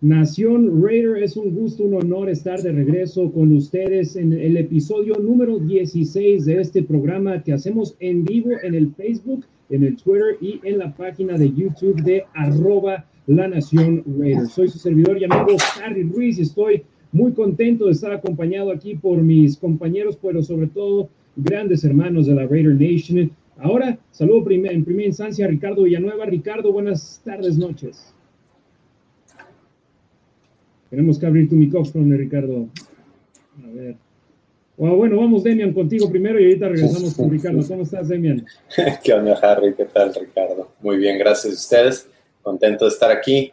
Nación Raider, es un gusto, un honor estar de regreso con ustedes en el episodio número 16 de este programa que hacemos en vivo en el Facebook, en el Twitter y en la página de YouTube de arroba la Nación Raider. Soy su servidor y amigo Harry Ruiz y estoy muy contento de estar acompañado aquí por mis compañeros, pero sobre todo grandes hermanos de la Raider Nation. Ahora, saludo en primera instancia a Ricardo Villanueva. Ricardo, buenas tardes, noches. Tenemos que abrir tu micrófono, Ricardo. A ver. bueno, vamos, Demian, contigo primero y ahorita regresamos con Ricardo. ¿Cómo estás, Demian? ¿Qué onda, Harry? ¿Qué tal, Ricardo? Muy bien, gracias a ustedes. Contento de estar aquí.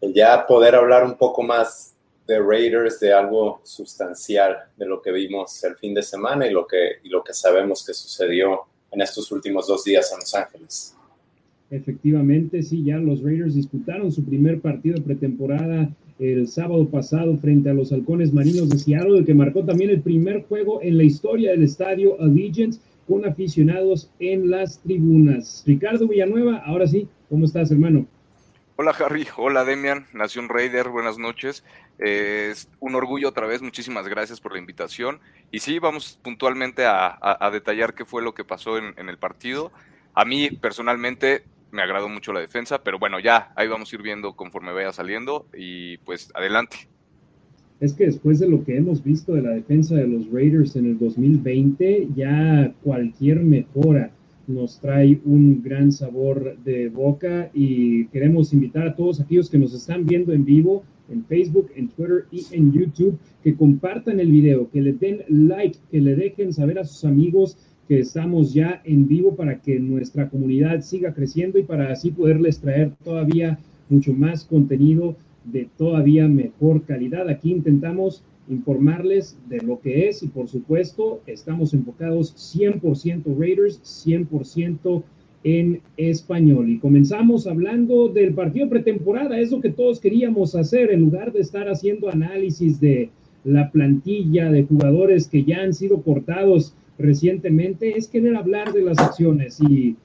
Ya poder hablar un poco más de Raiders, de algo sustancial, de lo que vimos el fin de semana y lo que, y lo que sabemos que sucedió en estos últimos dos días en Los Ángeles. Efectivamente, sí, ya los Raiders disputaron su primer partido pretemporada el sábado pasado frente a los halcones marinos de Seattle, que marcó también el primer juego en la historia del estadio Allegiance con aficionados en las tribunas. Ricardo Villanueva, ahora sí, ¿cómo estás, hermano? Hola Harry, hola Demian, Nación Raider, buenas noches. es un orgullo otra vez, muchísimas gracias por la invitación. Y sí, vamos puntualmente a, detallar qué fue lo que pasó en, en, el partido. A mí personalmente me agradó mucho la defensa, pero bueno, ya ahí vamos a ir viendo conforme vaya saliendo y pues adelante. Es que después de lo que hemos visto de la defensa de los Raiders en el 2020, ya cualquier mejora nos trae un gran sabor de boca y queremos invitar a todos aquellos que nos están viendo en vivo en Facebook, en Twitter y en YouTube que compartan el video, que le den like, que le dejen saber a sus amigos que estamos ya en vivo para que nuestra comunidad siga creciendo y para así poderles traer todavía mucho más contenido de todavía mejor calidad. Aquí intentamos informarles de lo que es y por supuesto estamos enfocados 100% Raiders, 100% en español. Y comenzamos hablando del partido pretemporada, es lo que todos queríamos hacer en lugar de estar haciendo análisis de la plantilla de jugadores que ya han sido cortados recientemente es querer hablar de las acciones. Y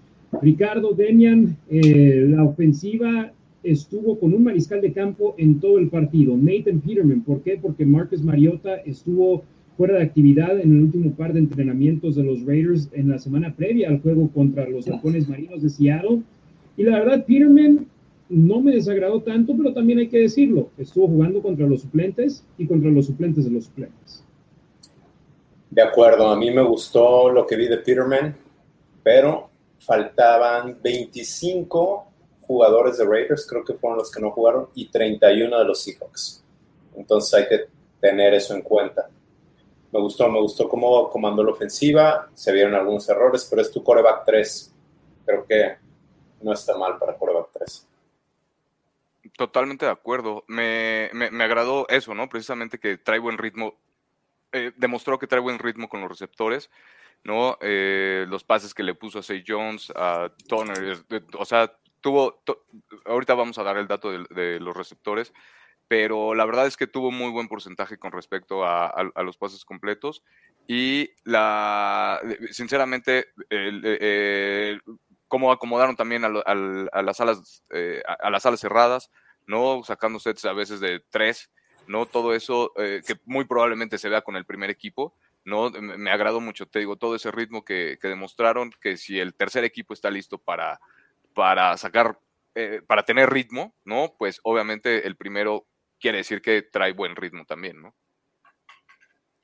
Ricardo Demian, eh, la ofensiva estuvo con un mariscal de campo en todo el partido, Nathan Peterman. ¿Por qué? Porque Marcus Mariota estuvo fuera de actividad en el último par de entrenamientos de los Raiders en la semana previa al juego contra los halcones marinos de Seattle. Y la verdad, Peterman no me desagradó tanto, pero también hay que decirlo, estuvo jugando contra los suplentes y contra los suplentes de los suplentes. De acuerdo, a mí me gustó lo que vi de Peterman, pero faltaban 25 jugadores de Raiders, creo que fueron los que no jugaron, y 31 de los Seahawks. Entonces hay que tener eso en cuenta. Me gustó, me gustó cómo comandó la ofensiva, se vieron algunos errores, pero es tu coreback 3. Creo que no está mal para coreback 3. Totalmente de acuerdo. Me, me, me, agradó eso, ¿no? Precisamente que trae buen ritmo. Eh, demostró que trae buen ritmo con los receptores, ¿no? Eh, los pases que le puso a Say Jones, a Toner, o sea, tuvo, ahorita vamos a dar el dato de, los receptores, pero la verdad es que tuvo muy buen porcentaje con respecto a, los pases completos y la, sinceramente, el, cómo acomodaron también a, las alas, eh, a, las alas cerradas, ¿no? Sacando sets a veces de tres, ¿no? Todo eso eh, que muy probablemente se vea con el primer equipo, ¿no? Me, agradó mucho, te digo, todo ese ritmo que, demostraron, que si el tercer equipo está listo para, para sacar, eh, para tener ritmo, ¿no? Pues obviamente el primero quiere decir que trae buen ritmo también, ¿no?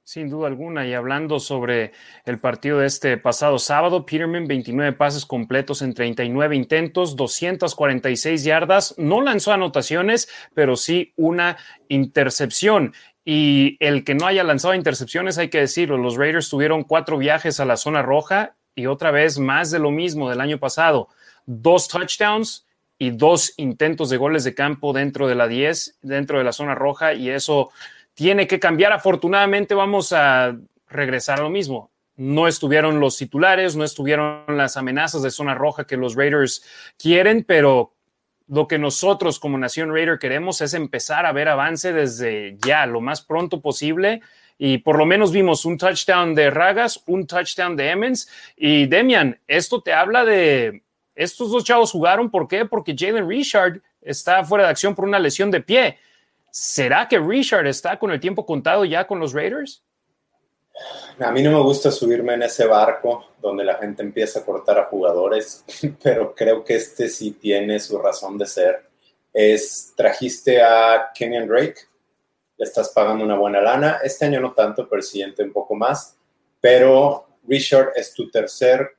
Sin duda alguna. Y hablando sobre el partido de este pasado sábado, Peterman, 29 pases completos en 39 intentos, 246 yardas. No lanzó anotaciones, pero sí una intercepción. Y el que no haya lanzado intercepciones, hay que decirlo, los Raiders tuvieron cuatro viajes a la zona roja y otra vez más de lo mismo del año pasado. Dos touchdowns y dos intentos de goles de campo dentro de la 10, dentro de la zona roja, y eso tiene que cambiar. Afortunadamente vamos a regresar a lo mismo. No estuvieron los titulares, no estuvieron las amenazas de zona roja que los Raiders quieren, pero lo que nosotros como Nación Raider queremos es empezar a ver avance desde ya, lo más pronto posible. Y por lo menos vimos un touchdown de Ragas, un touchdown de Emmons. Y Demian, esto te habla de estos dos chavos jugaron. ¿Por qué? Porque Jalen Richard está fuera de acción por una lesión de pie. ¿Será que Richard está con el tiempo contado ya con los Raiders? A mí no me gusta subirme en ese barco donde la gente empieza a cortar a jugadores, pero creo que este sí tiene su razón de ser. Es, trajiste a Kenyan Drake, le estás pagando una buena lana. Este año no tanto, pero el siguiente un poco más. Pero Richard es tu tercer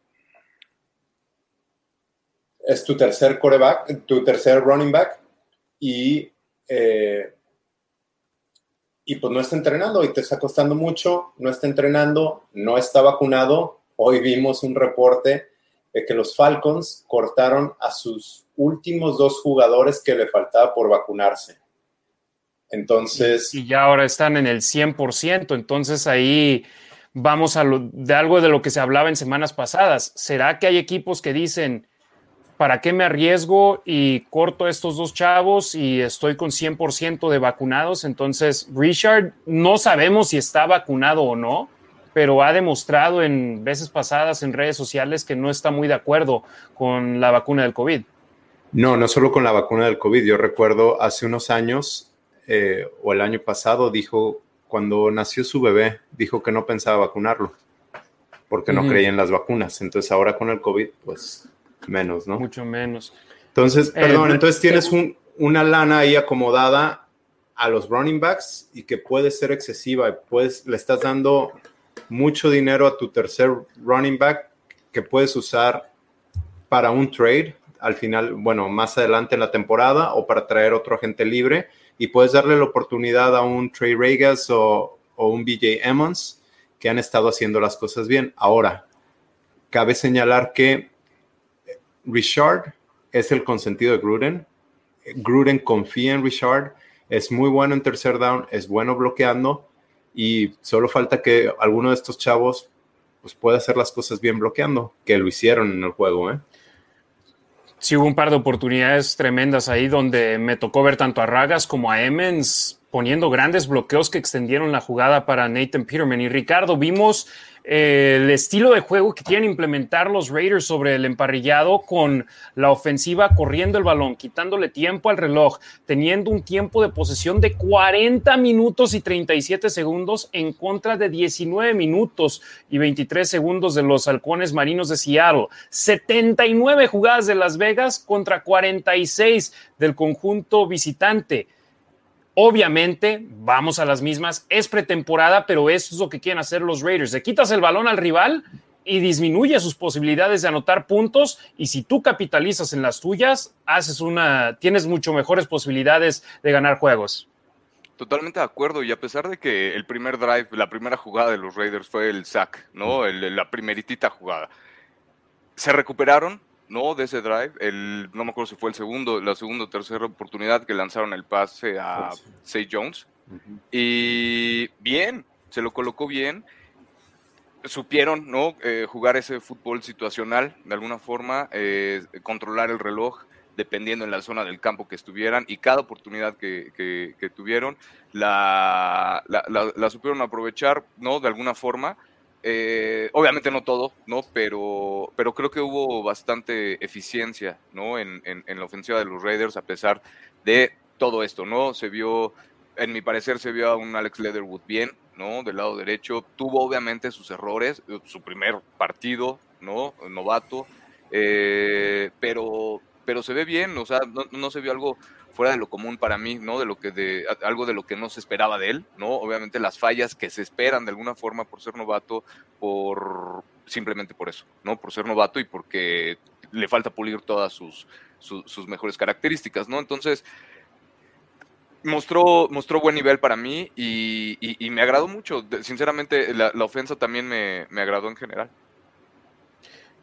es tu tercer coreback, tu tercer running back y, eh, y pues no está entrenando y te está costando mucho, no está entrenando, no está vacunado. Hoy vimos un reporte de que los Falcons cortaron a sus últimos dos jugadores que le faltaba por vacunarse. Entonces... Y, ya ahora están en el 100%, entonces ahí vamos a de algo de lo que se hablaba en semanas pasadas. ¿Será que hay equipos que dicen ¿para qué me arriesgo y corto estos dos chavos y estoy con 100% de vacunados? Entonces, Richard, no sabemos si está vacunado o no, pero ha demostrado en veces pasadas en redes sociales que no está muy de acuerdo con la vacuna del COVID. No, no solo con la vacuna del COVID. Yo recuerdo hace unos años eh, o el año pasado dijo, cuando nació su bebé, dijo que no pensaba vacunarlo porque no creía en las vacunas. Entonces ahora con el COVID, pues menos, ¿no? Mucho menos. Entonces, eh, perdón, entonces tienes una lana ahí acomodada a los running backs y que puede ser excesiva. Pues le estás dando mucho dinero a tu tercer running back que puedes usar para un trade al final, bueno, más adelante en la temporada o para traer otro agente libre y puedes darle la oportunidad a un Trey Regas o, o un BJ Emmons que han estado haciendo las cosas bien. Ahora, cabe señalar que Richard es el consentido de Gruden. Gruden confía en Richard, es muy bueno en tercer down, es bueno bloqueando y solo falta que alguno de estos chavos pues, pueda hacer las cosas bien bloqueando, que lo hicieron en el juego. ¿eh? Sí, hubo un par de oportunidades tremendas ahí donde me tocó ver tanto a Ragas como a Emmons poniendo grandes bloqueos que extendieron la jugada para Nathan Peterman. Y Ricardo, vimos el estilo de juego que quieren implementar los Raiders sobre el emparrillado con la ofensiva corriendo el balón, quitándole tiempo al reloj, teniendo un tiempo de posesión de 40 minutos y 37 segundos en contra de 19 minutos y 23 segundos de los halcones marinos de Seattle, 79 jugadas de Las Vegas contra 46 del conjunto visitante. Obviamente, vamos a las mismas, es pretemporada, pero eso es lo que quieren hacer los Raiders. Le quitas el balón al rival y disminuye sus posibilidades de anotar puntos y si tú capitalizas en las tuyas, haces una tienes mucho mejores posibilidades de ganar juegos. Totalmente de acuerdo, y a pesar de que el primer drive, la primera jugada de los Raiders fue el sack, ¿no? la primeritita jugada. Se recuperaron, no de ese drive, el, no me acuerdo si fue el segundo, la segunda o tercera oportunidad que lanzaron el pase a Say Jones. Y bien, se lo colocó bien. Supieron ¿no? Eh, jugar ese fútbol situacional de alguna forma, eh, controlar el reloj dependiendo en la zona del campo que estuvieran y cada oportunidad que, que, tuvieron la, la, la, supieron aprovechar ¿no? de alguna forma eh, obviamente no todo, ¿no? Pero, pero creo que hubo bastante eficiencia, ¿no? En, en, la ofensiva de los Raiders a pesar de todo esto, ¿no? Se vio, en mi parecer, se vio a un Alex Leatherwood bien, ¿no? Del lado derecho. Tuvo obviamente sus errores, su primer partido, ¿no? Novato. Eh, pero, pero se ve bien, o sea, no, no se vio algo fuera de lo común para mí, ¿no? De lo que de algo de lo que no se esperaba de él, ¿no? Obviamente las fallas que se esperan de alguna forma por ser novato, por simplemente por eso, ¿no? Por ser novato y porque le falta pulir todas sus, sus, mejores características, ¿no? Entonces, mostró, mostró buen nivel para mí y, me agradó mucho. Sinceramente, la, ofensa también me, me agradó en general.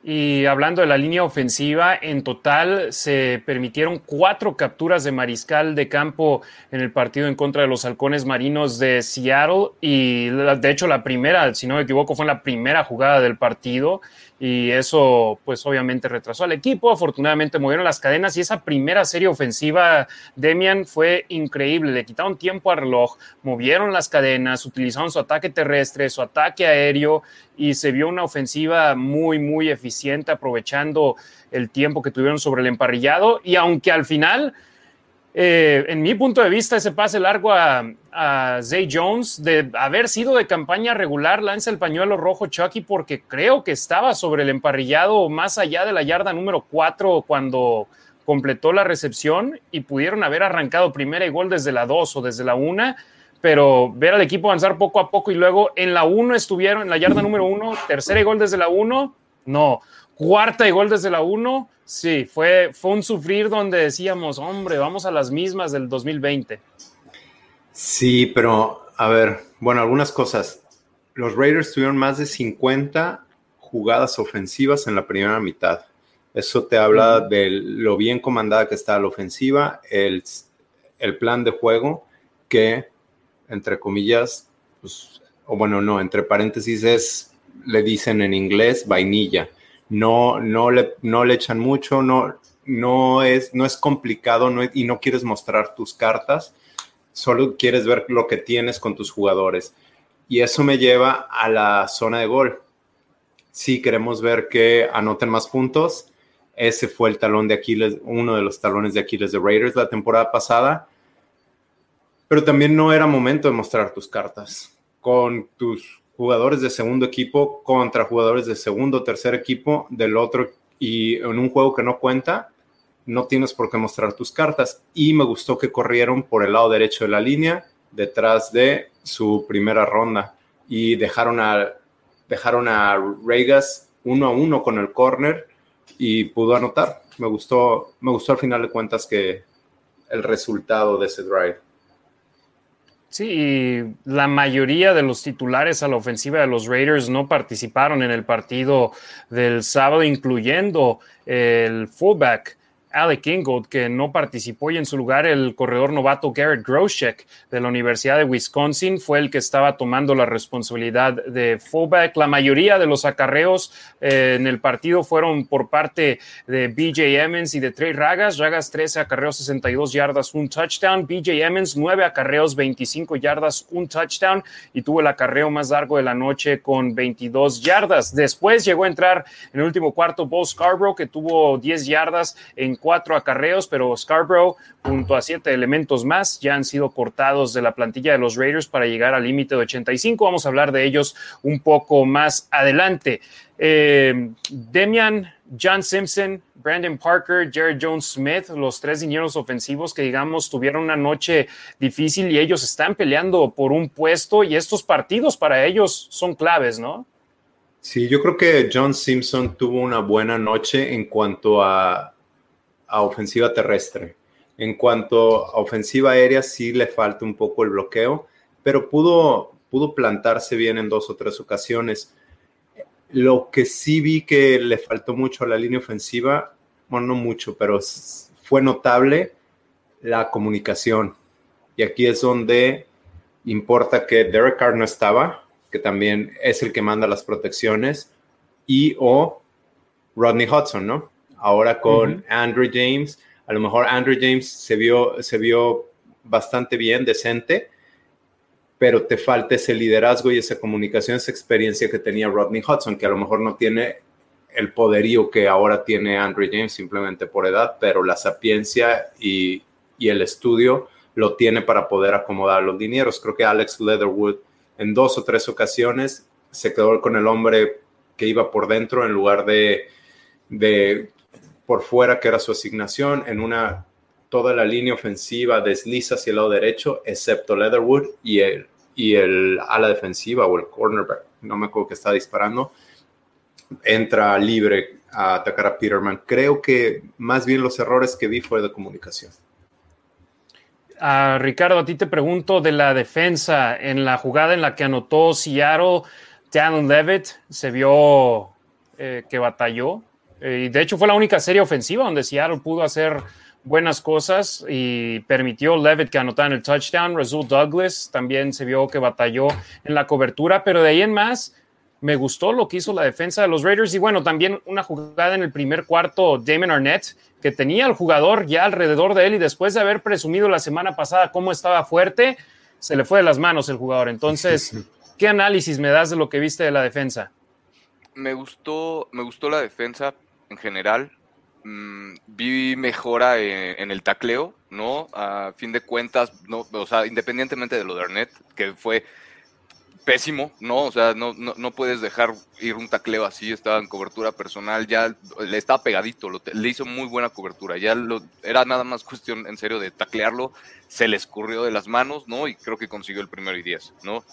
Y hablando de la línea ofensiva, en total se permitieron cuatro capturas de mariscal de campo en el partido en contra de los halcones marinos de Seattle. Y de hecho la primera, si no me equivoco, fue la primera jugada del partido y eso pues obviamente retrasó al equipo. Afortunadamente movieron las cadenas y esa primera serie ofensiva, Demian, fue increíble. Le quitaron tiempo al reloj, movieron las cadenas, utilizaron su ataque terrestre, su ataque aéreo y se vio una ofensiva muy, muy eficiente aprovechando el tiempo que tuvieron sobre el emparrillado y aunque al final eh, en mi punto de vista, ese pase largo a, Zay Jones, de haber sido de campaña regular, lanza el pañuelo rojo Chucky porque creo que estaba sobre el emparrillado más allá de la yarda número 4 cuando completó la recepción y pudieron haber arrancado primera y gol desde la 2 o desde la 1, pero ver al equipo avanzar poco a poco y luego en la 1 estuvieron, en la yarda número 1, tercera y gol desde la 1, no, cuarta y gol desde la 1 Sí, fue, fue un sufrir donde decíamos, hombre, vamos a las mismas del 2020. Sí, pero a ver, bueno, algunas cosas. Los Raiders tuvieron más de 50 jugadas ofensivas en la primera mitad. Eso te habla de lo bien comandada que está la ofensiva, el, el plan de juego que, entre comillas, pues, o bueno, no, entre paréntesis es, le dicen en inglés, vainilla no, no, le, no le echan mucho, no, no, es, no es complicado y no quieres mostrar tus cartas, solo quieres ver lo que tienes con tus jugadores. Y eso me lleva a la zona de gol. Si queremos ver que anoten más puntos, ese fue el talón de Aquiles, uno de los talones de Aquiles de Raiders la temporada pasada. Pero también no era momento de mostrar tus cartas. Con tus jugadores de segundo equipo contra jugadores de segundo o tercer equipo del otro y en un juego que no cuenta, no tienes por qué mostrar tus cartas. Y me gustó que corrieron por el lado derecho de la línea, detrás de su primera ronda, y dejaron a, dejaron a Regas uno a uno con el corner y pudo anotar. Me gustó, me gustó al final de cuentas que el resultado de ese drive. Sí, la mayoría de los titulares a la ofensiva de los Raiders no participaron en el partido del sábado, incluyendo el fullback Alec Ingold, que no participó y en su lugar el corredor novato Garrett Groshek de la Universidad de Wisconsin fue el que estaba tomando la responsabilidad de fullback. La mayoría de los acarreos eh, en el partido fueron por parte de BJ Emmons y de Trey Ragas. Ragas 13 acarreos, 62 yardas, un touchdown. BJ Emmons 9 acarreos, 25 yardas, un touchdown y tuvo el acarreo más largo de la noche con 22 yardas. Después llegó a entrar en el último cuarto Bo Scarborough que tuvo 10 yardas en cuatro acarreos, pero Scarborough, junto a siete elementos más, ya han sido cortados de la plantilla de los Raiders para llegar al límite de 85. Vamos a hablar de ellos un poco más adelante. Eh, Demian, John Simpson, Brandon Parker, Jared Jones Smith, los tres dineros ofensivos que digamos tuvieron una noche difícil y ellos están peleando por un puesto y estos partidos para ellos son claves, ¿no? Sí, yo creo que John Simpson tuvo una buena noche en cuanto a a ofensiva terrestre. En cuanto a ofensiva aérea, sí le falta un poco el bloqueo, pero pudo, pudo plantarse bien en dos o tres ocasiones. Lo que sí vi que le faltó mucho a la línea ofensiva, bueno, no mucho, pero fue notable la comunicación. Y aquí es donde importa que Derek Carr no estaba, que también es el que manda las protecciones, y o Rodney Hudson, ¿no? Ahora con Andrew James. A lo mejor Andrew James se vio, se vio bastante bien, decente, pero te falta ese liderazgo y esa comunicación, esa experiencia que tenía Rodney Hudson, que a lo mejor no tiene el poderío que ahora tiene Andrew James simplemente por edad, pero la sapiencia y, y el estudio lo tiene para poder acomodar los dineros. Creo que Alex Leatherwood en dos o tres ocasiones se quedó con el hombre que iba por dentro en lugar de, de por fuera, que era su asignación, en una toda la línea ofensiva desliza hacia el lado derecho, excepto Leatherwood y el, y el ala defensiva o el cornerback, no me acuerdo que está disparando, entra libre a atacar a Peterman. Creo que más bien los errores que vi fue de comunicación. Ah, Ricardo, a ti te pregunto de la defensa en la jugada en la que anotó Seattle, Dan Levitt se vio eh, que batalló. Y de hecho fue la única serie ofensiva donde Seattle pudo hacer buenas cosas y permitió Levitt que anotara en el touchdown. Rasul Douglas también se vio que batalló en la cobertura, pero de ahí en más me gustó lo que hizo la defensa de los Raiders y bueno, también una jugada en el primer cuarto, Damon Arnett, que tenía al jugador ya alrededor de él y después de haber presumido la semana pasada cómo estaba fuerte, se le fue de las manos el jugador. Entonces, ¿qué análisis me das de lo que viste de la defensa? Me gustó, me gustó la defensa en general. Mm, vi mejora en, el tacleo, ¿no? A fin de cuentas, no, o sea, independientemente de lo de Arnett, que fue pésimo, ¿no? O sea, no, no, puedes dejar ir un tacleo así, estaba en cobertura personal, ya le estaba pegadito, le hizo muy buena cobertura, ya lo, era nada más cuestión en serio de taclearlo, se le escurrió de las manos, ¿no? Y creo que consiguió el primero y diez, ¿no?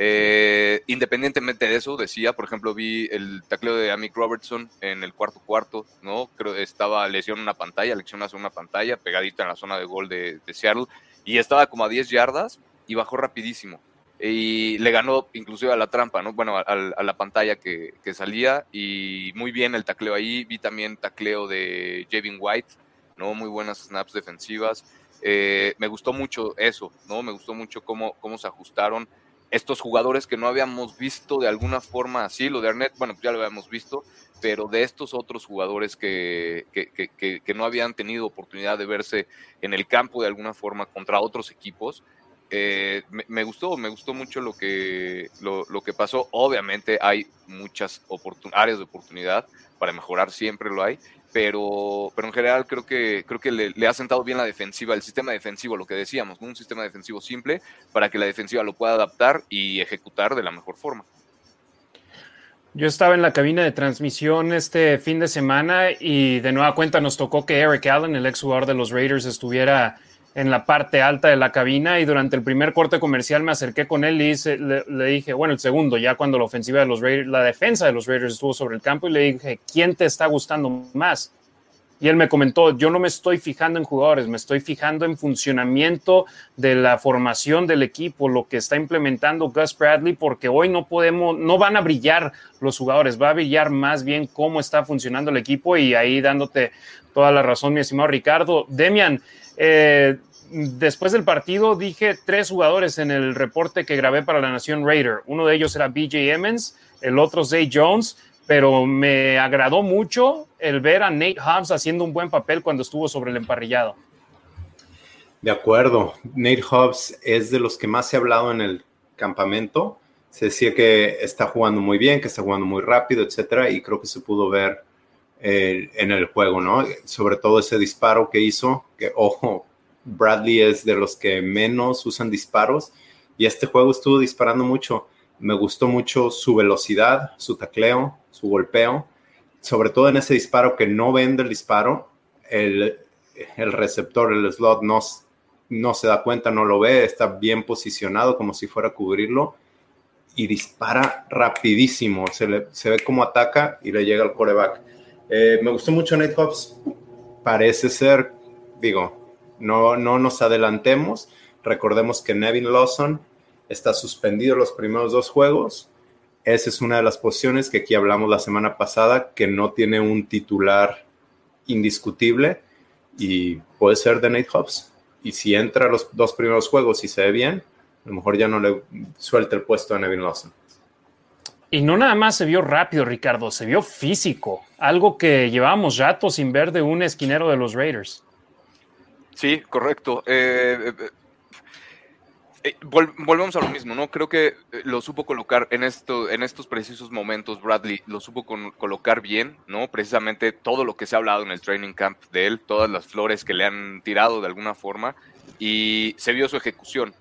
Eh, independientemente de eso, decía, por ejemplo, vi el tacleo de Amick Robertson en el cuarto cuarto, ¿no? Creo estaba lesión una pantalla, lección hace una pantalla, pegadita en la zona de gol de, Seattle, y estaba como a 10 yardas y bajó rapidísimo. Y le ganó inclusive a la trampa, ¿no? Bueno, a, la pantalla que, salía y muy bien el tacleo ahí. Vi también tacleo de Javin White, ¿no? Muy buenas snaps defensivas. Eh, me gustó mucho eso, ¿no? Me gustó mucho cómo, cómo se ajustaron estos jugadores que no habíamos visto de alguna forma así, lo de Arnett, bueno, ya lo habíamos visto, pero de estos otros jugadores que, que, no habían tenido oportunidad de verse en el campo de alguna forma contra otros equipos, eh, me, gustó, me gustó mucho lo que, lo, lo que pasó. Obviamente hay muchas áreas de oportunidad para mejorar, siempre lo hay, pero, pero en general creo que, creo que le, ha sentado bien la defensiva, el sistema defensivo, lo que decíamos, un sistema defensivo simple para que la defensiva lo pueda adaptar y ejecutar de la mejor forma. Yo estaba en la cabina de transmisión este fin de semana y de nueva cuenta nos tocó que Eric Allen, el ex jugador de los Raiders, estuviera en la parte alta de la cabina y durante el primer corte comercial me acerqué con él y le, dije, bueno, el segundo, ya cuando la ofensiva de los Raiders, la defensa de los Raiders estuvo sobre el campo y le dije, ¿quién te está gustando más? Y él me comentó, yo no me estoy fijando en jugadores, me estoy fijando en funcionamiento de la formación del equipo, lo que está implementando Gus Bradley, porque hoy no podemos, no van a brillar los jugadores, va a brillar más bien cómo está funcionando el equipo y ahí dándote toda la razón, mi estimado Ricardo. Demian, eh, después del partido dije tres jugadores en el reporte que grabé para la Nación Raider. Uno de ellos era BJ Emmons, el otro Zay Jones, pero me agradó mucho el ver a Nate Hobbs haciendo un buen papel cuando estuvo sobre el emparrillado. De acuerdo, Nate Hobbs es de los que más se ha hablado en el campamento. Se decía que está jugando muy bien, que está jugando muy rápido, etcétera, y creo que se pudo ver eh, en el juego, ¿no? Sobre todo ese disparo que hizo, que ojo, Bradley es de los que menos usan disparos y este juego estuvo disparando mucho. Me gustó mucho su velocidad, su tacleo, su golpeo, sobre todo en ese disparo que no vende el disparo, el, receptor, el slot no, no se da cuenta, no lo ve, está bien posicionado como si fuera a cubrirlo y dispara rapidísimo, se, ve cómo ataca y le llega al coreback. Eh, me gustó mucho Nate Hobbs, parece ser, digo, no, no nos adelantemos. Recordemos que Nevin Lawson está suspendido los primeros dos juegos. Esa es una de las posiciones que aquí hablamos la semana pasada, que no tiene un titular indiscutible y puede ser de Nate Hobbs. Y si entra los dos primeros juegos y se ve bien, a lo mejor ya no le suelta el puesto a Nevin Lawson. Y no nada más se vio rápido, Ricardo, se vio físico, algo que llevábamos rato sin ver de un esquinero de los Raiders. Sí, correcto. Eh, eh, eh, volvemos a lo mismo, ¿no? Creo que lo supo colocar en, esto, en estos precisos momentos, Bradley, lo supo colocar bien, ¿no? Precisamente todo lo que se ha hablado en el training camp de él, todas las flores que le han tirado de alguna forma, y se vio su ejecución,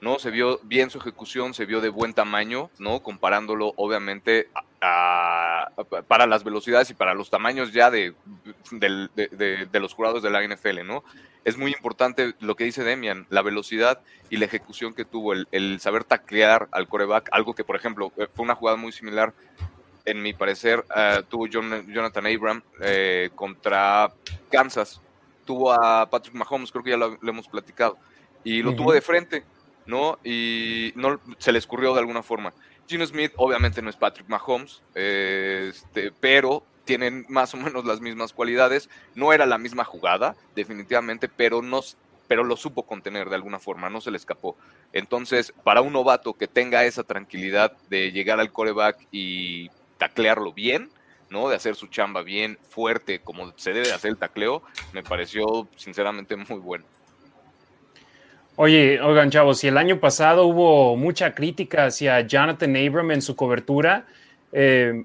¿no? Se vio bien su ejecución, se vio de buen tamaño, ¿no? Comparándolo, obviamente, para las velocidades y para los tamaños ya de, de, los jurados de la NFL, ¿no? Es muy importante lo que dice Demian, la velocidad y la ejecución que tuvo, el, saber taclear al coreback, algo que, por ejemplo, eh, fue una jugada muy similar, en mi parecer, eh, tuvo Jonathan Abram eh, contra Kansas, tuvo a Patrick Mahomes, creo que ya lo, hemos platicado, y lo tuvo de frente, ¿no? Y no se le escurrió de alguna forma. Gino Smith obviamente no es Patrick Mahomes, este, pero tienen más o menos las mismas cualidades. No era la misma jugada, definitivamente, pero, no, pero lo supo contener de alguna forma, no se le escapó. Entonces, para un novato que tenga esa tranquilidad de llegar al coreback y taclearlo bien, ¿no? De hacer su chamba bien, fuerte, como se debe hacer el tacleo, me pareció sinceramente muy bueno. Oye, oigan, chavos, si el año pasado hubo mucha crítica hacia Jonathan Abram en su cobertura, eh,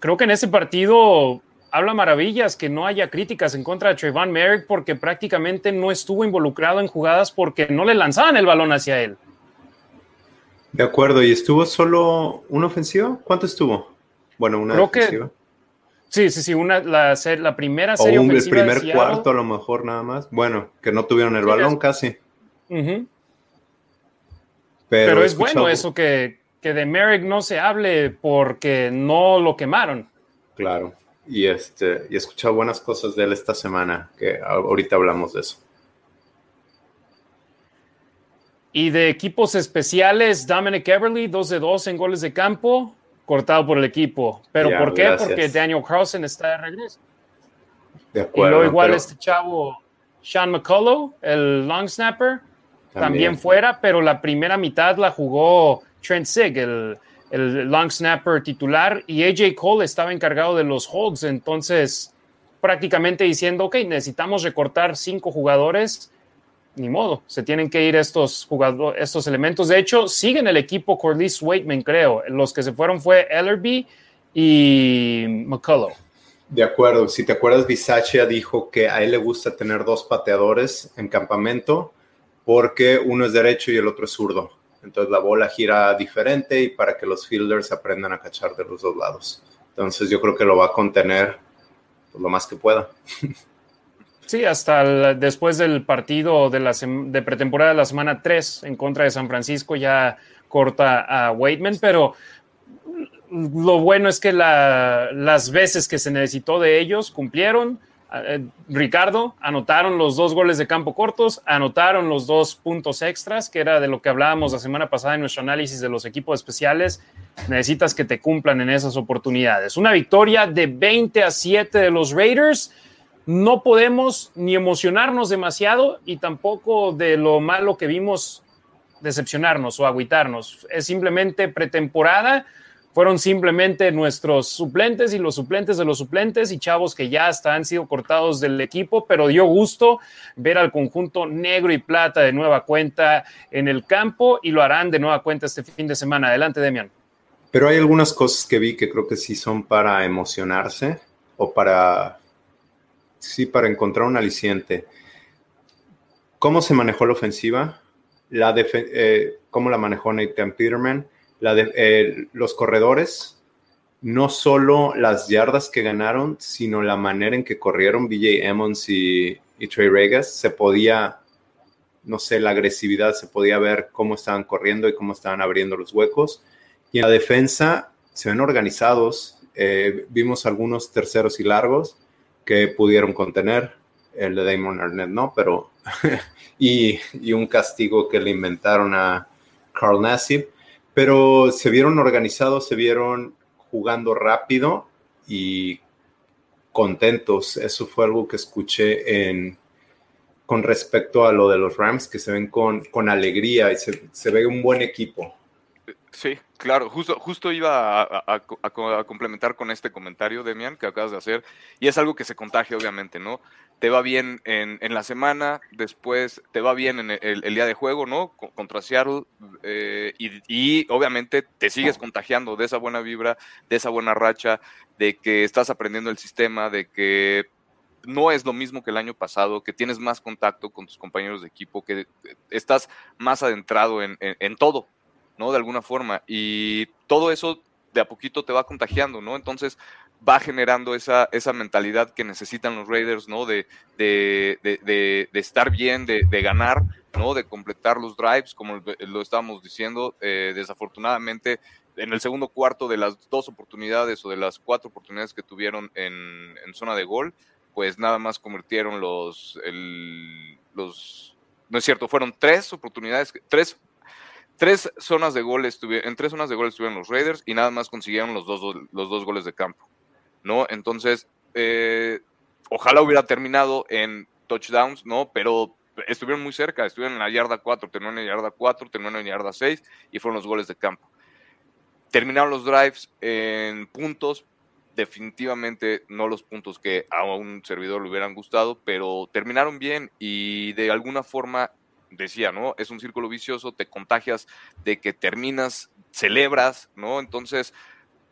creo que en ese partido habla maravillas que no haya críticas en contra de Trayvon Merrick porque prácticamente no estuvo involucrado en jugadas porque no le lanzaban el balón hacia él. De acuerdo, ¿y estuvo solo una ofensiva? ¿Cuánto estuvo? Bueno, una ofensiva. sí, sí, sí, una, la, la primera serie o un, El primer cuarto a lo mejor nada más. Bueno, que no tuvieron el balón casi. Pero, es bueno eso que, que de Merrick no se hable porque no lo quemaron. Claro, y, este, y he escuchado buenas cosas de él esta semana, que ahorita hablamos de eso. Y de equipos especiales, Dominic Everly, 2 de 2 en goles de campo, cortado por el equipo. ¿Pero por qué? Porque Daniel Carlson está de regreso. De acuerdo. Y luego igual este chavo, Sean McCullough, el long snapper, también. fuera, pero la primera mitad la jugó Trent Sig, el, el long snapper titular, y AJ Cole estaba encargado de los holds, entonces prácticamente diciendo, ok, necesitamos recortar cinco jugadores, ni modo, se tienen que ir estos jugadores, estos elementos. De hecho, siguen el equipo Corliss Waitman, creo. Los que se fueron fue Ellerby y McCullough. De acuerdo, si te acuerdas, Bisaccia dijo que a él le gusta tener dos pateadores en campamento porque uno es derecho y el otro es zurdo. Entonces la bola gira diferente y para que los fielders aprendan a cachar de los dos lados. Entonces yo creo que lo va a contener pues, lo más que pueda. Sí, hasta después del partido de, la de pretemporada de la semana 3 en contra de San Francisco ya corta a Waitman, pero lo bueno es que las veces que se necesitó de ellos cumplieron. Eh, Ricardo, anotaron los dos goles de campo cortos, anotaron los dos puntos extras, que era de lo que hablábamos la semana pasada en nuestro análisis de los equipos especiales. Necesitas que te cumplan en esas oportunidades. Una victoria de 20 a 7 de los Raiders. No podemos ni emocionarnos demasiado y tampoco de lo malo que vimos decepcionarnos o agüitarnos. Es simplemente pretemporada fueron simplemente nuestros suplentes y los suplentes de los suplentes y chavos que ya hasta han sido cortados del equipo, pero dio gusto ver al conjunto negro y plata de nueva cuenta en el campo y lo harán de nueva cuenta este fin de semana. Adelante, Demian. Pero hay algunas cosas que vi que creo que sí son para emocionarse o para, sí, para encontrar un aliciente. ¿Cómo se manejó la ofensiva? La eh, ¿Cómo la manejó Nathan Peterman? Eh, los corredores, no solo las yardas que ganaron, sino la manera en que corrieron BJ Emmons y, Trey Regas, se podía, no sé, la agresividad, se podía ver cómo estaban corriendo y cómo estaban abriendo los huecos. Y en la defensa se ven organizados, eh, vimos algunos terceros y largos que pudieron contener, el de Damon Arnett no, pero, y, y un castigo que le inventaron a Carl Nassib pero se vieron organizados, se vieron jugando rápido y contentos. Eso fue algo que escuché con respecto a lo de los Rams, que se ven con, alegría y se, ve un buen equipo. Sí, claro, justo, justo iba a, complementar con este comentario, Demian, que acabas de hacer, y es algo que se contagia, obviamente, ¿no? Te va bien en, la semana, después te va bien en el, día de juego, ¿no? Contra Seattle, eh, y, obviamente te sigues contagiando de esa buena vibra, de esa buena racha, de que estás aprendiendo el sistema, de que no es lo mismo que el año pasado, que tienes más contacto con tus compañeros de equipo, que estás más adentrado en todo, ¿no? De alguna forma. Y todo eso de a poquito te va contagiando, ¿no? Entonces va generando esa, esa mentalidad que necesitan los Raiders, ¿no? De, de, de, estar bien, de, ganar, ¿no? De completar los drives, como lo estábamos diciendo. Eh, desafortunadamente, en el segundo cuarto de las dos oportunidades o de las cuatro oportunidades que tuvieron en, en zona de gol, pues nada más convirtieron los, el, los, no es cierto, fueron tres oportunidades, tres tres zonas de goles en tres zonas de goles estuvieron los Raiders y nada más consiguieron los dos, los dos goles de campo, ¿no? Entonces, eh, ojalá hubiera terminado en touchdowns, ¿no? Pero estuvieron muy cerca, estuvieron en la yarda 4, terminaron en la yarda 4, terminaron en la yarda 6 y fueron los goles de campo. Terminaron los drives en puntos, definitivamente no los puntos que a un servidor le hubieran gustado, pero terminaron bien y de alguna forma decía, ¿no? Es un círculo vicioso, te contagias de que terminas, celebras, ¿no? Entonces,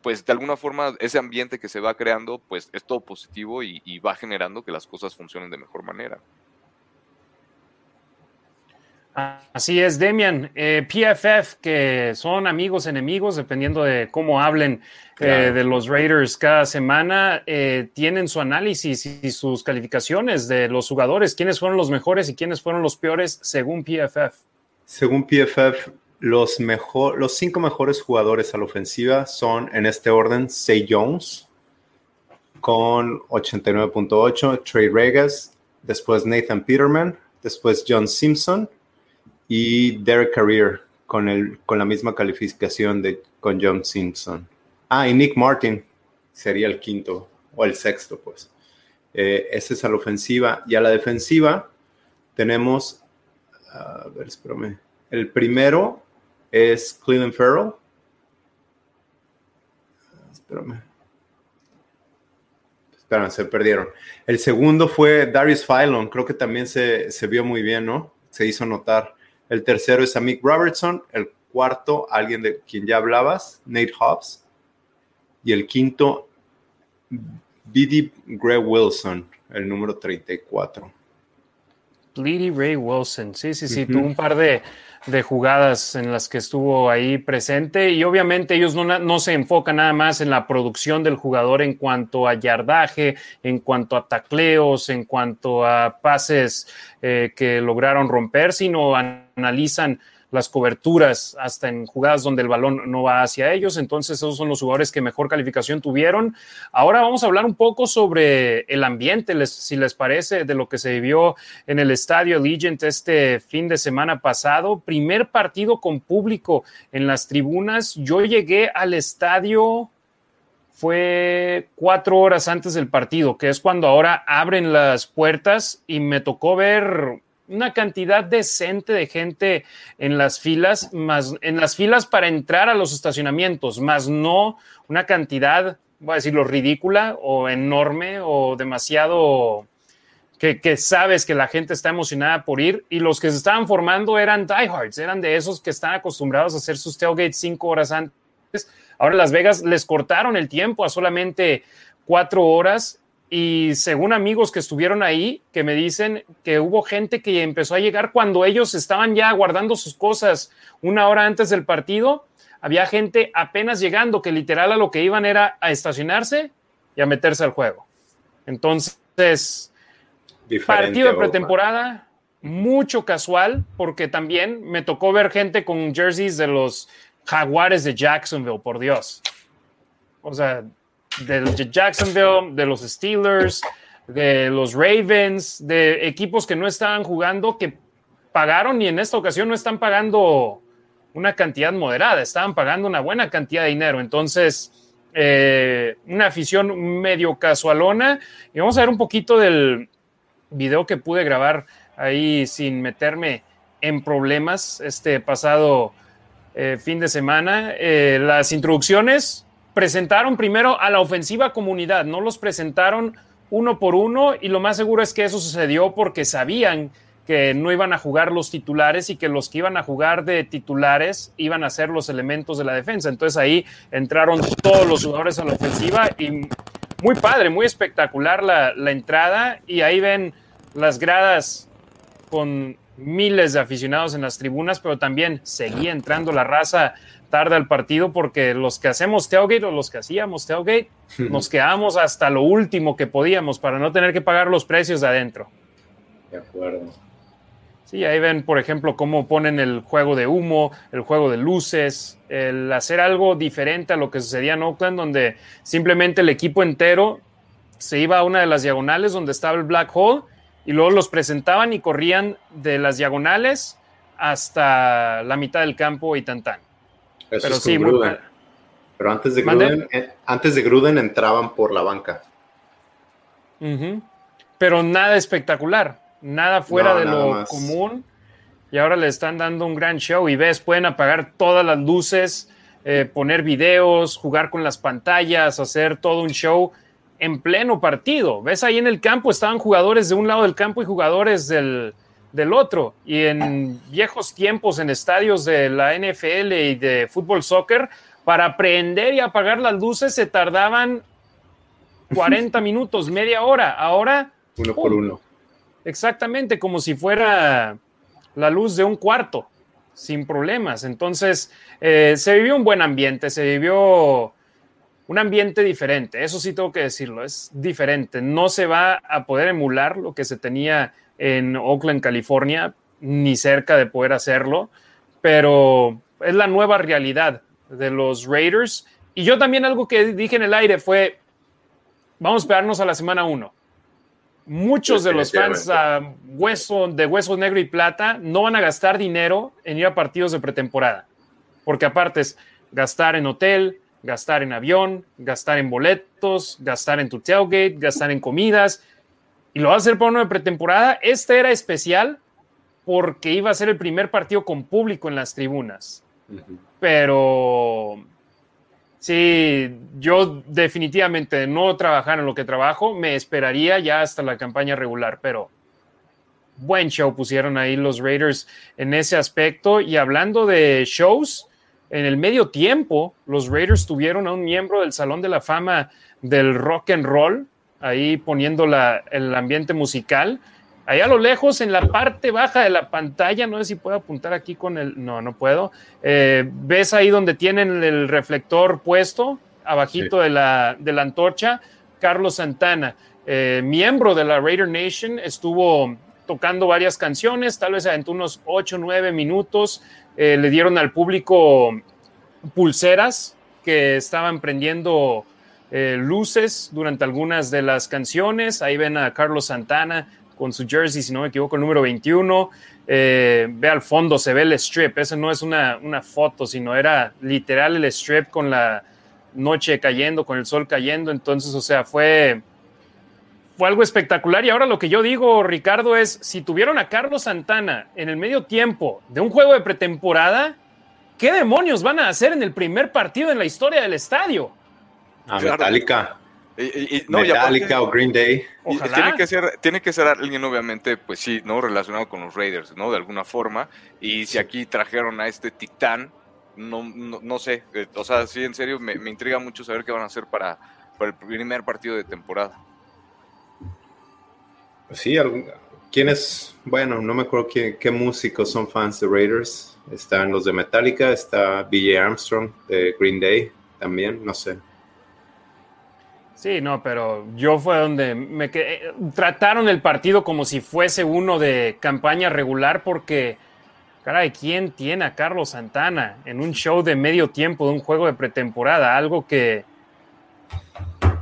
pues de alguna forma ese ambiente que se va creando, pues es todo positivo y, y va generando que las cosas funcionen de mejor manera. Así es, Demian. Eh, PFF, que son amigos, enemigos, dependiendo de cómo hablen eh, de los Raiders cada semana, eh, tienen su análisis y sus calificaciones de los jugadores. ¿Quiénes fueron los mejores y quiénes fueron los peores según PFF? Según PFF, los, mejor, los cinco mejores jugadores a la ofensiva son en este orden: Say Jones con 89.8, Trey Regas, después Nathan Peterman, después John Simpson y Derek Carrier con, el, con la misma calificación de, con John Simpson. Ah, y Nick Martin sería el quinto o el sexto, pues. Eh, ese es a la ofensiva. Y a la defensiva tenemos, a ver, espérame. El primero es Cleveland Farrell. Espérame. Espérame, se perdieron. El segundo fue Darius Phylon. Creo que también se, se vio muy bien, ¿no? Se hizo notar. El tercero es Mick Robertson. El cuarto, alguien de quien ya hablabas, Nate Hobbs. Y el quinto, B.D. Gray Wilson, el número 34. B.D. Ray Wilson, sí, sí, sí, tuvo un par de, jugadas en las que estuvo ahí presente. Y obviamente ellos no, se enfocan nada más en la producción del jugador en cuanto a yardaje, en cuanto a tacleos, en cuanto a pases eh, que lograron romper, sino analizan las coberturas hasta en jugadas donde el balón no va hacia ellos. Entonces, esos son los jugadores que mejor calificación tuvieron. Ahora vamos a hablar un poco sobre el ambiente, si les parece, de lo que se vivió en el estadio Allegiant este fin de semana pasado. Primer partido con público en las tribunas. Yo llegué al estadio fue cuatro horas antes del partido, que es cuando ahora abren las puertas y me tocó ver una cantidad decente de gente en las filas, más en las filas para entrar a los estacionamientos, más no una cantidad, voy a decirlo, ridícula o enorme o demasiado que, que, sabes que la gente está emocionada por ir y los que se estaban formando eran diehards, eran de esos que están acostumbrados a hacer sus tailgates cinco horas antes. Ahora Las Vegas les cortaron el tiempo a solamente cuatro horas y según amigos que estuvieron ahí, que me dicen que hubo gente que empezó a llegar cuando ellos estaban ya guardando sus cosas una hora antes del partido, había gente apenas llegando que literal a lo que iban era a estacionarse y a meterse al juego. Entonces, partido de pretemporada, mucho casual, porque también me tocó ver gente con jerseys de los jaguares de Jacksonville, por Dios. O sea, de Jacksonville, de los Steelers, de los Ravens, de equipos que no estaban jugando, que pagaron y en esta ocasión no están pagando una cantidad moderada, estaban pagando una buena cantidad de dinero. Entonces, eh, una afición medio casualona. Y vamos a ver un poquito del video que pude grabar ahí sin meterme en problemas este pasado eh, fin de semana. Eh, las introducciones presentaron primero a la ofensiva comunidad, no los presentaron uno por uno y lo más seguro es que eso sucedió porque sabían que no iban a jugar los titulares y que los que iban a jugar de titulares iban a ser los elementos de la defensa. Entonces ahí entraron todos los jugadores a la ofensiva y muy padre, muy espectacular la, entrada y ahí ven las gradas con miles de aficionados en las tribunas, pero también seguía entrando la raza tarde al partido porque los que hacemos tailgate o los que hacíamos tailgate nos quedamos hasta lo último que podíamos para no tener que pagar los precios de adentro. De acuerdo. Sí, ahí ven, por ejemplo, cómo ponen el juego de humo, el juego de luces, el hacer algo diferente a lo que sucedía en Oakland, donde simplemente el equipo entero se iba a una de las diagonales donde estaba el black hole y luego los presentaban y corrían de las diagonales hasta la mitad del campo y tan tan. Pero sí, Pero antes de, Gruden, eh, antes de Gruden entraban por la banca. Pero nada espectacular, nada fuera de lo común. Y ahora le están dando un gran show y ves, pueden apagar todas las luces, eh, poner videos, jugar con las pantallas, hacer todo un show en pleno partido. Ves ahí en el campo estaban jugadores de un lado del campo y jugadores del, del otro. Y en viejos tiempos, en estadios de la NFL y de fútbol soccer, para prender y apagar las luces se tardaban 40 minutos, media hora. Ahora. Uno por uno. Exactamente, como si fuera la luz de un cuarto, sin problemas. Entonces, eh, se vivió un buen ambiente, se vivió un ambiente diferente. Eso sí tengo que decirlo, es diferente. No se va a poder emular lo que se tenía en Oakland, California, ni cerca de poder hacerlo, pero es la nueva realidad de los Raiders. Y yo también algo que dije en el aire fue, vamos a esperarnos a la semana 1. Muchos de los fans hueso, de Hueso Negro y Plata no van a gastar dinero en ir a partidos de pretemporada, porque aparte es gastar en hotel, gastar en avión, gastar en boletos, gastar en tu tailgate, gastar en comidas, y lo va a hacer para uno de pretemporada. Este era especial porque iba a ser el primer partido con público en las tribunas. Pero sí, yo definitivamente no trabajar en lo que trabajo, me esperaría ya hasta la campaña regular, pero buen show pusieron ahí los Raiders en ese aspecto. Y hablando de shows, en el medio tiempo, los Raiders tuvieron a un miembro del Salón de la Fama del Rock and Roll, ahí poniendo el ambiente musical. Allá a lo lejos, en la parte baja de la pantalla, no sé si puedo apuntar aquí con el, no, no puedo. Eh, ves ahí donde tienen el reflector puesto, abajito de, la, de la antorcha, Carlos Santana, eh, miembro de la Raider Nation, estuvo tocando varias canciones, tal vez aventó unos 8 o 9 minutos, eh, le dieron al público pulseras que estaban prendiendo eh, luces durante algunas de las canciones. Ahí ven a Carlos Santana con su jersey, si no me equivoco, el número 21. Eh, ve al fondo, se ve el strip. Esa no es una, una, foto, sino era literal el strip con la noche cayendo, con el sol cayendo. Entonces, o sea, fue, fue algo espectacular. Y ahora lo que yo digo, Ricardo, es, si tuvieron a Carlos Santana en el medio tiempo de un juego de pretemporada, ¿qué demonios van a hacer en el primer partido en la historia del estadio? A Metallica. Metallica o Green Day. Tiene que, ser, tiene que ser alguien, obviamente, pues sí, ¿no? Relacionado con los Raiders, ¿no? De alguna forma. Y si aquí trajeron a este Titán, no, no, sé. Eh, o sea, sí, en serio, me, intriga mucho saber qué van a hacer para, para el primer partido de temporada. Pues sí, ¿quiénes? Bueno, no me acuerdo qué, qué músicos son fans de Raiders. Están los de Metallica, está BJ Armstrong de Green Day también, no sé. Sí, no, pero yo fue donde me quedé. Trataron el partido como si fuese uno de campaña regular porque, caray, ¿quién tiene a Carlos Santana en un show de medio tiempo de un juego de pretemporada? Algo que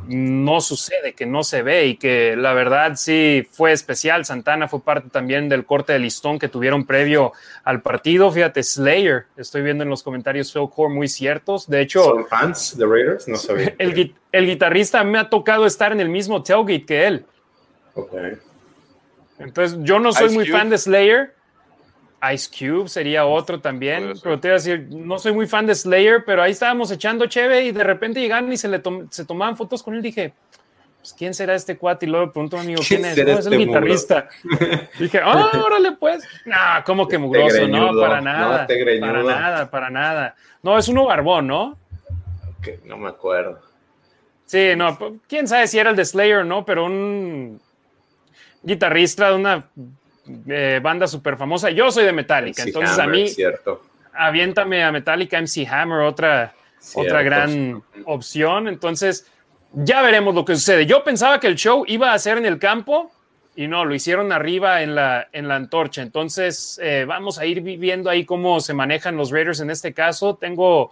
no sucede, que no se ve y que la verdad sí fue especial. Santana fue parte también del corte de listón que tuvieron previo al partido. Fíjate, Slayer, estoy viendo en los comentarios Phil Core muy ciertos. De hecho, ¿son fans de Raiders? No sabía. El, el, guitarrista me ha tocado estar en el mismo tailgate que él. Ok. Entonces, yo no soy muy fan de Slayer, Ice Cube sería otro también. Pero te iba a decir, no soy muy fan de Slayer, pero ahí estábamos echando cheve y de repente llegaron y se le se tomaban fotos con él. Dije, pues, ¿quién será este cuate? Y luego pregunto a mi amigo, ¿quién es? No, es el este guitarrista. Dije, ah, órale pues. No, como que mugroso, no, para nada. para nada, para nada. No, es uno barbón, ¿no? no me acuerdo. Sí, no, quién sabe si era el de Slayer o no, pero un guitarrista de una eh, banda súper famosa. Yo soy de Metallica, entonces a mí, aviéntame a Metallica, MC Hammer, otra, otra gran opción. Entonces, ya veremos lo que sucede. Yo pensaba que el show iba a ser en el campo y no, lo hicieron arriba en la, en la antorcha. Entonces, eh, vamos a ir viendo ahí cómo se manejan los Raiders en este caso. Tengo,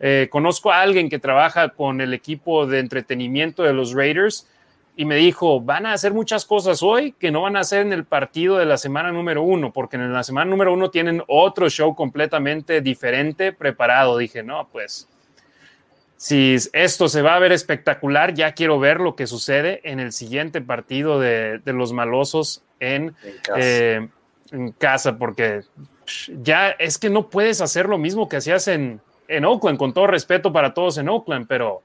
eh, conozco a alguien que trabaja con el equipo de entretenimiento de los Raiders y me dijo, van a hacer muchas cosas hoy que no van a hacer en el partido de la semana número uno, porque en la semana número uno tienen otro show completamente diferente preparado. Dije, no, pues si esto se va a ver espectacular, ya quiero ver lo que sucede en el siguiente partido de, los malosos en, en, casa. Eh, porque ya es que no puedes hacer lo mismo que hacías en, en Oakland, con todo respeto para todos en Oakland, pero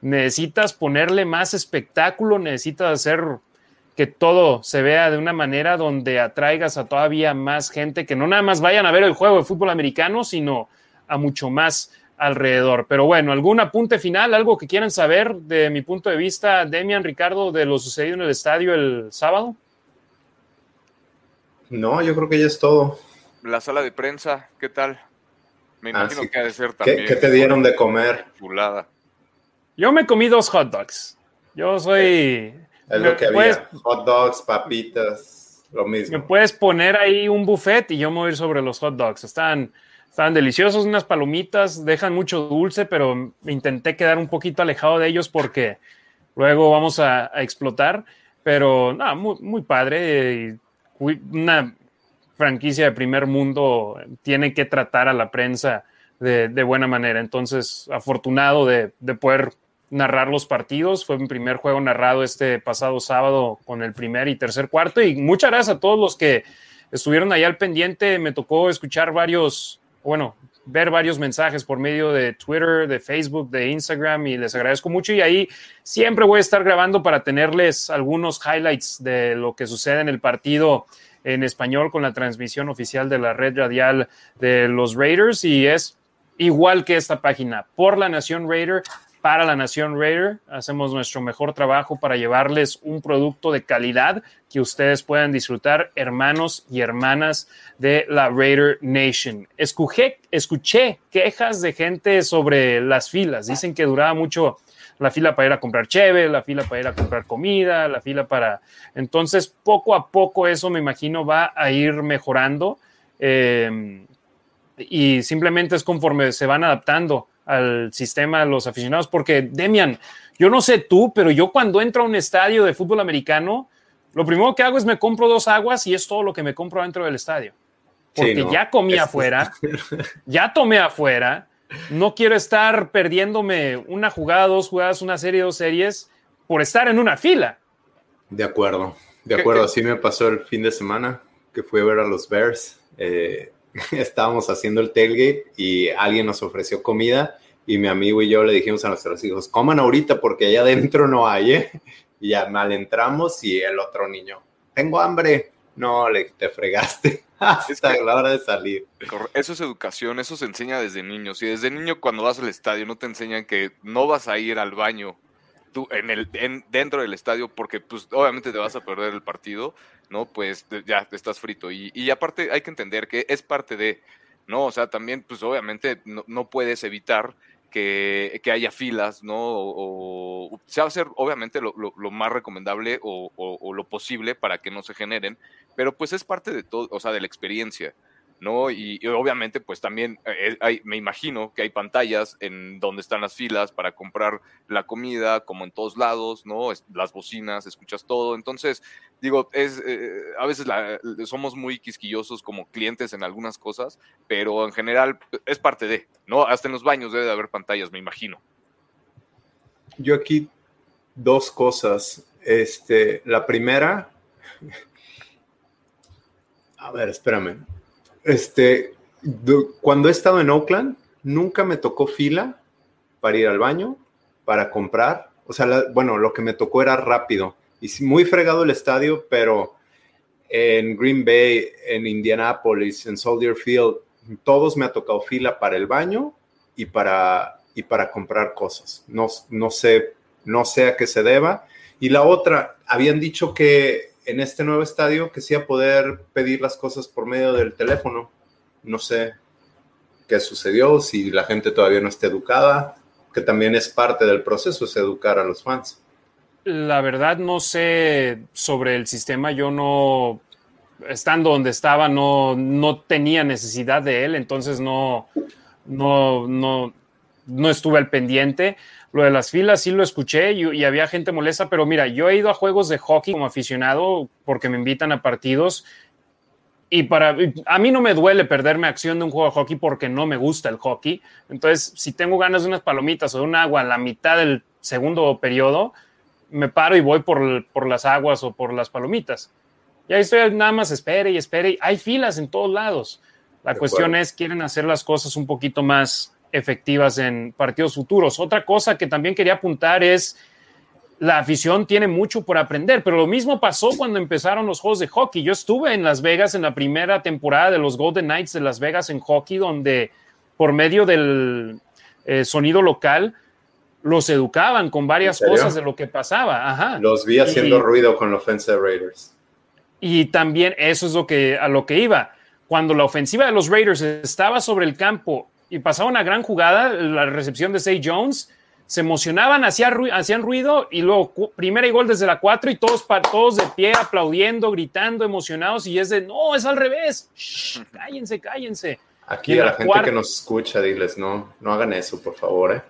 necesitas ponerle más espectáculo, necesitas hacer que todo se vea de una manera donde atraigas a todavía más gente que no nada más vayan a ver el juego de fútbol americano, sino a mucho más alrededor. Pero bueno, ¿algún apunte final, algo que quieran saber de mi punto de vista, Demian, Ricardo, de lo sucedido en el estadio el sábado? No, yo creo que ya es todo. La sala de prensa, ¿qué tal? Me ah, imagino que ha de ser también. ¿Qué, te dieron de comer? Chulada. Yo me comí dos hot dogs. Yo soy. Es lo que había. Hot dogs, papitas, lo mismo. Me puedes poner ahí un buffet y yo me voy a ir sobre los hot dogs. Están, están deliciosos, unas palomitas, dejan mucho dulce, pero intenté quedar un poquito alejado de ellos porque luego vamos a, explotar. Pero nada, muy, muy padre. Una franquicia de primer mundo tiene que tratar a la prensa de, buena manera. Entonces, afortunado de, de poder narrar los partidos. Fue mi primer juego narrado este pasado sábado con el primer y tercer cuarto. Y muchas gracias a todos los que estuvieron ahí al pendiente. Me tocó escuchar varios, bueno, ver varios mensajes por medio de Twitter, de Facebook, de Instagram y les agradezco mucho. Y ahí siempre voy a estar grabando para tenerles algunos highlights de lo que sucede en el partido en español con la transmisión oficial de la red radial de los Raiders. Y es igual que esta página, por la Nación Raider para la Nación Raider. Hacemos nuestro mejor trabajo para llevarles un producto de calidad que ustedes puedan disfrutar, hermanos y hermanas de la Raider Nation. Escuché, escuché quejas de gente sobre las filas. Dicen que duraba mucho la fila para ir a comprar cheve, la fila para ir a comprar comida, la fila para... Entonces, poco a poco eso me imagino va a ir mejorando. Eh, y simplemente es conforme se van adaptando al sistema de los aficionados, porque Demian, yo no sé tú, pero yo cuando entro a un estadio de fútbol americano, lo primero que hago es me compro dos aguas y es todo lo que me compro dentro del estadio. Porque ya comí afuera, ya tomé afuera, no quiero estar perdiéndome una jugada, dos jugadas, una serie, dos series por estar en una fila. De acuerdo, de acuerdo, así me pasó el fin de semana que fui a ver a los Bears. Eh, estábamos haciendo el tailgate y alguien nos ofreció comida y mi amigo y yo le dijimos a nuestros hijos, coman ahorita porque allá adentro no hay, ¿eh? Y ya mal entramos y el otro niño, tengo hambre. No, le te fregaste hasta la hora de salir. Eso es educación, eso se enseña desde niños. Y desde niño cuando vas al estadio no te enseñan que no vas a ir al baño tú en el dentro del estadio porque pues obviamente te vas a perder el partido ¿no? Pues ya estás frito. Y, y aparte hay que entender que es parte de, ¿no? O sea, también, pues obviamente no, no puedes evitar que, que, haya filas, ¿no? O, se va a hacer obviamente lo, lo, más recomendable o, o, lo posible para que no se generen, pero pues es parte de todo, o sea, de la experiencia. ¿No? Y, obviamente, pues también eh, hay, me imagino que hay pantallas en donde están las filas para comprar la comida, como en todos lados, ¿no? Las bocinas, escuchas todo. Entonces, digo, es, eh, a veces somos muy quisquillosos como clientes en algunas cosas, pero en general es parte de, ¿no? Hasta en los baños debe de haber pantallas, me imagino. Yo aquí dos cosas. Este, la primera, a ver, espérame este, cuando he estado en Oakland, nunca me tocó fila para ir al baño, para comprar. O sea, bueno, lo que me tocó era rápido. Y muy fregado el estadio, pero en Green Bay, en Indianapolis, en Soldier Field, todos me ha tocado fila para el baño y para, y para comprar cosas. No, no, sé, no sé a qué se deba. Y la otra, habían dicho que en este nuevo estadio que sea poder pedir las cosas por medio del teléfono. No sé qué sucedió, si la gente todavía no está educada, que también es parte del proceso, es educar a los fans. La verdad no sé sobre el sistema, yo no, estando donde estaba, no, no tenía necesidad de él, entonces no, no, no, no estuve al pendiente. Lo de las filas sí lo escuché y, y, había gente molesta, pero mira, yo he ido a juegos de hockey como aficionado porque me invitan a partidos y para a mí no me duele perderme acción de un juego de hockey porque no me gusta el hockey. Entonces, si tengo ganas de unas palomitas o de un agua a la mitad del segundo periodo, me paro y voy por, por las aguas o por las palomitas. Y ahí estoy nada más espere y espere. Hay filas en todos lados. La cuestión es, quieren hacer las cosas un poquito más efectivas en partidos futuros. Otra cosa que también quería apuntar es la afición tiene mucho por aprender, pero lo mismo pasó cuando empezaron los juegos de hockey. Yo estuve en Las Vegas en la primera temporada de los Golden Knights de Las Vegas en hockey, donde por medio del eh, sonido local los educaban con varias cosas de lo que pasaba. Ajá. Los vi haciendo y, ruido con la ofensa de Raiders. Y también eso es lo que, a lo que iba. Cuando la ofensiva de los Raiders estaba sobre el campo y pasaba una gran jugada, la recepción de Say Jones, se emocionaban, hacían, hacían ruido y luego primera y gol desde la 4 y todos, todos de pie aplaudiendo, gritando, emocionados y es de, no, es al revés, Shh, cállense, cállense. Aquí a la, la gente cuarta, que nos escucha, diles, no, no hagan eso, por favor. ¿eh?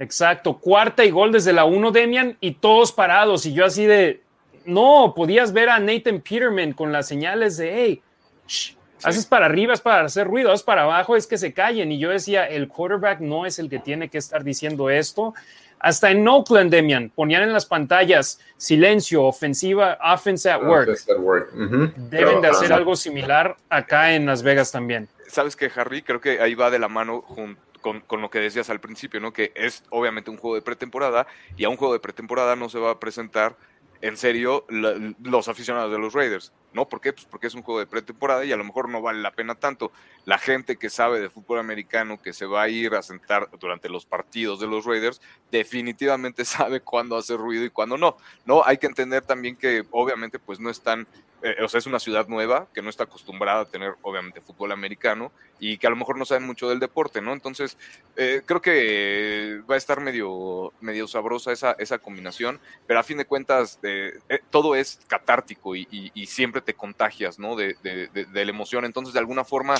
Exacto, cuarta y gol desde la 1, Demian, y todos parados y yo así de, no, podías ver a Nathan Peterman con las señales de, hey, shh, Sí. Haces para arriba es para hacer ruido, haces para abajo es que se callen. Y yo decía, el quarterback no es el que tiene que estar diciendo esto. Hasta en Oakland, Demian, ponían en las pantallas silencio, ofensiva, offense at work. Offense at work. Uh -huh. Deben Pero, de hacer algo similar acá en Las Vegas también. ¿Sabes qué, Harry? Creo que ahí va de la mano junto con, con, lo que decías al principio, ¿no? Que es obviamente un juego de pretemporada y a un juego de pretemporada no se va a presentar en serio la, los aficionados de los Raiders. ¿No? ¿Por qué? Pues porque es un juego de pretemporada y a lo mejor no vale la pena tanto. La gente que sabe de fútbol americano, que se va a ir a sentar durante los partidos de los Raiders, definitivamente sabe cuándo hacer ruido y cuándo no. No, hay que entender también que obviamente pues no están eh, o sea, es una ciudad nueva que no está acostumbrada a tener, obviamente, fútbol americano y que a lo mejor no saben mucho del deporte, ¿no? Entonces, eh, creo que va a estar medio, medio sabrosa esa, esa combinación, pero a fin de cuentas, eh, todo es catártico y, y, y, siempre te contagias, ¿no? De, de, de, la emoción. Entonces, de alguna forma,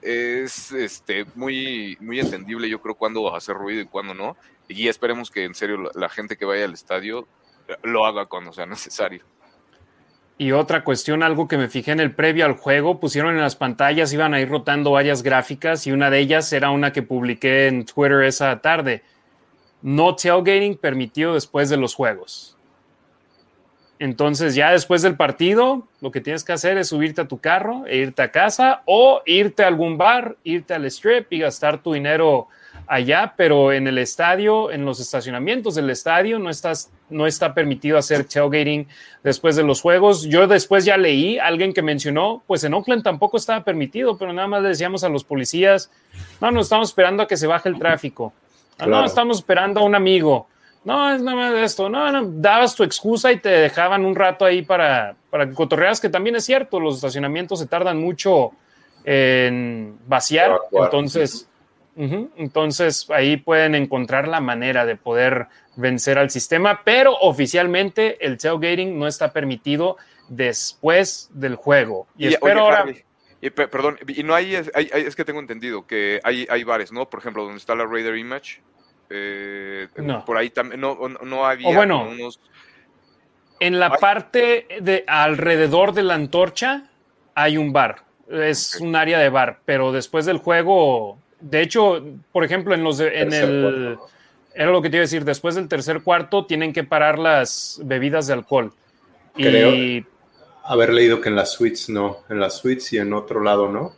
es este, muy, muy entendible, yo creo, cuándo hacer ruido y cuándo no. Y esperemos que, en serio, la, la gente que vaya al estadio lo haga cuando sea necesario. Y otra cuestión, algo que me fijé en el previo al juego, pusieron en las pantallas, iban a ir rotando varias gráficas y una de ellas era una que publiqué en Twitter esa tarde. No tailgating permitido después de los juegos. Entonces ya después del partido, lo que tienes que hacer es subirte a tu carro e irte a casa o irte a algún bar, irte al strip y gastar tu dinero allá, pero en el estadio, en los estacionamientos del estadio, no, estás, no está permitido hacer tailgating después de los juegos. Yo después ya leí, alguien que mencionó, pues en Oakland tampoco estaba permitido, pero nada más le decíamos a los policías, no, no estamos esperando a que se baje el tráfico. No, claro. no estamos esperando a un amigo. No, es nada más de esto. No, no, dabas tu excusa y te dejaban un rato ahí para, para que cotorreas, que también es cierto, los estacionamientos se tardan mucho en vaciar, entonces... Uh -huh. Entonces ahí pueden encontrar la manera de poder vencer al sistema, pero oficialmente el tailgating no está permitido después del juego. Y, y espero oye, ahora. Y, perdón, y no hay, hay, hay, es que tengo entendido que hay, hay bares, ¿no? Por ejemplo, donde está la Raider Image, eh, no. por ahí también no, no había o bueno, unos... En la parte de alrededor de la antorcha hay un bar, es okay. un área de bar, pero después del juego de hecho, por ejemplo, en los de, en el cuarto. era lo que te iba a decir, después del tercer cuarto tienen que parar las bebidas de alcohol. Creo y haber leído que en las suites no, en las suites y en otro lado no.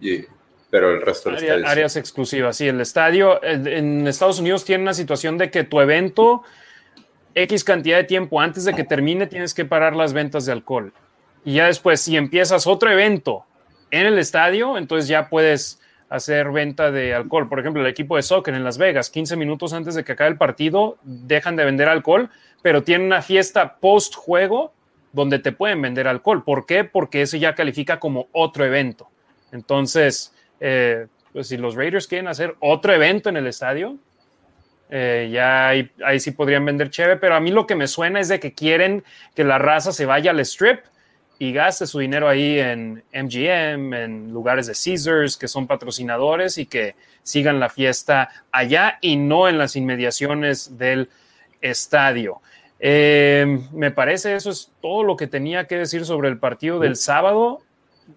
Y, pero el resto del área, estadio. Áreas sí. exclusivas, sí. El estadio en Estados Unidos tiene una situación de que tu evento, X cantidad de tiempo antes de que termine, tienes que parar las ventas de alcohol. Y ya después, si empiezas otro evento en el estadio, entonces ya puedes hacer venta de alcohol. Por ejemplo, el equipo de soccer en Las Vegas, 15 minutos antes de que acabe el partido, dejan de vender alcohol, pero tienen una fiesta post juego donde te pueden vender alcohol. ¿Por qué? Porque eso ya califica como otro evento. Entonces, eh, pues si los Raiders quieren hacer otro evento en el estadio, eh, ya ahí, ahí, sí podrían vender chévere, pero a mí lo que me suena es de que quieren que la raza se vaya al strip y gaste su dinero ahí en MGM, en lugares de Caesars que son patrocinadores y que sigan la fiesta allá y no en las inmediaciones del estadio. Eh, me parece eso es todo lo que tenía que decir sobre el partido del sábado.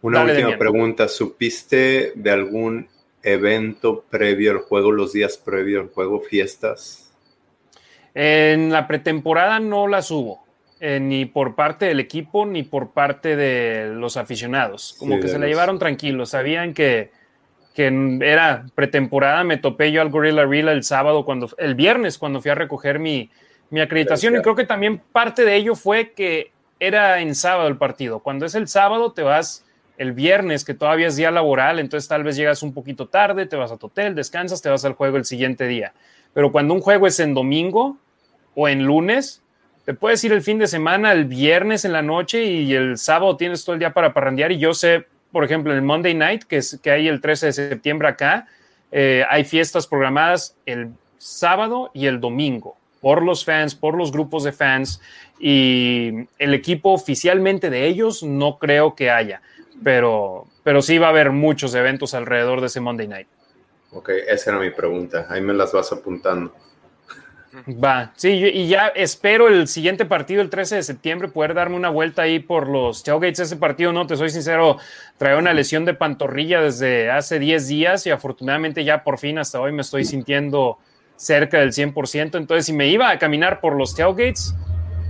Una última pregunta. ¿Supiste de algún evento previo al juego, los días previo al juego, fiestas? En la pretemporada no las hubo, eh, ni por parte del equipo ni por parte de los aficionados. Como que se la llevaron tranquilos, sabían que, que era pretemporada. Me topé yo al Gorilla Reel el sábado, cuando, el viernes, cuando fui a recoger mi, mi acreditación. Y creo que también parte de ello fue que era en sábado el partido. Cuando es el sábado, te vas el viernes, que todavía es día laboral, entonces tal vez llegas un poquito tarde, te vas a tu hotel, descansas, te vas al juego el siguiente día. Pero cuando un juego es en domingo o en lunes, te puedes ir el fin de semana, el viernes en la noche y el sábado tienes todo el día para parrandear. Y yo sé, por ejemplo, el Monday Night, que, es, que hay el 13 de septiembre acá, eh, hay fiestas programadas el sábado y el domingo por los fans, por los grupos de fans y el equipo oficialmente de ellos no creo que haya pero, pero sí va a haber muchos eventos alrededor de ese Monday Night. Ok, esa era mi pregunta. Ahí me las vas apuntando. Va, sí, y ya espero el siguiente partido, el 13 de septiembre, poder darme una vuelta ahí por los tailgates. Ese partido, no, te soy sincero, trae una lesión de pantorrilla desde hace 10 días y afortunadamente ya por fin hasta hoy me estoy sintiendo cerca del 100%. Entonces, si me iba a caminar por los tailgates,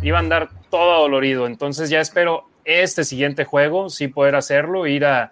iba a andar todo dolorido. Entonces, ya espero este siguiente juego sí poder hacerlo, ir a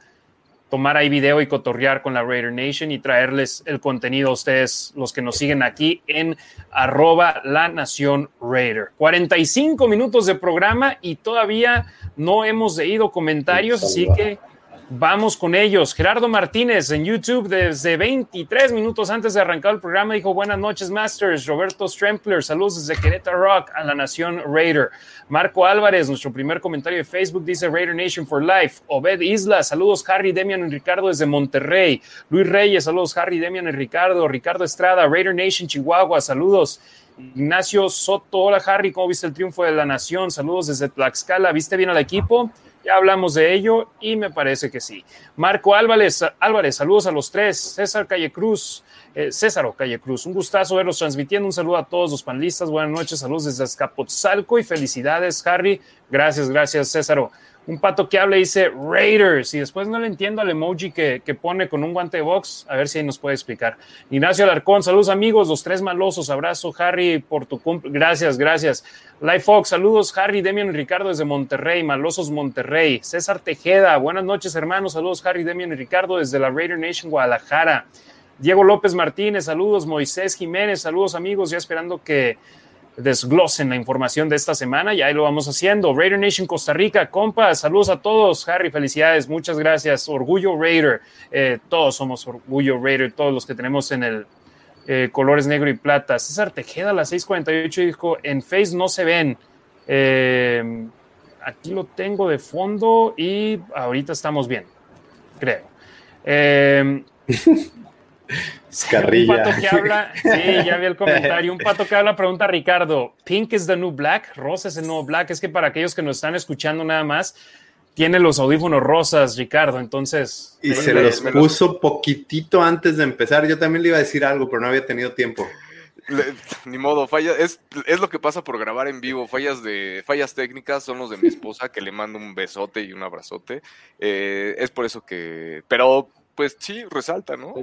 tomar ahí video y cotorrear con la Raider Nation y traerles el contenido a ustedes, los que nos siguen aquí en arroba la nación Raider. 45 minutos de programa y todavía no hemos leído comentarios, así que Vamos con ellos. Gerardo Martínez en YouTube desde 23 minutos antes de arrancar el programa dijo buenas noches Masters. Roberto Strempler, saludos desde Querétaro Rock a la Nación Raider. Marco Álvarez, nuestro primer comentario de Facebook dice Raider Nation for Life. Obed Isla, saludos Harry, Demian y Ricardo desde Monterrey. Luis Reyes, saludos Harry, Demian y Ricardo. Ricardo Estrada, Raider Nation Chihuahua, saludos. Ignacio Soto, hola Harry, ¿cómo viste el triunfo de la Nación? Saludos desde Tlaxcala, ¿viste bien al equipo? Ya hablamos de ello y me parece que sí. Marco Álvarez, Álvarez saludos a los tres. César Calle Cruz, eh, César Calle Cruz, un gustazo verlos transmitiendo. Un saludo a todos los panelistas. Buenas noches, saludos desde Azcapotzalco y felicidades, Harry. Gracias, gracias, César un pato que habla dice Raiders y después no le entiendo al emoji que, pone con un guante de box, a ver si ahí nos puede explicar. Ignacio Alarcón, saludos amigos, los tres malosos, abrazo Harry por tu cumple, gracias, gracias. Life Fox, saludos Harry, Demian y Ricardo desde Monterrey, malosos Monterrey. César Tejeda, buenas noches hermanos, saludos Harry, Demian y Ricardo desde la Raider Nation Guadalajara. Diego López Martínez, saludos Moisés Jiménez, saludos amigos, ya esperando que desglosen la información de esta semana y ahí lo vamos haciendo. Raider Nation Costa Rica, compas, saludos a todos. Harry, felicidades, muchas gracias. Orgullo Raider, eh, todos somos Orgullo Raider, todos los que tenemos en el eh, colores negro y plata. César Tejeda, las 6:48, dijo: En Face no se ven. Eh, aquí lo tengo de fondo y ahorita estamos bien, creo. Un pato que habla, sí, ya vi el comentario. Un pato que habla, pregunta Ricardo: ¿Pink is the new black? ¿Rosa es el nuevo black? Es que para aquellos que nos están escuchando nada más, tiene los audífonos rosas, Ricardo. Entonces. Y se los puso poquitito antes de empezar. Yo también le iba a decir algo, pero no había tenido tiempo. ni modo, falla, es, es lo que pasa por grabar en vivo. Fallas de fallas técnicas son los de mi esposa, que le mando un besote y un abrazote. Eh, es por eso que. Pero pues sí, resalta, ¿no?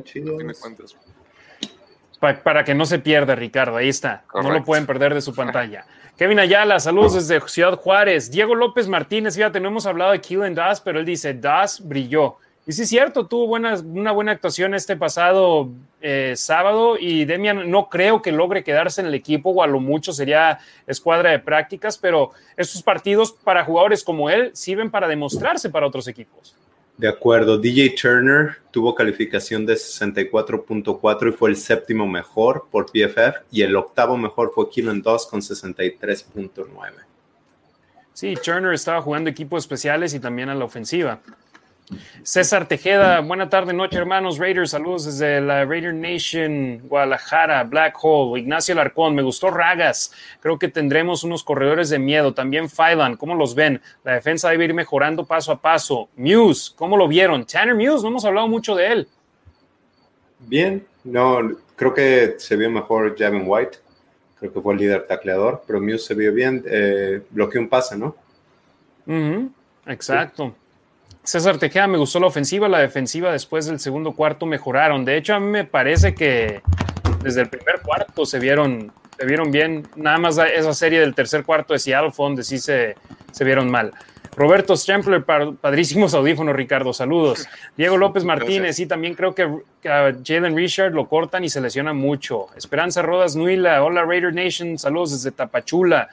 para que no se pierda, Ricardo, ahí está. No lo pueden perder de su pantalla. Kevin Ayala, saludos desde Ciudad Juárez. Diego López Martínez, fíjate, no hemos hablado de Killen Das, pero él dice, Das brilló. Y sí es cierto, tuvo una buena actuación este pasado eh, sábado y Demian no creo que logre quedarse en el equipo o a lo mucho sería escuadra de prácticas, pero estos partidos para jugadores como él sirven para demostrarse para otros equipos. De acuerdo, DJ Turner tuvo calificación de 64.4 y fue el séptimo mejor por PFF y el octavo mejor fue Keelan 2 con 63.9. Sí, Turner estaba jugando equipos especiales y también a la ofensiva. César Tejeda, buena tarde, noche, hermanos Raiders. Saludos desde la Raider Nation, Guadalajara, Black Hole. Ignacio Larcón, me gustó Ragas. Creo que tendremos unos corredores de miedo. También Fylan, ¿cómo los ven? La defensa debe ir mejorando paso a paso. Muse, ¿cómo lo vieron? Tanner Muse, no hemos hablado mucho de él. Bien, no, creo que se vio mejor Javin White. Creo que fue el líder tacleador, pero Muse se vio bien. Eh, bloqueó un pase, ¿no? Exacto. César Tejeda, me gustó la ofensiva, la defensiva después del segundo cuarto mejoraron. De hecho, a mí me parece que desde el primer cuarto se vieron, se vieron bien. Nada más esa serie del tercer cuarto de Seattle fue donde sí se, se vieron mal. Roberto Stempler, padrísimos audífonos, Ricardo, saludos. Diego López Martínez, sí, también creo que, a Jalen Richard lo cortan y se lesiona mucho. Esperanza Rodas Nuila, hola Raider Nation, saludos desde Tapachula.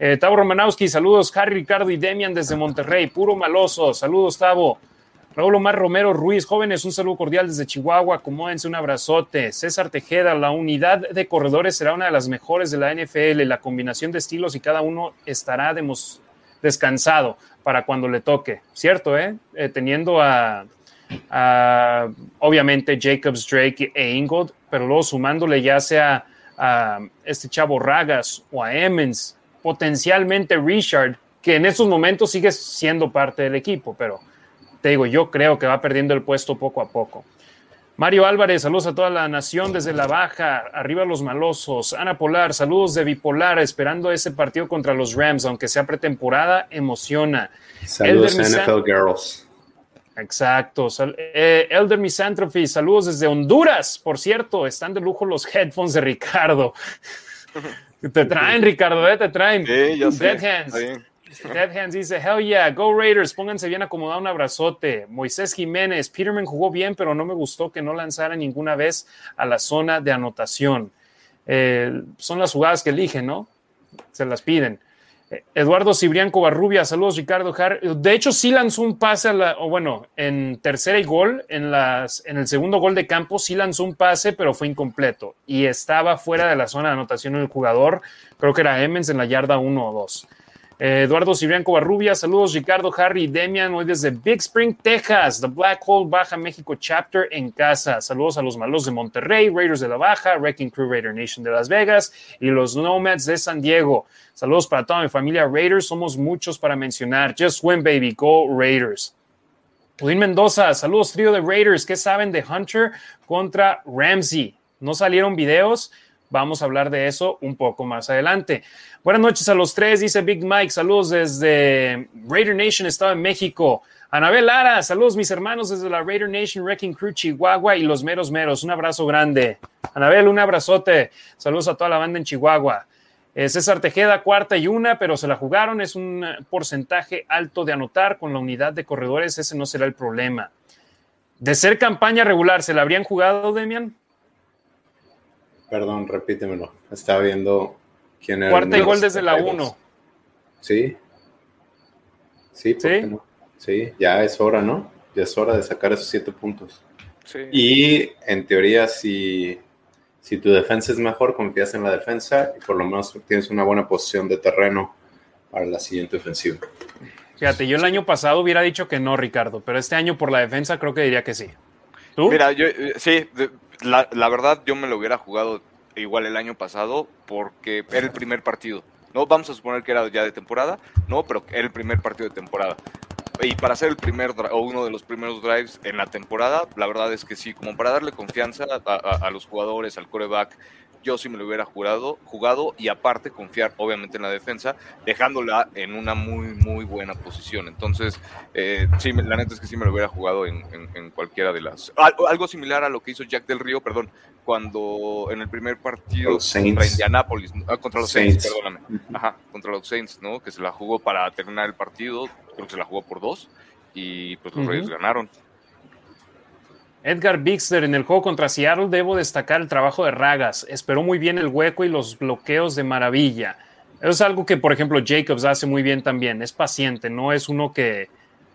Eh, Tavo Romanowski, saludos. Harry, Ricardo y Demian desde Monterrey. Puro maloso. Saludos, Tavo. Raúl Omar Romero Ruiz, jóvenes, un saludo cordial desde Chihuahua. Acomódense un abrazote. César Tejeda, la unidad de corredores será una de las mejores de la NFL. La combinación de estilos y cada uno estará descansado para cuando le toque. Cierto, ¿eh? eh teniendo a, obviamente, Jacobs, Drake e Ingold, pero luego sumándole ya sea a este chavo Ragas o a Emmons potencialmente Richard, que en estos momentos sigue siendo parte del equipo, pero te digo, yo creo que va perdiendo el puesto poco a poco. Mario Álvarez, saludos a toda la nación desde la baja, arriba los malosos. Ana Polar, saludos de Bipolar, esperando ese partido contra los Rams, aunque sea pretemporada, emociona. Saludos NFL Girls. Exacto. Eh, Elder Misanthropy, saludos desde Honduras. Por cierto, están de lujo los headphones de Ricardo. Te traen, Ricardo, ¿eh? te traen. Sí, Dead Hands. Dead Hands dice, hell yeah, go Raiders, pónganse bien acomodado, un abrazote. Moisés Jiménez, Peterman jugó bien, pero no me gustó que no lanzara ninguna vez a la zona de anotación. Eh, son las jugadas que eligen, ¿no? Se las piden. Eduardo Cibrián Covarrubia, saludos Ricardo De hecho, sí lanzó un pase, a la, o bueno, en tercera y gol, en, las, en el segundo gol de campo, sí lanzó un pase, pero fue incompleto y estaba fuera de la zona de anotación del jugador. Creo que era Emmons en la yarda 1 o 2. Eduardo Cibrián Covarrubia, saludos Ricardo, Harry y Demian, hoy desde Big Spring, Texas, The Black Hole Baja México Chapter en casa. Saludos a los malos de Monterrey, Raiders de la Baja, Wrecking Crew Raider Nation de Las Vegas y los Nomads de San Diego. Saludos para toda mi familia Raiders, somos muchos para mencionar. Just win, baby, go Raiders. Pudín Mendoza, saludos trío de Raiders, ¿qué saben de Hunter contra Ramsey? ¿No salieron videos? Vamos a hablar de eso un poco más adelante. Buenas noches a los tres, dice Big Mike. Saludos desde Raider Nation, Estado de México. Anabel Lara, saludos mis hermanos desde la Raider Nation Wrecking Crew Chihuahua y los meros meros. Un abrazo grande. Anabel, un abrazote. Saludos a toda la banda en Chihuahua. Eh, César Tejeda, cuarta y una, pero se la jugaron. Es un porcentaje alto de anotar con la unidad de corredores. Ese no será el problema. De ser campaña regular, ¿se la habrían jugado, Demian? Perdón, repítemelo. Estaba viendo quién era. Cuarta y gol desde la 1. Sí. Sí, ¿Sí? Sí, ya es hora, ¿no? Ya es hora de sacar esos siete puntos. Sí. Y en teoría, si, si tu defensa es mejor, confías en la defensa y por lo menos tienes una buena posición de terreno para la siguiente ofensiva. Fíjate, yo el año pasado hubiera dicho que no, Ricardo, pero este año por la defensa creo que diría que sí. ¿Tú? Mira, yo eh, sí, la, la, verdad yo me lo hubiera jugado igual el año pasado porque era el primer partido. No vamos a suponer que era ya de temporada, no, pero era el primer partido de temporada. Y para ser el primer o uno de los primeros drives en la temporada, la verdad es que sí, como para darle confianza a, a los jugadores, al coreback, yo sí me lo hubiera jurado, jugado y aparte confiar obviamente en la defensa, dejándola en una muy, muy buena posición. Entonces, eh, sí, la neta es que sí me lo hubiera jugado en, cualquiera de las... Algo similar a lo que hizo Jack del Río, perdón, cuando en el primer partido contra Indianapolis, ah, contra los Saints, perdóname, ajá, contra los Saints, ¿no? Que se la jugó para terminar el partido, creo que se la jugó por dos y pues los Reyes ganaron. Edgar Bixler en el juego contra Seattle debo destacar el trabajo de Ragas. Esperó muy bien el hueco y los bloqueos de maravilla. Eso es algo que, por ejemplo, Jacobs hace muy bien también. Es paciente, no es uno que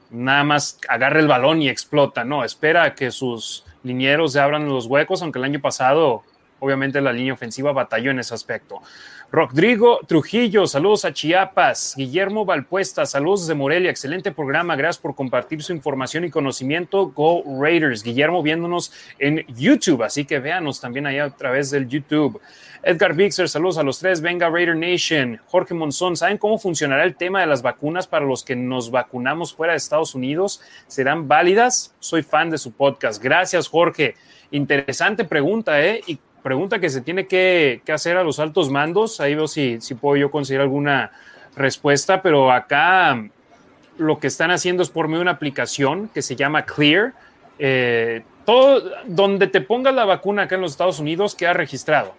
nada más agarre el balón y explota. No, espera a que sus linieros se abran los huecos, aunque el año pasado obviamente la línea ofensiva batalló en ese aspecto. Rodrigo Trujillo, saludos a Chiapas. Guillermo Valpuesta, saludos de Morelia. Excelente programa. Gracias por compartir su información y conocimiento. Go Raiders. Guillermo viéndonos en YouTube, así que véanos también allá a través del YouTube. Edgar Bixer, saludos a los tres. Venga Raider Nation. Jorge Monzón, ¿saben cómo funcionará el tema de las vacunas para los que nos vacunamos fuera de Estados Unidos? ¿Serán válidas? Soy fan de su podcast. Gracias, Jorge. Interesante pregunta, ¿eh? Y pregunta que se tiene que, hacer a los altos mandos. Ahí veo si, puedo yo conseguir alguna respuesta, pero acá lo que están haciendo es por medio una aplicación que se llama Clear. Eh, todo donde te pongas la vacuna acá en los Estados Unidos queda registrado.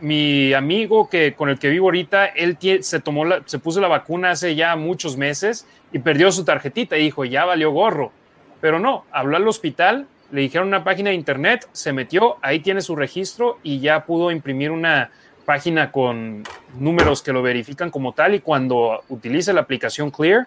Mi amigo que con el que vivo ahorita, él se tomó se puso la vacuna hace ya muchos meses y perdió su tarjetita y dijo, ya valió gorro. Pero no, habló al hospital le dijeron una página de internet, se metió, ahí tiene su registro y ya pudo imprimir una página con números que lo verifican como tal y cuando utilice la aplicación Clear,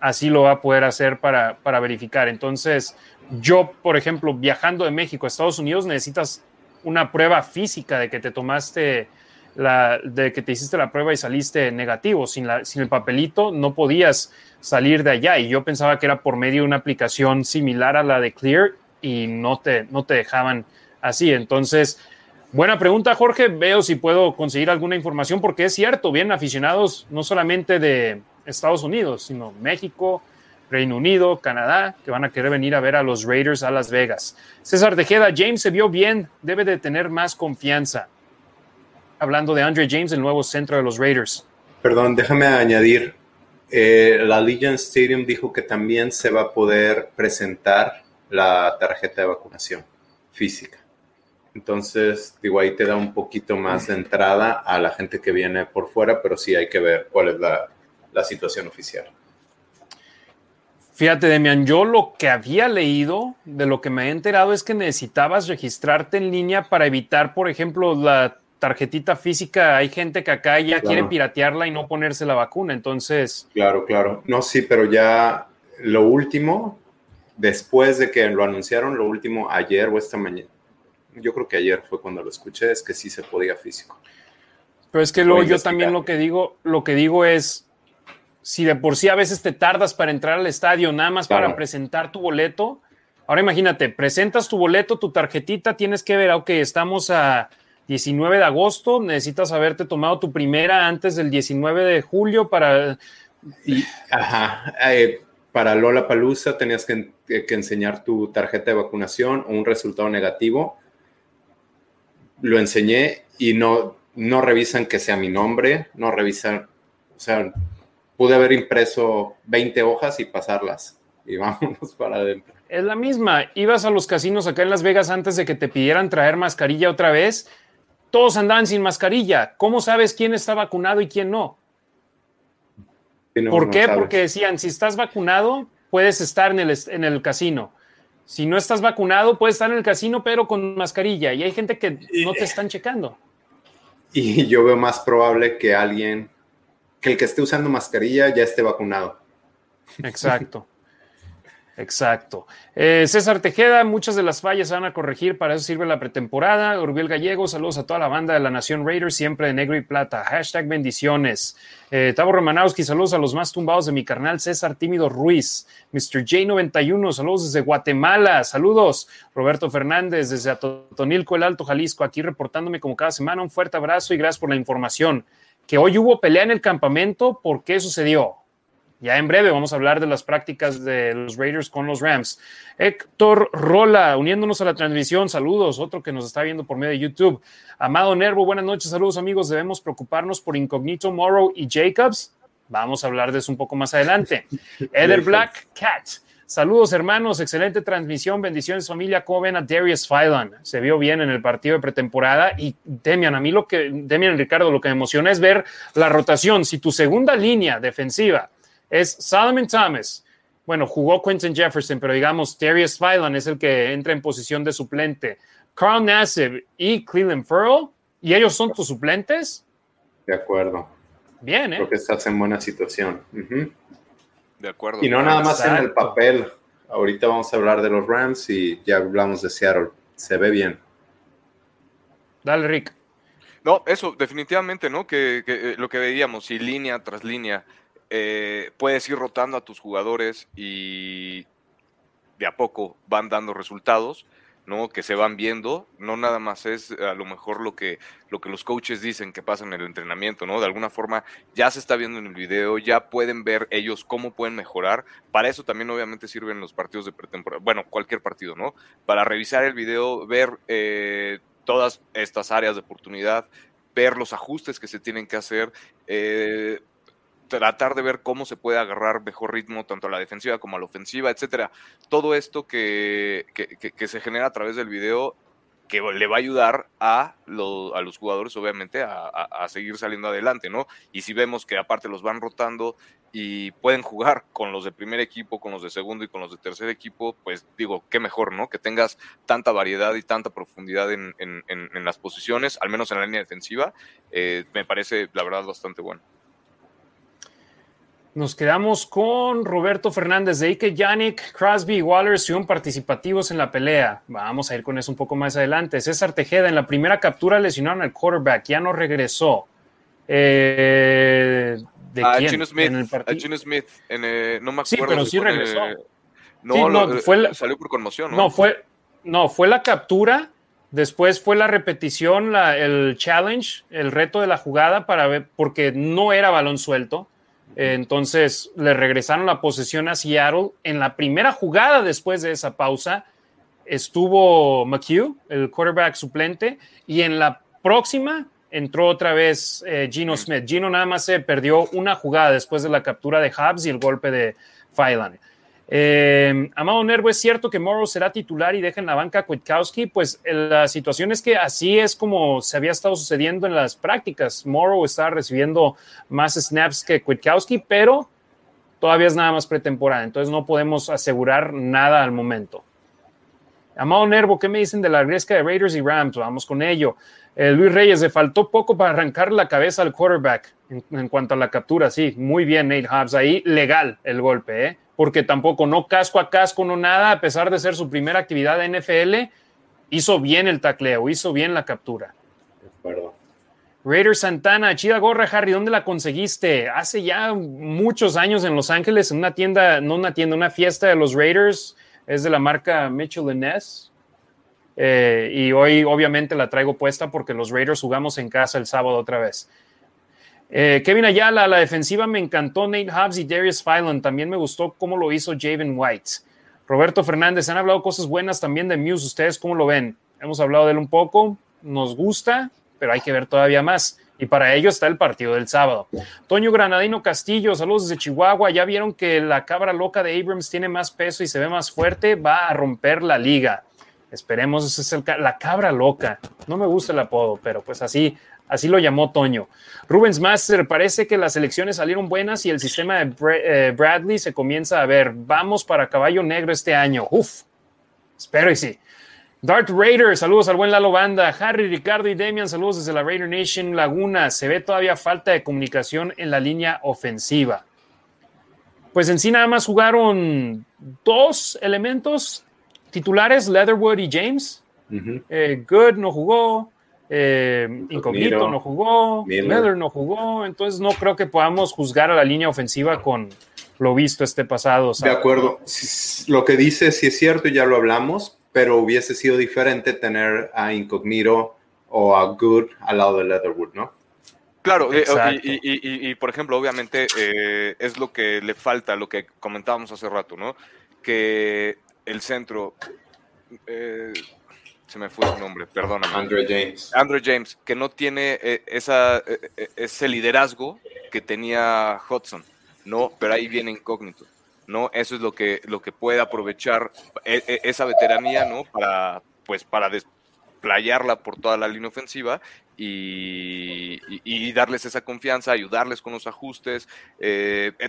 así lo va a poder hacer para, para verificar. Entonces, yo, por ejemplo, viajando de México a Estados Unidos, necesitas una prueba física de que te tomaste la, de que te hiciste la prueba y saliste negativo. Sin, la, sin el papelito no podías salir de allá. Y yo pensaba que era por medio de una aplicación similar a la de Clear y no te, no te dejaban así. Entonces, buena pregunta, Jorge. Veo si puedo conseguir alguna información, porque es cierto, vienen aficionados no solamente de Estados Unidos, sino México, Reino Unido, Canadá, que van a querer venir a ver a los Raiders a Las Vegas. César Tejeda, James se vio bien, debe de tener más confianza. Hablando de Andre James, el nuevo centro de los Raiders. Perdón, déjame añadir, eh, la Legion Stadium dijo que también se va a poder presentar la tarjeta de vacunación física. Entonces, digo, ahí te da un poquito más de entrada a la gente que viene por fuera, pero sí hay que ver cuál es la, la situación oficial. Fíjate, Demian, yo lo que había leído, de lo que me he enterado, es que necesitabas registrarte en línea para evitar, por ejemplo, la tarjetita física. Hay gente que acá ya quiere piratearla y no ponerse la vacuna, entonces. Claro, claro. No, sí, pero ya lo último, después de que lo anunciaron, lo último, ayer o esta mañana, yo creo que ayer fue cuando lo escuché, es que sí se podía físico. Pero es que luego yo también lo que digo, lo que digo es, si de por sí a veces te tardas para entrar al estadio, nada más para presentar tu boleto, ahora imagínate, presentas tu boleto, tu tarjetita, tienes que ver, ok, estamos a 19 de agosto, necesitas haberte tomado tu primera antes del 19 de julio para... ajá, eh, para Lola Palusa tenías que, enseñar tu tarjeta de vacunación o un resultado negativo. Lo enseñé y no, no revisan que sea mi nombre, no revisan, o sea, pude haber impreso 20 hojas y pasarlas y vámonos para adentro. Es la misma, ibas a los casinos acá en Las Vegas antes de que te pidieran traer mascarilla otra vez, todos andaban sin mascarilla. ¿Cómo sabes quién está vacunado y quién no? ¿Por qué? Porque decían, si estás vacunado, puedes estar en el, en el casino. Si no estás vacunado, puedes estar en el casino, pero con mascarilla. Y hay gente que no te están checando. Y yo veo más probable que alguien, que el que esté usando mascarilla ya esté vacunado. Exacto. Exacto. Eh, César Tejeda, muchas de las fallas se van a corregir, para eso sirve la pretemporada. Urbiel Gallego, saludos a toda la banda de la Nación Raiders, siempre de negro y plata. Hashtag bendiciones. Eh, Tavo Romanowski, saludos a los más tumbados de mi carnal César Tímido Ruiz. Mr. J91, saludos desde Guatemala. Saludos. Roberto Fernández, desde Atotonilco, el Alto Jalisco, aquí reportándome como cada semana. Un fuerte abrazo y gracias por la información. Que hoy hubo pelea en el campamento, ¿por qué sucedió? Ya en breve vamos a hablar de las prácticas de los Raiders con los Rams. Héctor Rola, uniéndonos a la transmisión, saludos, otro que nos está viendo por medio de YouTube. Amado Nervo, buenas noches, saludos amigos. Debemos preocuparnos por Incognito Morrow y Jacobs. Vamos a hablar de eso un poco más adelante. Eder Black Cat. Saludos hermanos, excelente transmisión, bendiciones familia, ¿cómo ven a Darius Phylon? Se vio bien en el partido de pretemporada y Demian, a mí lo que, Demian Ricardo, lo que me emociona es ver la rotación. Si tu segunda línea defensiva es Solomon Thomas. Bueno, jugó Quentin Jefferson, pero digamos, Darius Phylon es el que entra en posición de suplente. Carl Nassib y Cleveland Furl, ¿y ellos son tus suplentes? De acuerdo. Bien, ¿eh? Creo que estás en buena situación. De acuerdo. Y no nada más en el papel. Ahorita vamos a hablar de los Rams y ya hablamos de Seattle. Se ve bien. Dale, Rick. No, eso, definitivamente, ¿no? Que, que eh, lo que veíamos, si línea tras línea eh, puedes ir rotando a tus jugadores y de a poco van dando resultados, ¿no? Que se van viendo, no nada más es a lo mejor lo que, lo que los coaches dicen que pasa en el entrenamiento, ¿no? De alguna forma ya se está viendo en el video, ya pueden ver ellos cómo pueden mejorar. Para eso también obviamente sirven los partidos de pretemporada, bueno, cualquier partido, ¿no? Para revisar el video, ver eh, todas estas áreas de oportunidad, ver los ajustes que se tienen que hacer, eh, tratar de ver cómo se puede agarrar mejor ritmo tanto a la defensiva como a la ofensiva, etcétera. Todo esto que, que, se genera a través del video que le va a ayudar a, a los jugadores, obviamente, a, seguir saliendo adelante, ¿no? Y si vemos que aparte los van rotando y pueden jugar con los de primer equipo, con los de segundo y con los de tercer equipo, pues digo, qué mejor, ¿no? Que tengas tanta variedad y tanta profundidad en, en, en, las posiciones, al menos en la línea defensiva, eh, me parece, la verdad, bastante bueno. Nos quedamos con Roberto Fernández de Ike, Yannick, Crosby y Waller son participativos en la pelea. Vamos a ir con eso un poco más adelante. César Tejeda, en la primera captura lesionaron al quarterback, ya no regresó. Eh, ¿De quién? Gino Smith, a Gino Smith, en, no me acuerdo. Sí, pero sí regresó. no, no fue salió por conmoción. ¿no? no, fue, no, fue la captura, después fue la repetición, la, el challenge, el reto de la jugada para ver, porque no era balón suelto entonces le regresaron la posesión a Seattle. En la primera jugada después de esa pausa estuvo McHugh, el quarterback suplente, y en la próxima entró otra vez eh, Gino Smith. Gino nada más se perdió una jugada después de la captura de Hubs y el golpe de Phylan. Eh, Amado Nervo, ¿es cierto que Morrow será titular y deja en la banca a Kwiatkowski? Pues eh, la situación es que así es como se había estado sucediendo en las prácticas. Morrow está recibiendo más snaps que Kwiatkowski, pero todavía es nada más pretemporada, entonces no podemos asegurar nada al momento. Amado Nervo, ¿qué me dicen de la riesca de Raiders y Rams? Vamos con ello. Eh, Luis Reyes, le faltó poco para arrancar la cabeza al quarterback en, en, cuanto a la captura. Sí, muy bien, Nate Hobbs. Ahí legal el golpe, ¿eh? Porque tampoco no casco a casco, no nada, a pesar de ser su primera actividad de NFL, hizo bien el tacleo, hizo bien la captura. De acuerdo. Raider Santana, chida gorra, Harry, ¿dónde la conseguiste? Hace ya muchos años en Los Ángeles, en una tienda, no una tienda, una fiesta de los Raiders, es de la marca Mitchell Ness. Eh, y hoy obviamente la traigo puesta porque los Raiders jugamos en casa el sábado otra vez. Eh, Kevin Ayala, la defensiva me encantó Nate Hobbs y Darius Phylan. También me gustó cómo lo hizo Javen White. Roberto Fernández, han hablado cosas buenas también de Muse. ¿Ustedes cómo lo ven? Hemos hablado de él un poco, nos gusta, pero hay que ver todavía más. Y para ello está el partido del sábado. Toño Granadino Castillo, saludos desde Chihuahua. Ya vieron que la cabra loca de Abrams tiene más peso y se ve más fuerte, va a romper la liga. Esperemos, ese es el, la cabra loca. No me gusta el apodo, pero pues así, Así lo llamó Toño. Rubens Master, parece que las elecciones salieron buenas y el sistema de eh, Bradley se comienza a ver. Vamos para caballo negro este año. Uf, espero y sí. Dart Raider, saludos al buen Lalo Banda. Harry, Ricardo y Demian, saludos desde la Raider Nation Laguna. Se ve todavía falta de comunicación en la línea ofensiva. Pues en sí nada más jugaron dos elementos titulares, Leatherwood y James. Eh, Good no jugó, eh, Incognito no jugó, Miller. no jugó, entonces no creo que podamos juzgar a la línea ofensiva con lo visto este pasado. De acuerdo, lo que dice sí es cierto, ya lo hablamos, pero hubiese sido diferente tener a Incognito o a Good al lado de Leatherwood, ¿no? Claro, eh, y, por ejemplo, obviamente eh, es lo que le falta, lo que comentábamos hace rato, ¿no? Que el centro eh, se me fue su nombre, perdóname. Andrew James. Andrew James, que no tiene eh, esa, eh, eh, ese liderazgo que tenía Hudson, ¿no? Pero ahí viene incógnito, ¿no? Eso es lo que, lo que puede aprovechar esa veteranía, ¿no? Para, pues, para desplayarla por toda la línea ofensiva y, y, darles esa confianza, ayudarles con los ajustes,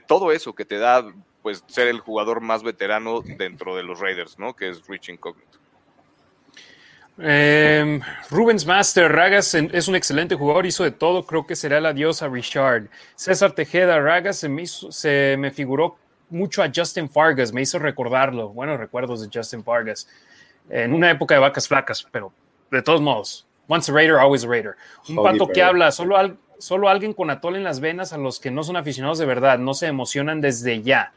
todo eso que te da, pues, ser el jugador más veterano dentro de los Raiders, ¿no? Que es Rich Incógnito. Eh, Rubens Master, Ragas es un excelente jugador, hizo de todo, creo que será el adiós a Richard. César Tejeda, Ragas se me, se me figuró mucho a Justin Fargas, me hizo recordarlo, buenos recuerdos de Justin Fargas, en una época de vacas flacas, pero de todos modos, Once a Raider, always a Raider. Un pato que habla, solo, solo alguien con atol en las venas a los que no son aficionados de verdad, no se emocionan desde ya.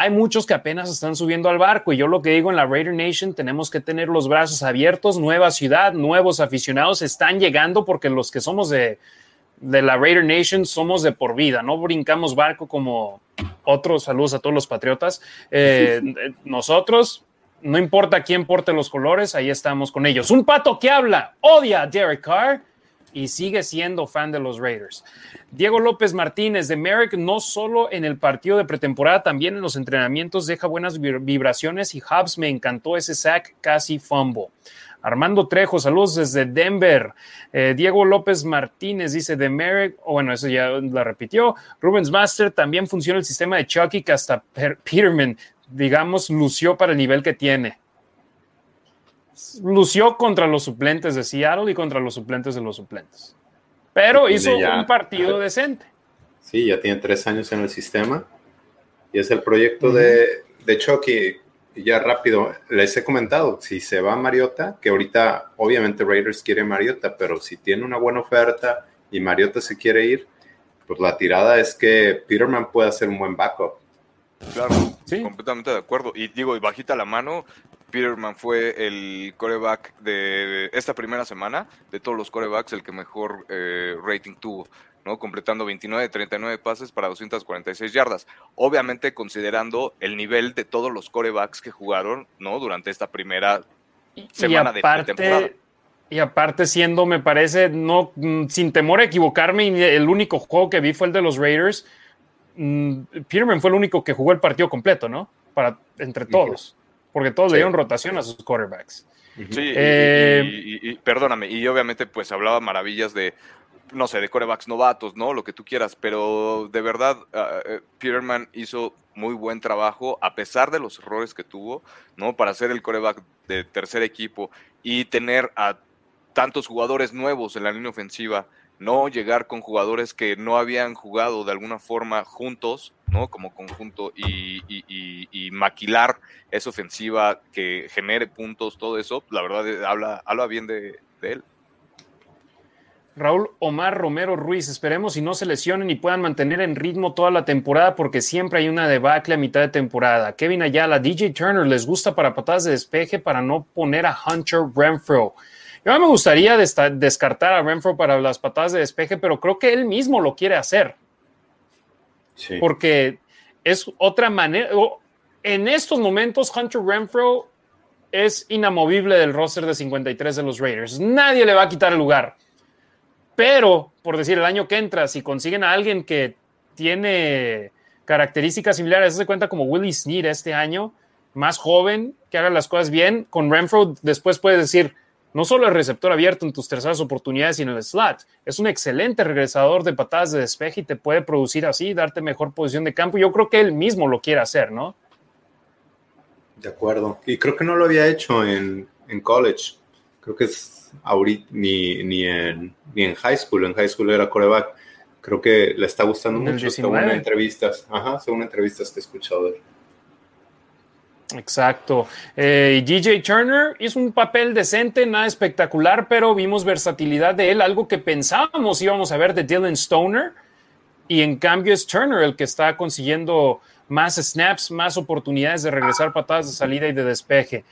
Hay muchos que apenas están subiendo al barco y yo lo que digo en la Raider Nation, tenemos que tener los brazos abiertos, nueva ciudad, nuevos aficionados están llegando porque los que somos de, de la Raider Nation somos de por vida, no brincamos barco como otros, saludos a todos los patriotas. Eh, nosotros, no importa quién porte los colores, ahí estamos con ellos. Un pato que habla, odia a Derek Carr y sigue siendo fan de los Raiders. Diego López Martínez de Merrick, no solo en el partido de pretemporada, también en los entrenamientos deja buenas vibraciones y Hubs me encantó ese sack casi fumble. Armando Trejo, saludos desde Denver. Eh, Diego López Martínez dice de Merrick, o bueno, eso ya la repitió. Rubens Master, también funciona el sistema de Chucky que hasta Peterman, digamos, lució para el nivel que tiene lució contra los suplentes de Seattle y contra los suplentes de los suplentes. Pero hizo un partido decente. Sí, ya tiene tres años en el sistema. Y es el proyecto de, de Chucky. ya rápido, les he comentado, si se va Mariota, que ahorita obviamente Raiders quiere Mariota, pero si tiene una buena oferta y Mariota se quiere ir, pues la tirada es que Peterman puede hacer un buen backup. Claro, sí. completamente de acuerdo. Y digo, y bajita la mano, Peterman fue el coreback de esta primera semana, de todos los corebacks, el que mejor eh, rating tuvo, ¿no? Completando 29 de 39 pases para 246 yardas. Obviamente considerando el nivel de todos los corebacks que jugaron, ¿no? Durante esta primera semana de temporada. Y aparte siendo, me parece, no, mm, sin temor a equivocarme, el único juego que vi fue el de los Raiders. Mm, Peterman fue el único que jugó el partido completo, ¿no? Para, entre todos porque todos le dieron rotación a sus quarterbacks. Sí, eh, y, perdóname, y obviamente pues hablaba maravillas de, no sé, de corebacks novatos, ¿no? Lo que tú quieras, pero de verdad eh, Peterman hizo muy buen trabajo a pesar de los errores que tuvo, ¿no? Para ser el coreback de tercer equipo y tener a tantos jugadores nuevos en la línea ofensiva no llegar con jugadores que no habían jugado de alguna forma juntos, ¿no? Como conjunto y, maquilar esa ofensiva que genere puntos, todo eso, la verdad eh, habla, habla bien de, él. Raúl Omar Romero Ruiz, esperemos y no se lesionen y puedan mantener en ritmo toda la temporada porque siempre hay una debacle a mitad de temporada. Kevin Ayala, DJ Turner, les gusta para patadas de despeje para no poner a Hunter Renfro. Yo me gustaría descartar a Renfro para las patadas de despeje, pero creo que él mismo lo quiere hacer. Porque es otra manera. En estos momentos, Hunter Renfro es inamovible del roster de 53 de los Raiders. Nadie le va a quitar el lugar. Pero, por decir, el año que entra, si consiguen a alguien que tiene características similares, se cuenta como Willie Snead este año, más joven, que haga las cosas bien, con Renfro después puedes decir, no solo el receptor abierto en tus terceras oportunidades y en el slot, es un excelente regresador de patadas de despeje y te puede producir así, darte mejor posición de campo. Yo creo que él mismo lo quiere hacer, ¿no? De acuerdo. Y creo que no lo había hecho en, college. Creo que es ahorita ni, ni, en, ni en high school. En high school era coreback. Creo que le está gustando mucho según entrevistas. Ajá, según entrevistas que he escuchado de él. Exacto. Eh, DJ Turner hizo un papel decente, nada espectacular, pero vimos versatilidad de él, algo que pensábamos íbamos a ver de Dylan Stoner, y en cambio es Turner el que está consiguiendo más snaps, más oportunidades de regresar patadas de salida y de despeje.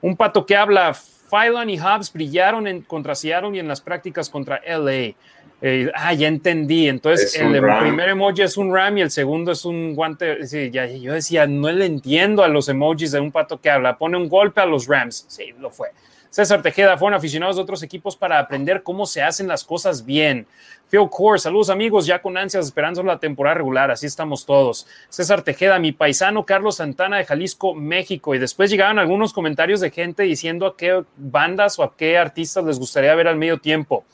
Un pato que habla, Phylon y Hobbs brillaron en, contra Seattle y en las prácticas contra LA. Eh, ah, ya entendí. Entonces, el, primer emoji es un ram y el segundo es un guante. Sí, ya, yo decía, no le entiendo a los emojis de un pato que habla. Pone un golpe a los Rams. Sí, lo fue. César Tejeda, fueron aficionados de otros equipos para aprender cómo se hacen las cosas bien. Phil Core, saludos amigos, ya con ansias esperando la temporada regular, así estamos todos. César Tejeda, mi paisano Carlos Santana de Jalisco, México. Y después llegaban algunos comentarios de gente diciendo a qué bandas o a qué artistas les gustaría ver al medio tiempo.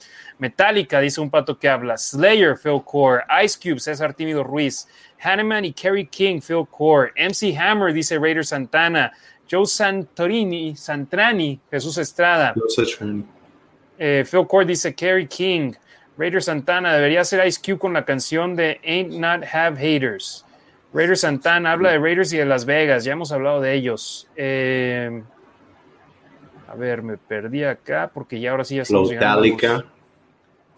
Metallica, dice un pato que habla. Slayer, Phil Core. Ice Cube, César Tímido Ruiz. Hanneman y Kerry King, Phil Core. MC Hammer, dice Raider Santana. Joe Santorini, Santrani, Jesús Estrada. Eh, Phil Core dice Kerry King. Raider Santana, debería ser Ice Cube con la canción de Ain't Not Have Haters. Raider Santana habla de Raiders y de Las Vegas, ya hemos hablado de ellos. Eh, A ver, me perdí acá porque ya ahora sí ya estamos Flotalica.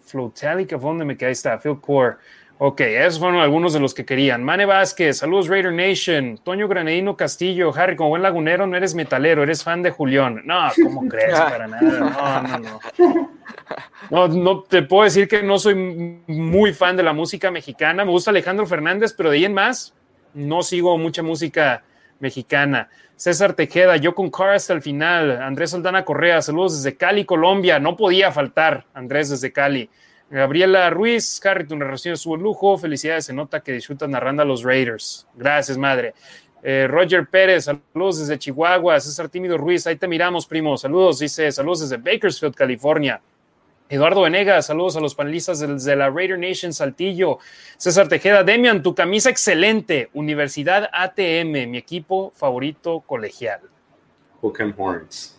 Flotalica, ¿dónde me quedé? Ahí está, Phil Core. Ok, esos fueron algunos de los que querían. Mane Vázquez, saludos Raider Nation. Toño Granadino Castillo, Harry, como buen lagunero, no eres metalero, eres fan de Julián. No, ¿cómo crees? Para nada. No, no, no. No, no te puedo decir que no soy muy fan de la música mexicana. Me gusta Alejandro Fernández, pero de ahí en más, no sigo mucha música mexicana. César Tejeda, yo con Car hasta el final. Andrés Saldana Correa, saludos desde Cali, Colombia. No podía faltar, Andrés desde Cali. Gabriela Ruiz, Harry, tu narración es un lujo. Felicidades, se nota que disfrutas narrando a los Raiders. Gracias, madre. Eh, Roger Pérez, saludos desde Chihuahua. César Tímido Ruiz, ahí te miramos, primo. Saludos, dice, saludos desde Bakersfield, California. Eduardo Venegas, saludos a los panelistas de la Raider Nation Saltillo. César Tejeda, Demian, tu camisa excelente. Universidad ATM, mi equipo favorito colegial. Hook Horns.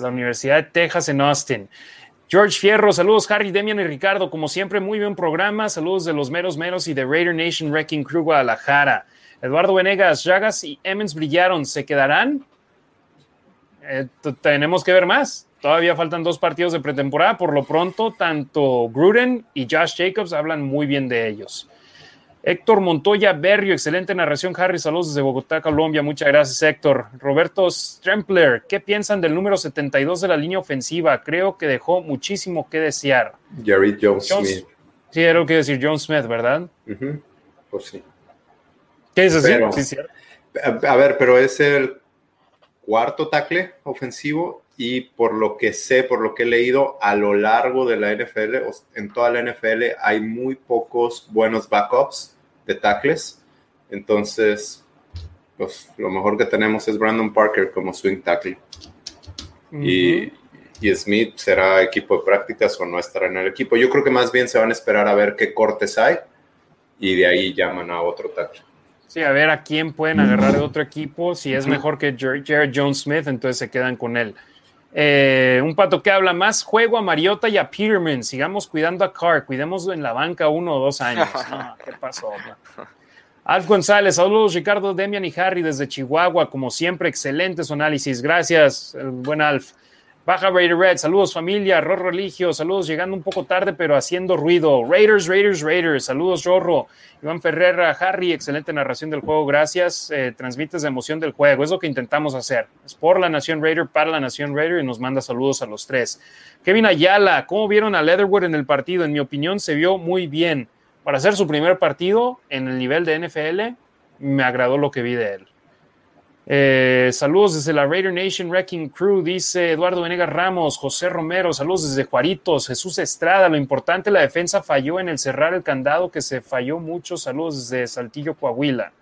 La Universidad de Texas en Austin. George Fierro, saludos Harry, Demian y Ricardo, como siempre, muy buen programa, saludos de los meros meros y de Raider Nation Wrecking Crew Guadalajara. Eduardo Venegas, Jagas y Emmons brillaron, ¿se quedarán? Eh, tenemos que ver más. Todavía faltan dos partidos de pretemporada. Por lo pronto, tanto Gruden y Josh Jacobs hablan muy bien de ellos. Héctor Montoya Berrio, excelente narración, Harry. Saludos desde Bogotá, Colombia. Muchas gracias, Héctor. Roberto Strempler, ¿qué piensan del número 72 de la línea ofensiva? Creo que dejó muchísimo que desear. Jerry Jones, Smith. Sí, era lo que decir John Smith, ¿verdad? Pues sí. ¿Qué es así? a, ver, pero es el cuarto tackle ofensivo y por lo que sé, por lo que he leído a lo largo de la NFL, en toda la NFL hay muy pocos buenos backups de tackles. Entonces, pues lo mejor que tenemos es Brandon Parker como swing tackle. y, y, Smith será equipo de prácticas o no estará en el equipo. Yo creo que más bien se van a esperar a ver qué cortes hay y de ahí llaman a otro tackle. Sí, a ver a quién pueden agarrar de otro equipo. Si es mejor que Jared Jones Smith, entonces se quedan con él. Eh, un pato que habla más juego a Mariota y a Peterman. Sigamos cuidando a Carr, cuidemos en la banca uno o dos años. ¿Qué pasó? Alf González, saludos Ricardo, Demian y Harry desde Chihuahua. Como siempre, excelente su análisis. Gracias, buen Alf. Baja Raider Red, saludos familia, Rorro Religio, saludos llegando un poco tarde pero haciendo ruido. Raiders, Raiders, Raiders, saludos Rorro. Iván Ferrera, Harry, excelente narración del juego, gracias. Eh, transmites la emoción del juego, es lo que intentamos hacer. Es por la Nación Raider, para la Nación Raider y nos manda saludos a los tres. Kevin Ayala, ¿cómo vieron a Leatherwood en el partido? En mi opinión se vio muy bien. Para hacer su primer partido en el nivel de NFL, me agradó lo que vi de él. Eh, saludos desde la Raider Nation Wrecking Crew, dice Eduardo Venegas Ramos, José Romero, saludos desde Juaritos, Jesús Estrada, lo importante, la defensa falló en el cerrar el candado, que se falló mucho, saludos desde Saltillo, Coahuila.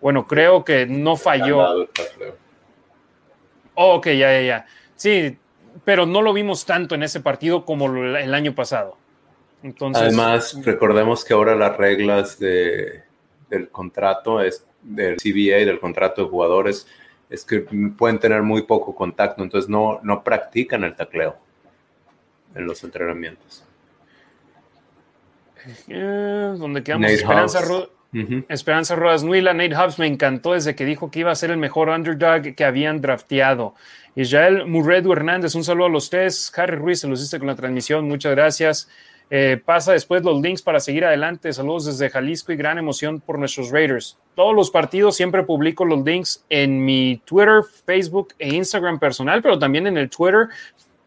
Bueno, creo que no falló. Oh, ok, ya, ya, ya. Sí, pero no lo vimos tanto en ese partido como el año pasado. Entonces, Además, recordemos que ahora las reglas de, del contrato es del CBA, del contrato de jugadores, es que pueden tener muy poco contacto, entonces no, no practican el tacleo en los entrenamientos. Eh, donde quedamos Esperanza, Esperanza Rodas Nuila, Nate Hobbs me encantó desde que dijo que iba a ser el mejor underdog que habían drafteado. Israel Murredo Hernández, un saludo a los tres. Harry Ruiz, se los hice con la transmisión, muchas gracias. Eh, pasa después los links para seguir adelante. Saludos desde Jalisco y gran emoción por nuestros Raiders. Todos los partidos siempre publico los links en mi Twitter, Facebook e Instagram personal, pero también en el Twitter,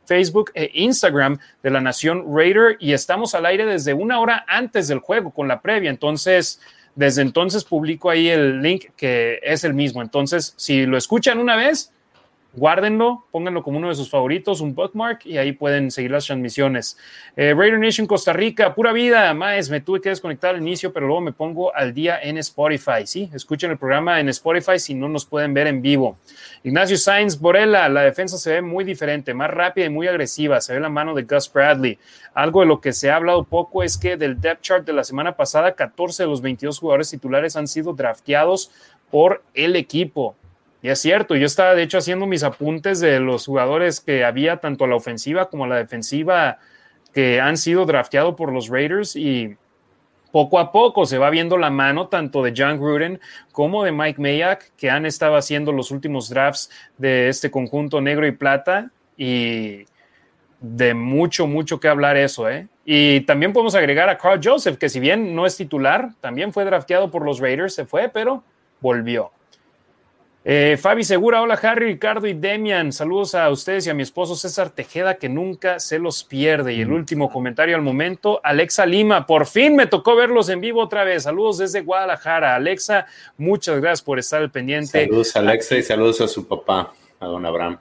Facebook e Instagram de la Nación Raider y estamos al aire desde una hora antes del juego con la previa. Entonces, desde entonces publico ahí el link que es el mismo. Entonces, si lo escuchan una vez, guárdenlo, pónganlo como uno de sus favoritos, un bookmark, y ahí pueden seguir las transmisiones. Eh, Raider Nation Costa Rica, pura vida, más, me tuve que desconectar al inicio, pero luego me pongo al día en Spotify, ¿sí? Escuchen el programa en Spotify si no nos pueden ver en vivo. Ignacio Sainz Borella, la defensa se ve muy diferente, más rápida y muy agresiva, se ve la mano de Gus Bradley. Algo de lo que se ha hablado poco es que del depth chart de la semana pasada, 14 de los 22 jugadores titulares han sido drafteados por el equipo. Es cierto, yo estaba de hecho haciendo mis apuntes de los jugadores que había tanto a la ofensiva como a la defensiva que han sido drafteados por los Raiders y poco a poco se va viendo la mano tanto de John Gruden como de Mike Mayak, que han estado haciendo los últimos drafts de este conjunto negro y plata y de mucho, mucho que hablar eso, ¿eh? Y también podemos agregar a Carl Joseph, que si bien no es titular, también fue drafteado por los Raiders, se fue, pero volvió. Eh, Fabi Segura, hola Harry, Ricardo y Demian, saludos a ustedes y a mi esposo César Tejeda, que nunca se los pierde. Y el último comentario al momento, Alexa Lima, por fin me tocó verlos en vivo otra vez. Saludos desde Guadalajara. Alexa, muchas gracias por estar al pendiente. Saludos Alexa y saludos a su papá, a don Abraham.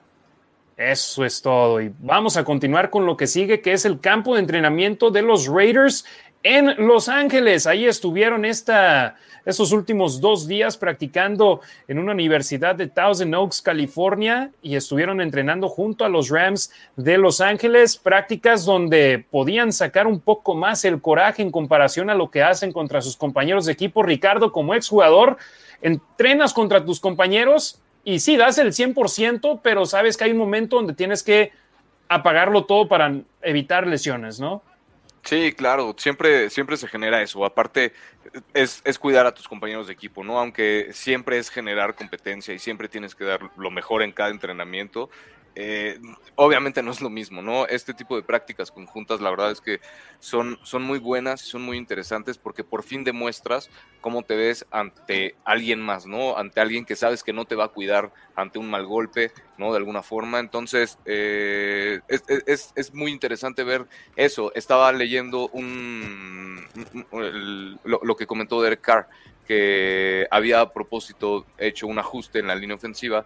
Eso es todo. Y vamos a continuar con lo que sigue, que es el campo de entrenamiento de los Raiders en Los Ángeles. Ahí estuvieron estos últimos dos días practicando en una universidad de Thousand Oaks, California, y estuvieron entrenando junto a los Rams de Los Ángeles, prácticas donde podían sacar un poco más el coraje en comparación a lo que hacen contra sus compañeros de equipo. Ricardo, como exjugador, entrenas contra tus compañeros y sí, das el 100%, pero sabes que hay un momento donde tienes que apagarlo todo para evitar lesiones, ¿no? Sí, claro, siempre, siempre se genera eso. Aparte, es, es, cuidar a tus compañeros de equipo, ¿no? Aunque siempre es generar competencia y siempre tienes que dar lo mejor en cada entrenamiento. Eh, obviamente no es lo mismo, ¿no? Este tipo de prácticas conjuntas, la verdad es que son, son muy buenas y son muy interesantes porque por fin demuestras cómo te ves ante alguien más, ¿no? Ante alguien que sabes que no te va a cuidar ante un mal golpe, ¿no? De alguna forma. Entonces, eh, es, es, muy interesante ver eso. Estaba leyendo un, lo, lo que comentó Derek Carr que había a propósito hecho un ajuste en la línea ofensiva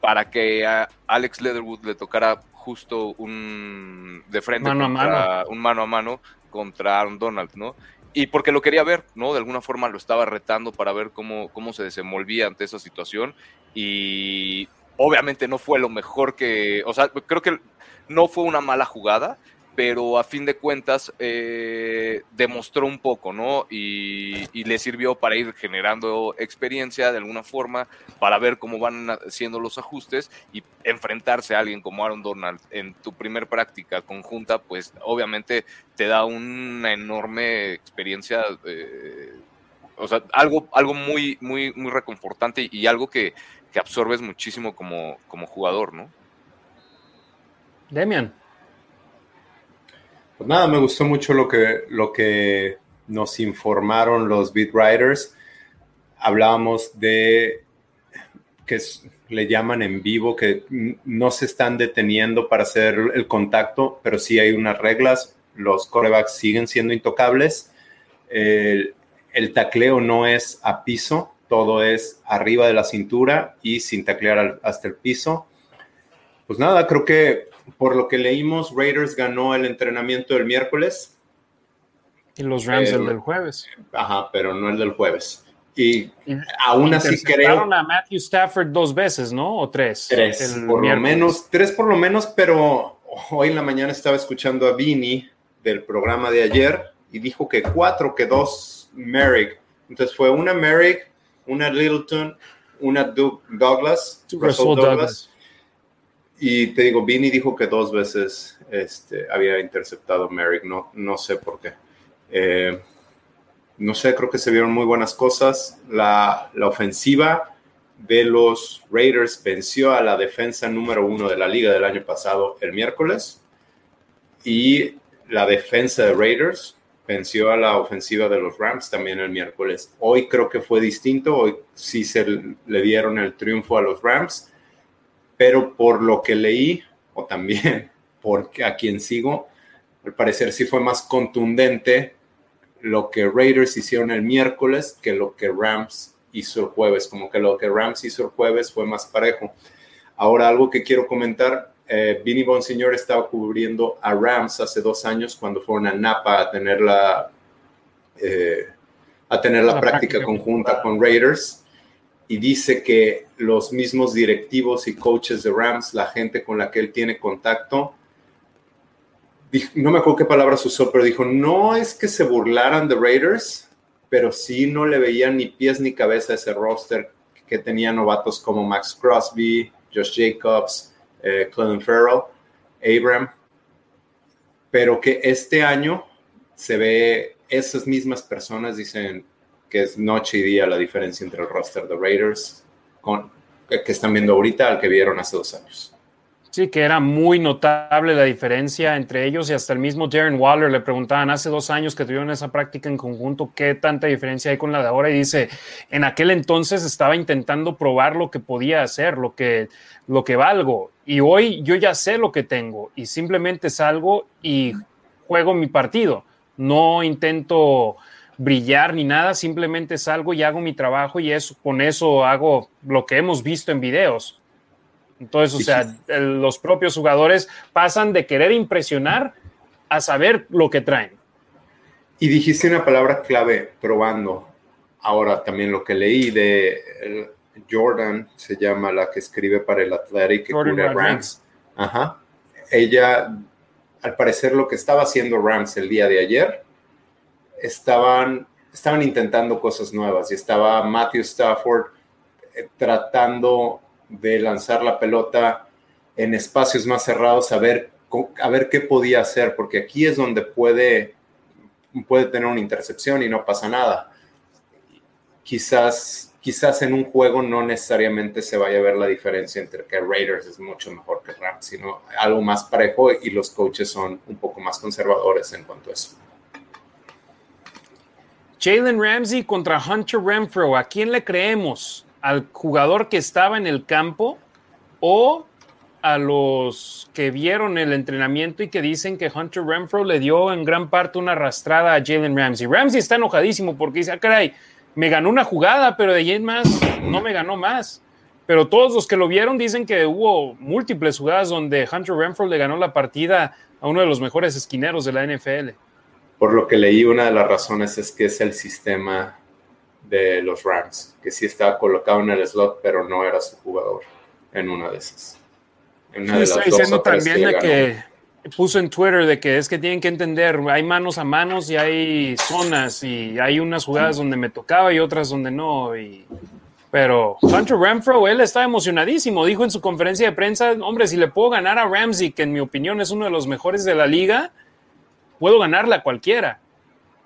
para que a Alex Leatherwood le tocara justo un de frente mano contra, un mano a mano contra Aaron Donald, ¿no? Y porque lo quería ver, ¿no? De alguna forma lo estaba retando para ver cómo, cómo se desenvolvía ante esa situación y obviamente no fue lo mejor que, o sea, creo que no fue una mala jugada, pero a fin de cuentas eh, demostró un poco, ¿no? Y, le sirvió para ir generando experiencia de alguna forma, para ver cómo van haciendo los ajustes y enfrentarse a alguien como Aaron Donald en tu primer práctica conjunta, pues obviamente te da una enorme experiencia. Eh, o sea, algo, algo muy, muy, muy reconfortante y algo que, que absorbes muchísimo como, como jugador, ¿no? Demian. Pues nada, me gustó mucho lo que, lo que nos informaron los beat writers. Hablábamos de que le llaman en vivo, que no se están deteniendo para hacer el contacto, pero sí hay unas reglas. Los corebacks siguen siendo intocables. El, el tacleo no es a piso, todo es arriba de la cintura y sin taclear hasta el piso. Pues nada, creo que por lo que leímos, Raiders ganó el entrenamiento del miércoles. Y los Rams el del jueves. Ajá, pero no el del jueves. Y, aún así creo. a Matthew Stafford dos veces, ¿no? O tres. Tres, por lo menos. Tres por lo menos, pero hoy en la mañana estaba escuchando a Vini del programa de ayer y dijo que cuatro, que dos Merrick. Entonces fue una Merrick, una Littleton, una Douglas, Russell Douglas y te digo, Vini dijo que dos veces este, había interceptado Merrick, no, no sé por qué. Eh, no sé, creo que se vieron muy buenas cosas. La, la, ofensiva de los Raiders venció a la defensa número uno de la liga del año pasado el miércoles y la defensa de Raiders venció a la ofensiva de los Rams también el miércoles. Hoy creo que fue distinto, hoy sí se le dieron el triunfo a los Rams pero por lo que leí, o también porque a quien sigo, al parecer sí fue más contundente lo que Raiders hicieron el miércoles que lo que Rams hizo el jueves, como que lo que Rams hizo el jueves fue más parejo. Ahora, algo que quiero comentar, eh, Vinny Bonsignor estaba cubriendo a Rams hace dos años cuando fueron a Napa a tener la, eh, a tener la, práctica, conjunta con Raiders y dice que los mismos directivos y coaches de Rams, la gente con la que él tiene contacto, no me acuerdo qué palabras usó, pero dijo, no es que se burlaran de Raiders, pero sí no le veían ni pies ni cabeza a ese roster que tenía novatos como Max Crosby, Josh Jacobs, eh, Clellan Farrell, Abram, pero que este año se ve esas mismas personas dicen que es noche y día la diferencia entre el roster de Raiders con, que están viendo ahorita al que vieron hace dos años. Sí, que era muy notable la diferencia entre ellos y hasta el mismo Darren Waller le preguntaban hace dos años que tuvieron esa práctica en conjunto, ¿qué tanta diferencia hay con la de ahora? Y dice, en aquel entonces estaba intentando probar lo que podía hacer, lo que, lo que valgo. Y hoy yo ya sé lo que tengo y simplemente salgo y juego mi partido. No intento brillar ni nada, simplemente salgo y hago mi trabajo y eso, con eso hago lo que hemos visto en videos entonces, o sea, los propios jugadores pasan de querer impresionar a saber lo que traen. Y dijiste una palabra clave, probando. Ahora también lo que leí de Jordan, se llama la que escribe para el Athletic, Jordan Rams. Ajá. Ella, al parecer, lo que estaba haciendo Rams el día de ayer, estaban, estaban intentando cosas nuevas y estaba Matthew Stafford eh, tratando de lanzar la pelota en espacios más cerrados, a ver, a ver qué podía hacer, porque aquí es donde puede, puede tener una intercepción y no pasa nada. Quizás, quizás en un juego no necesariamente se vaya a ver la diferencia entre que Raiders es mucho mejor que Rams, sino algo más parejo y los coaches son un poco más conservadores en cuanto a eso. Jalen Ramsey contra Hunter Renfro, ¿a quién le creemos? al jugador que estaba en el campo o a los que vieron el entrenamiento y que dicen que Hunter Renfro le dio en gran parte una arrastrada a Jalen Ramsey. Ramsey está enojadísimo porque dice, ah, caray, me ganó una jugada, pero de ahí en más no me ganó más. Pero todos los que lo vieron dicen que hubo múltiples jugadas donde Hunter Renfro le ganó la partida a uno de los mejores esquineros de la NFL. Por lo que leí, una de las razones es que es el sistema de los Rams, que sí estaba colocado en el slot, pero no era su jugador en una de esas. está diciendo también de que puso en Twitter de que es que tienen que entender, hay manos a manos y hay zonas y hay unas jugadas donde me tocaba y otras donde no. Y, pero Hunter Renfro, él está emocionadísimo, dijo en su conferencia de prensa, hombre, si le puedo ganar a Ramsey, que en mi opinión es uno de los mejores de la liga, puedo ganarle a cualquiera.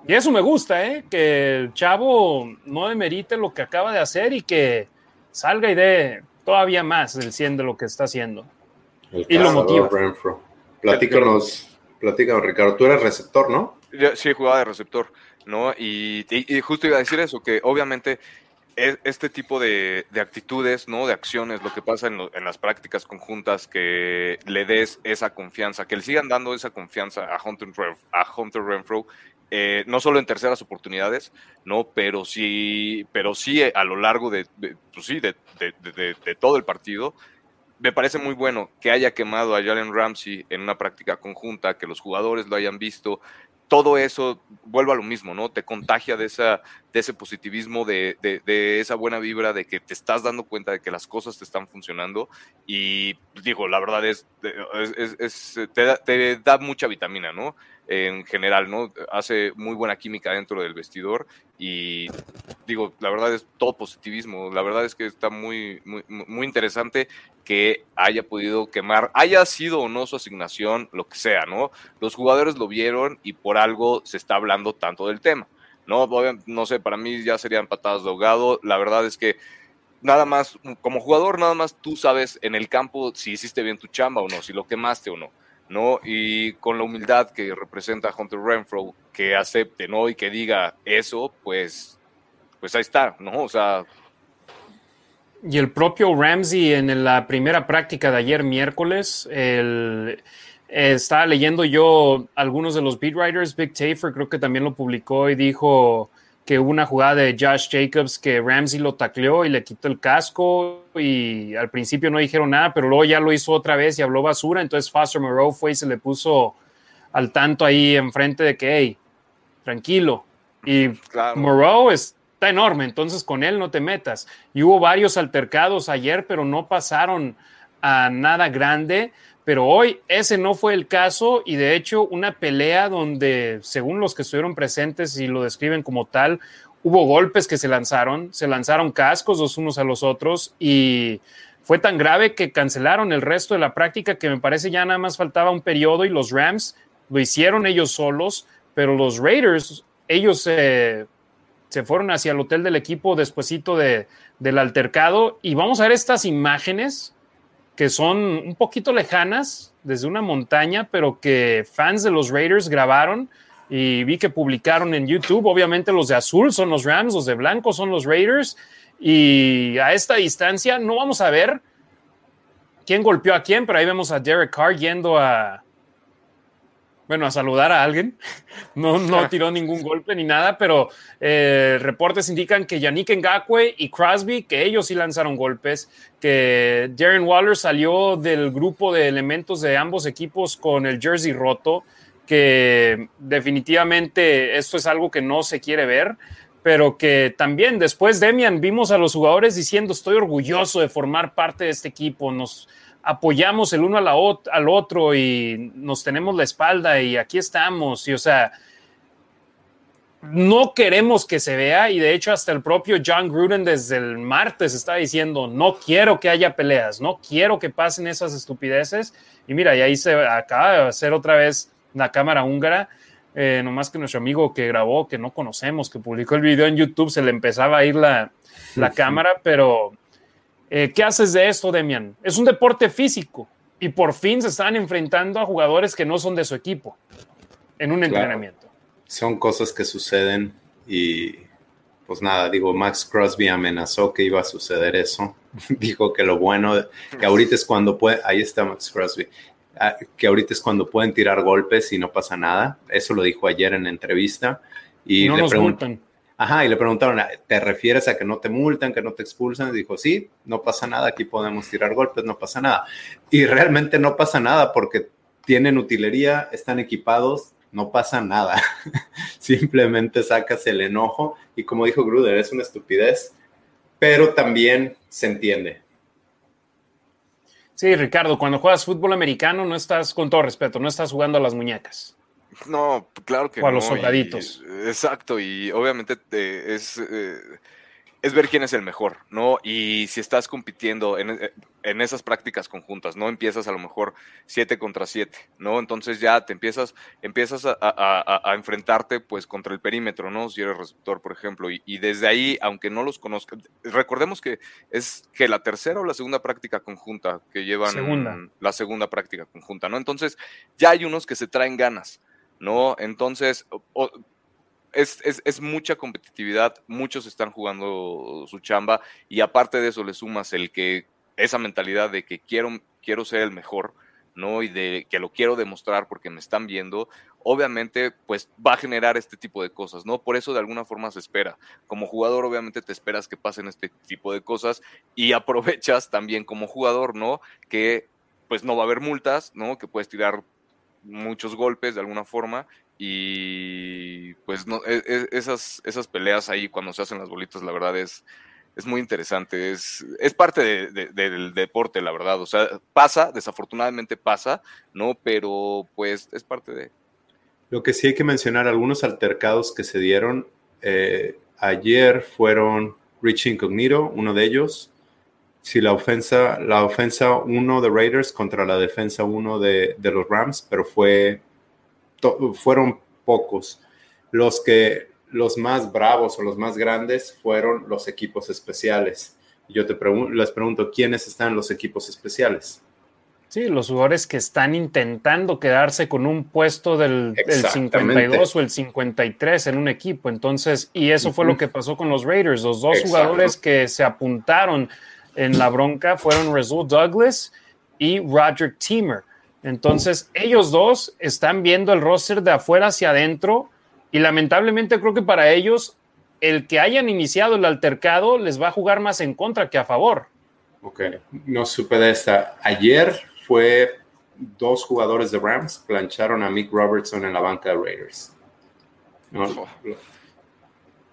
Y eso me gusta, ¿eh? Que el chavo no demerite lo que acaba de hacer y que salga y dé todavía más del 100 de lo que está haciendo. y lo motiva. Platícanos, platícanos, Ricardo. Tú eres receptor, ¿no? sí, jugaba de receptor, ¿no? Y, y, justo iba a decir eso, que obviamente este tipo de, actitudes, ¿no? De acciones, lo que pasa en, las prácticas conjuntas, que le des esa confianza, que le sigan dando esa confianza a Hunter, a Hunter Renfro eh, no solo en terceras oportunidades, ¿no? Pero sí, pero sí a lo largo de, pues sí, de, todo el partido. Me parece muy bueno que haya quemado a Jalen Ramsey en una práctica conjunta, que los jugadores lo hayan visto, todo eso vuelve a lo mismo, ¿no? Te contagia de, esa, de ese positivismo, de, esa buena vibra, de que te estás dando cuenta de que las cosas te están funcionando. Y digo, la verdad es, te, te, da mucha vitamina, ¿no? En general, ¿no? Hace muy buena química dentro del vestidor y digo, la verdad es todo positivismo, la verdad es que está muy, muy, interesante que haya podido quemar, haya sido o no su asignación, lo que sea, ¿no? Los jugadores lo vieron y por algo se está hablando tanto del tema, ¿no? No sé, para mí ya serían patadas de ahogado, la verdad es que nada más, como jugador, nada más tú sabes en el campo si hiciste bien tu chamba o no, si lo quemaste o no. ¿No? Y con la humildad que representa Hunter Renfro, que acepte, ¿no? Y que diga eso, pues, pues ahí está, ¿no? O sea... Y el propio Ramsey en la primera práctica de ayer miércoles, el, estaba leyendo yo algunos de los beat writers, Big Tafer creo que también lo publicó y dijo que hubo una jugada de Josh Jacobs que Ramsey lo tacleó y le quitó el casco y al principio no dijeron nada, pero luego ya lo hizo otra vez y habló basura, entonces Foster Moreau fue y se le puso al tanto ahí enfrente de que, hey, tranquilo. Y Moreau está enorme, entonces con él no te metas. Y hubo varios altercados ayer, pero no pasaron a nada grande. Pero hoy ese no fue el caso y de hecho una pelea donde, según los que estuvieron presentes y lo describen como tal, hubo golpes que se lanzaron, se lanzaron cascos los unos a los otros y fue tan grave que cancelaron el resto de la práctica que me parece ya nada más faltaba un periodo y los Rams lo hicieron ellos solos, pero los Raiders ellos se fueron hacia el hotel del equipo despuesito de, del altercado y vamos a ver estas imágenes que son un poquito lejanas desde una montaña, pero que fans de los Raiders grabaron y vi que publicaron en YouTube. Obviamente los de azul son los Rams, los de blanco son los Raiders y a esta distancia no vamos a ver quién golpeó a quién, pero ahí vemos a Derek Carr yendo a, bueno, a saludar a alguien. No, no tiró ningún golpe ni nada, pero eh, reportes indican que Yannick Ngakwe y Crosby, que ellos sí lanzaron golpes, que Darren Waller salió del grupo de elementos de ambos equipos con el jersey roto, que definitivamente esto es algo que no se quiere ver, pero que también después, Demian, vimos a los jugadores diciendo, estoy orgulloso de formar parte de este equipo, nos apoyamos el uno al otro y nos tenemos la espalda y aquí estamos. Y o sea, no queremos que se vea y de hecho hasta el propio John Gruden desde el martes está diciendo, no quiero que haya peleas, no quiero que pasen esas estupideces. Y mira, y ahí se acaba de hacer otra vez la cámara húngara. Eh, nomás que nuestro amigo que grabó, que no conocemos, que publicó el video en YouTube, se le empezaba a ir la, la cámara, pero eh, ¿Qué haces de esto, Demian? Es un deporte físico y por fin se están enfrentando a jugadores que no son de su equipo en un entrenamiento. Son cosas que suceden y pues nada, digo, Max Crosby amenazó que iba a suceder eso. Dijo que lo bueno, que ahorita es cuando puede, ahí está Max Crosby, ah, que ahorita es cuando pueden tirar golpes y no pasa nada. Eso lo dijo ayer en la entrevista. Y, no le preguntan. Ajá, y le preguntaron, ¿te refieres a que no te multan, que no te expulsan? Y dijo, sí, no pasa nada, aquí podemos tirar golpes, no pasa nada. Y realmente no pasa nada porque tienen utilería, están equipados, no pasa nada. Simplemente sacas el enojo y como dijo Gruder, es una estupidez, pero también se entiende. Sí, Ricardo, cuando juegas fútbol americano no estás, con todo respeto, no estás jugando a las muñecas. No, claro que o a los soldaditos. exacto, y obviamente es, eh, es ver quién es el mejor, ¿no? Y si estás compitiendo en, eh, en, esas prácticas conjuntas, ¿no? Empiezas a lo mejor 7 contra 7, ¿no? Entonces ya te empiezas, empiezas a, a, enfrentarte pues contra el perímetro, ¿no? Si eres receptor, por ejemplo, y, y desde ahí, aunque no los conozcas, recordemos que es que la tercera o la segunda práctica conjunta que llevan la segunda práctica conjunta, ¿no? Entonces ya hay unos que se traen ganas. ¿No? Entonces, es, mucha competitividad, muchos están jugando su chamba y aparte de eso le sumas el que esa mentalidad de que quiero, quiero ser el mejor, ¿no? Y de que lo quiero demostrar porque me están viendo, obviamente, pues va a generar este tipo de cosas, ¿no? Por eso de alguna forma se espera. Como jugador, obviamente te esperas que pasen este tipo de cosas y aprovechas también como jugador, ¿no? Que pues no va a haber multas, ¿no? Que puedes tirar muchos golpes de alguna forma y pues e, e, esas, esas peleas ahí cuando se hacen las bolitas, la verdad es, es muy interesante, es, es parte del deporte, la verdad, o sea, pasa, desafortunadamente pasa, ¿no? Pero pues es parte de... Lo que sí hay que mencionar, algunos altercados que se dieron eh, ayer fueron Rich Incognito, uno de ellos, Sí, la ofensa, la ofensa 1 de Raiders contra la defensa 1 de, los Rams, pero fue, fueron pocos. Los que, los más bravos o los más grandes fueron los equipos especiales. Yo te les pregunto, ¿quiénes están los equipos especiales? Sí, los jugadores que están intentando quedarse con un puesto del, 52 o el 53 en un equipo. Entonces, y eso fue lo que pasó con los Raiders. Los dos jugadores que se apuntaron en la bronca fueron Rasul Douglas y Roger Teamer. Entonces, ellos dos están viendo el roster de afuera hacia adentro y lamentablemente creo que para ellos el que hayan iniciado el altercado les va a jugar más en contra que a favor. Ok, no supe de esta. Ayer fue dos jugadores de Rams plancharon a Mick Robertson en la banca de Raiders.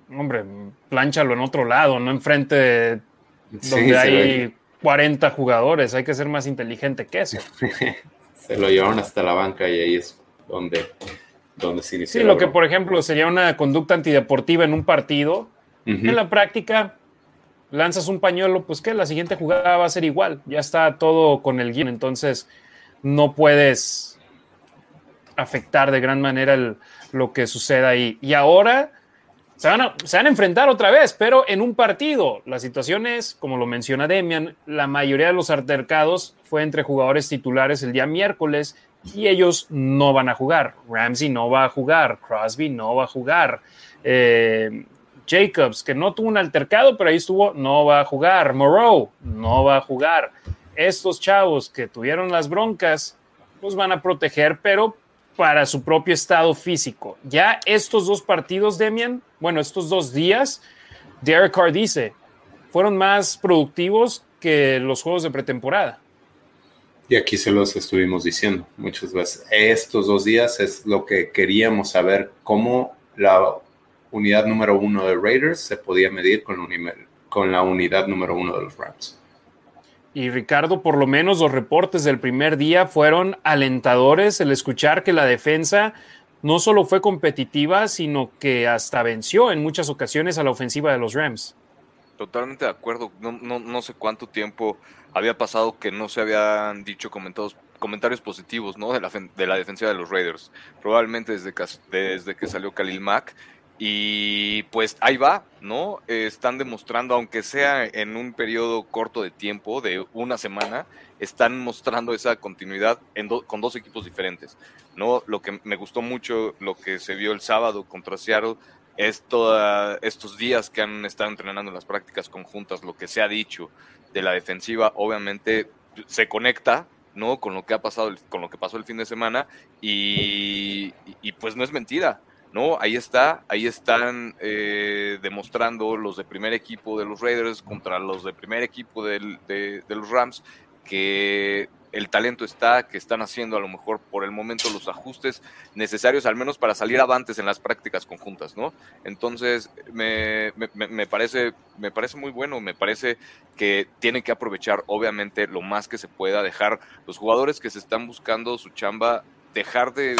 Hombre, planchalo en otro lado, no enfrente de donde hay 40 jugadores, hay que ser más inteligente que eso. se lo llevaron hasta la banca y ahí es donde, donde se inició. Sí, lo que por ejemplo sería una conducta antideportiva en un partido, en la práctica lanzas un pañuelo, pues que la siguiente jugada va a ser igual, ya está todo con el guion, entonces no puedes afectar de gran manera lo que suceda ahí. Y ahora se van, a, enfrentar otra vez, pero en un partido. La situación es, como lo menciona Demian, la mayoría de los altercados fue entre jugadores titulares el día miércoles y ellos no van a jugar. Ramsey no va a jugar, Crosby no va a jugar. Eh, Jacobs, que no tuvo un altercado, pero ahí estuvo, no va a jugar. Moreau no va a jugar. Estos chavos que tuvieron las broncas, pues van a proteger, pero para su propio estado físico. Ya estos dos partidos, Demian, bueno, estos dos días, Derek Carr dice, fueron más productivos que los juegos de pretemporada. Y aquí se los estuvimos diciendo muchas veces. Estos dos días es lo que queríamos saber, cómo la unidad número uno de Raiders se podía medir con, la unidad número uno de los Rams. Y Ricardo, por lo menos los reportes del primer día fueron alentadores, el escuchar que la defensa no solo fue competitiva, sino que hasta venció en muchas ocasiones a la ofensiva de los Rams. Totalmente de acuerdo. No, no, sé cuánto tiempo había pasado que no se habían dicho comentados, comentarios positivos ¿no? de, la, de la defensiva de los Raiders. Probablemente desde que, desde que salió Khalil Mack y pues ahí va, ¿no? están demostrando, aunque sea en un periodo corto de tiempo, de una semana, están mostrando esa continuidad con dos equipos diferentes, ¿no? Lo que me gustó mucho, lo que se vio el sábado contra Seattle, es todos estos días que han estado entrenando en las prácticas conjuntas, lo que se ha dicho de la defensiva, obviamente se conecta, ¿no? Con lo que ha pasado, con lo que pasó el fin de semana y pues no es mentira, ¿no? Ahí está, ahí están eh, demostrando los de primer equipo de los Raiders contra los de primer equipo de, los Rams que el talento está, que están haciendo a lo mejor por el momento los ajustes necesarios, al menos para salir avantes en las prácticas conjuntas, ¿no? Entonces, me, me, parece, me parece muy bueno, me parece que tienen que aprovechar, obviamente, lo más que se pueda, dejar los jugadores que se están buscando su chamba dejar de,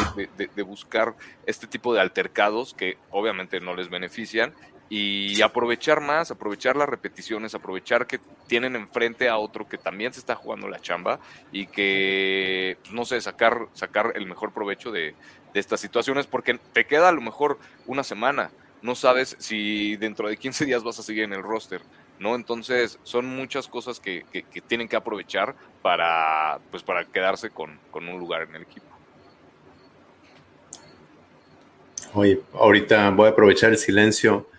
buscar este tipo de altercados que obviamente no les benefician y aprovechar más, aprovechar las repeticiones, aprovechar que tienen enfrente a otro que también se está jugando la chamba y que, pues, no sé, sacar, sacar el mejor provecho de, estas situaciones porque te queda a lo mejor una semana, no sabes si dentro de 15 días vas a seguir en el roster. ¿no? Entonces son muchas cosas que, tienen que aprovechar para, pues, para quedarse con un lugar en el equipo. Oye, ahorita voy a aprovechar el silencio.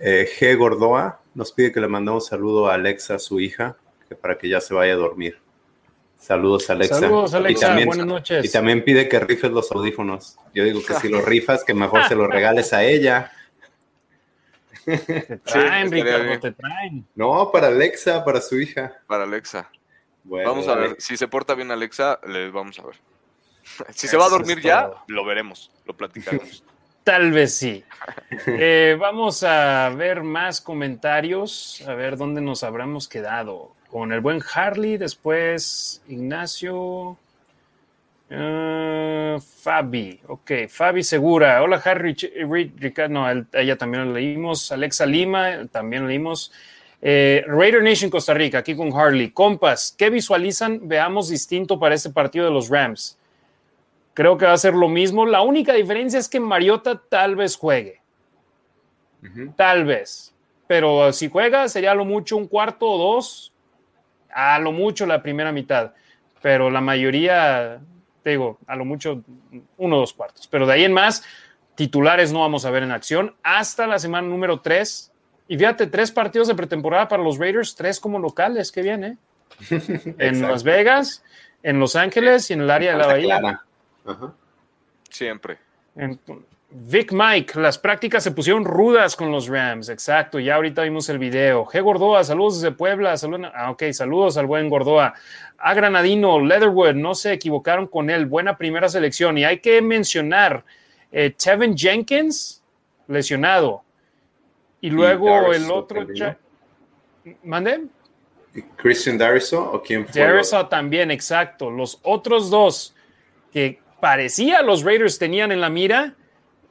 Eh, G. Gordoa nos pide que le mandemos saludo a Alexa, su hija, que para que ya se vaya a dormir. Saludos, Alexa. Saludos, Alexa. Buenas noches. Y también pide que rifes los audífonos. Yo digo que si los rifas, que mejor se los regales a ella. Te traen, Ricardo, te traen. No, para Alexa, para su hija. Para Alexa. vamos a ver. Si se porta bien Alexa, le vamos a ver. Si se va a dormir ya, lo veremos, lo platicaremos. Tal vez sí. Eh, vamos a ver más comentarios, a ver dónde nos habremos quedado. Con el buen Harley, después Ignacio. Uh, Fabi, ok, Fabi Segura. Hola Harry, Ricardo, no, ella también lo leímos. Alexa Lima, también lo leímos. Eh, Raider Nation Costa Rica, aquí con Harley. Compas, ¿qué visualizan? Veamos distinto para este partido de los Rams. Creo que va a ser lo mismo. La única diferencia es que Mariota tal vez juegue. Tal vez. Pero si juega, sería a lo mucho un cuarto o dos. A lo mucho la primera mitad. Pero la mayoría, digo, a lo mucho uno o dos cuartos. Pero de ahí en más, titulares no vamos a ver en acción hasta la semana número tres. Y fíjate, tres partidos de pretemporada para los Raiders, tres como locales, qué bien, ¿eh? en Las Vegas, en Los Ángeles y en el área de la Bahía. Siempre. Vic Mike, las prácticas se pusieron rudas con los Rams, exacto, ya ahorita vimos el video. G. Gordoa, saludos desde Puebla, saludos, ah, ok, saludos al buen Gordoa. A Granadino, Leatherwood, no se equivocaron con él, buena primera selección. Y hay que mencionar, eh, Tevin Jenkins, lesionado. Y luego el otro... ¿Mande? Christian Dariso o quién fue? Dariso también, exacto. Los otros dos que parecía los Raiders tenían en la mira,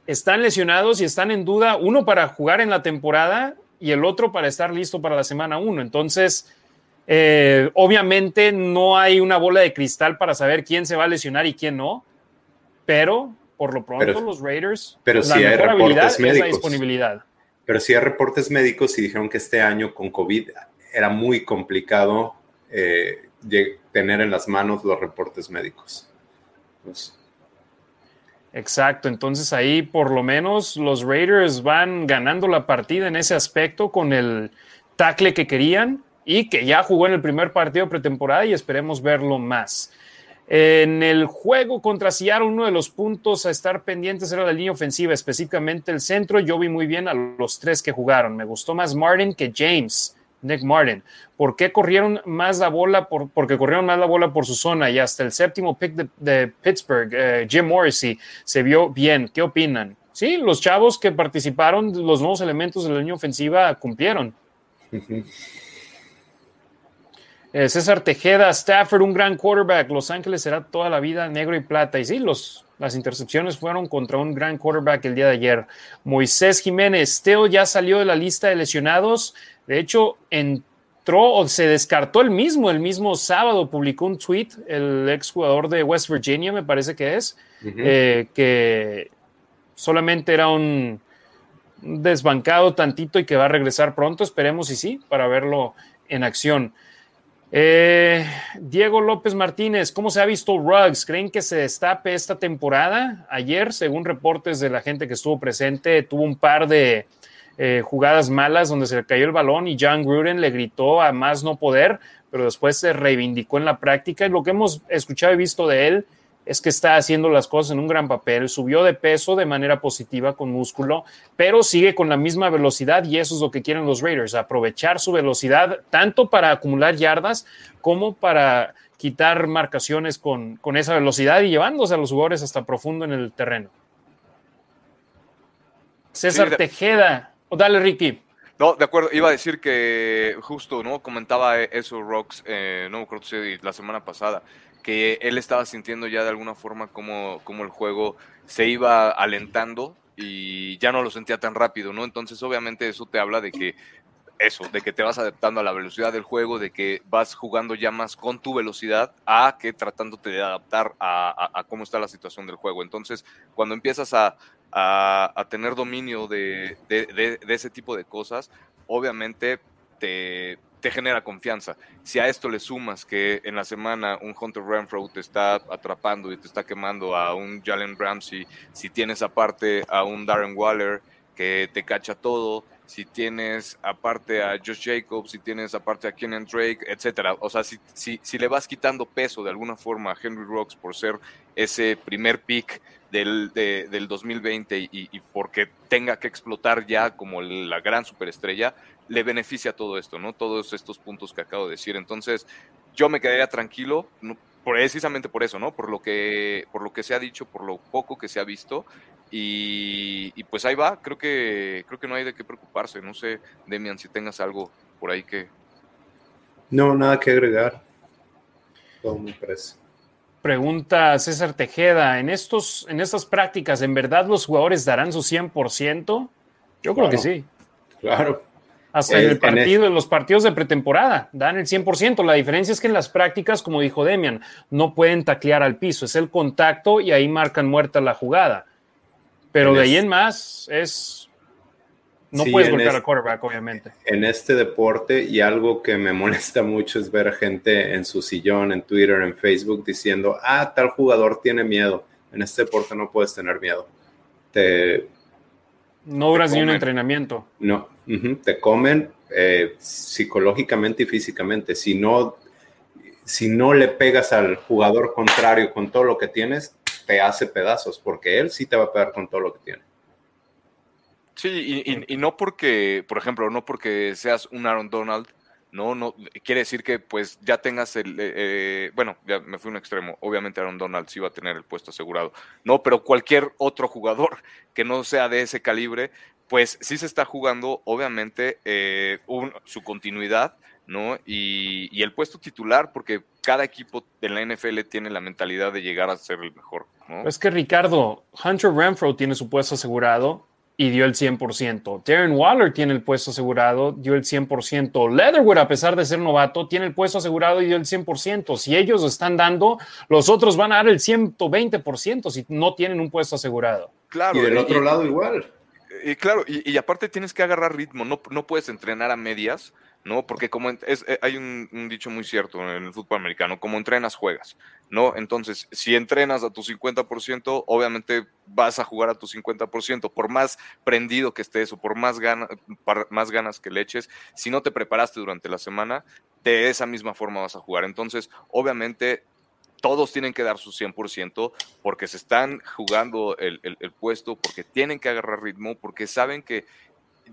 están lesionados y están en duda, uno para jugar en la temporada y el otro para estar listo para la semana uno. Entonces, eh, obviamente no hay una bola de cristal para saber quién se va a lesionar y quién no, pero por lo pronto los Raiders, pero si hay reportes médicos. disponibilidad. Pero sí hay reportes médicos y dijeron que este año con COVID era muy complicado eh, tener en las manos los reportes médicos. Pues, Exacto, entonces ahí por lo menos los Raiders van ganando la partida en ese aspecto con el tackle que querían y que ya jugó en el primer partido pretemporada y esperemos verlo más. En el juego contra Seattle, uno de los puntos a estar pendientes era la línea ofensiva, específicamente el centro. Yo vi muy bien a los tres que jugaron. Me gustó más Martin que James. Nick Martin. ¿Por qué corrieron más la bola? Por, porque corrieron más la bola por su zona y hasta el séptimo pick de, Pittsburgh, eh, Jim Morrissey, se vio bien. ¿Qué opinan? Sí, los chavos que participaron, los nuevos elementos de la línea ofensiva cumplieron. Eh, César Tejeda, Stafford, un gran quarterback. Los Ángeles será toda la vida negro y plata. Y sí, los, las intercepciones fueron contra un gran quarterback el día de ayer. Moisés Jiménez, Teo ya salió de la lista de lesionados. De hecho, entró o se descartó el mismo, el mismo sábado publicó un tweet, el exjugador de West Virginia, me parece que es, eh, que solamente era un desbancado tantito y que va a regresar pronto, esperemos y sí, para verlo en acción. Eh, Diego López Martínez, ¿cómo se ha visto Ruggs? ¿Creen que se destape esta temporada? Ayer, según reportes de la gente que estuvo presente, tuvo un par de eh, jugadas malas donde se le cayó el balón y John Gruden le gritó a más no poder, pero después se reivindicó en la práctica y lo que hemos escuchado y visto de él es que está haciendo las cosas en un gran papel, subió de peso de manera positiva con músculo, pero sigue con la misma velocidad y eso es lo que quieren los Raiders, aprovechar su velocidad tanto para acumular yardas como para quitar marcaciones con, con esa velocidad y llevándose a los jugadores hasta profundo en el terreno. César Tejeda o dale, Ricky. No, de acuerdo, iba a decir que justo, ¿no? Comentaba eso Rocks, eh, no me acuerdo si la semana pasada, que él estaba sintiendo ya de alguna forma como, como el juego se iba alentando y ya no lo sentía tan rápido, ¿no? Entonces, obviamente, eso te habla de que eso, de que te vas adaptando a la velocidad del juego, de que vas jugando ya más con tu velocidad a que tratándote de adaptar a cómo está la situación del juego. Entonces, cuando empiezas a, a, tener dominio de, ese tipo de cosas, obviamente te, genera confianza. Si a esto le sumas que en la semana un Hunter Renfro te está atrapando y te está quemando a un Jalen Ramsey, si tienes aparte a un Darren Waller que te cacha todo, si tienes aparte a Josh Jacobs, si tienes aparte a Kenyon Drake, etcétera. O sea, si, si, si, le vas quitando peso de alguna forma a Henry Rocks por ser ese primer pick del, del 2020 y, y, porque tenga que explotar ya como la gran superestrella, le beneficia todo esto, ¿no? Todos estos puntos que acabo de decir. Entonces, yo me quedaría tranquilo, precisamente por eso, ¿no? Por lo que, por lo que se ha dicho, por lo poco que se ha visto. Y, y pues ahí va, creo que, creo que no hay de qué preocuparse. No sé, Demian, si tengas algo por ahí que. No, nada que agregar. Todo me parece. Pregunta César Tejeda, ¿en, estos, en estas prácticas, ¿en verdad los jugadores darán su 100%? Yo creo que sí. Claro. Hasta en el partido, en los partidos de pretemporada, dan el 100%. La diferencia es que en las prácticas, como dijo Demian, no pueden taclear al piso, es el contacto y ahí marcan muerta la jugada. Pero de ahí en más es no puedes golpear a quarterback, obviamente. En este deporte, y algo que me molesta mucho es ver gente en su sillón, en Twitter, en Facebook, diciendo, ah, tal jugador tiene miedo. En este deporte no puedes tener miedo. Te, no duras ni un entrenamiento. No, te comen eh, psicológicamente y físicamente. Si no, si no le pegas al jugador contrario con todo lo que tienes, te hace pedazos, porque él sí te va a pegar con todo lo que tiene. Sí, y, no porque, por ejemplo, no porque seas un Aaron Donald, no, no, quiere decir que pues ya tengas el, eh, eh, bueno, ya me fui un extremo, obviamente Aaron Donald sí va a tener el puesto asegurado, no, pero cualquier otro jugador que no sea de ese calibre, pues sí se está jugando, obviamente, eh, su continuidad, ¿no? Y, el puesto titular, porque cada equipo de la NFL tiene la mentalidad de llegar a ser el mejor. Es que Ricardo, Hunter Renfro tiene su puesto asegurado, y dio el 100%. Darren Waller tiene el puesto asegurado, dio el 100%. Leatherwood, a pesar de ser novato, tiene el puesto asegurado y dio el 100%. Si ellos están dando, los otros van a dar el 120% si no tienen un puesto asegurado. Claro. Y del otro lado igual. Y claro, y, aparte tienes que agarrar ritmo, no, no puedes entrenar a medias ¿no? Porque como es, eh, hay un, dicho muy cierto en el fútbol americano, como entrenas, juegas, ¿no? Entonces, si entrenas a tu 50%, obviamente vas a jugar a tu 50%, por más prendido que estés o por más, más ganas que le eches, si no te preparaste durante la semana, de esa misma forma vas a jugar. Entonces, obviamente, todos tienen que dar su 100% porque se están jugando el, el puesto, porque tienen que agarrar ritmo, porque saben que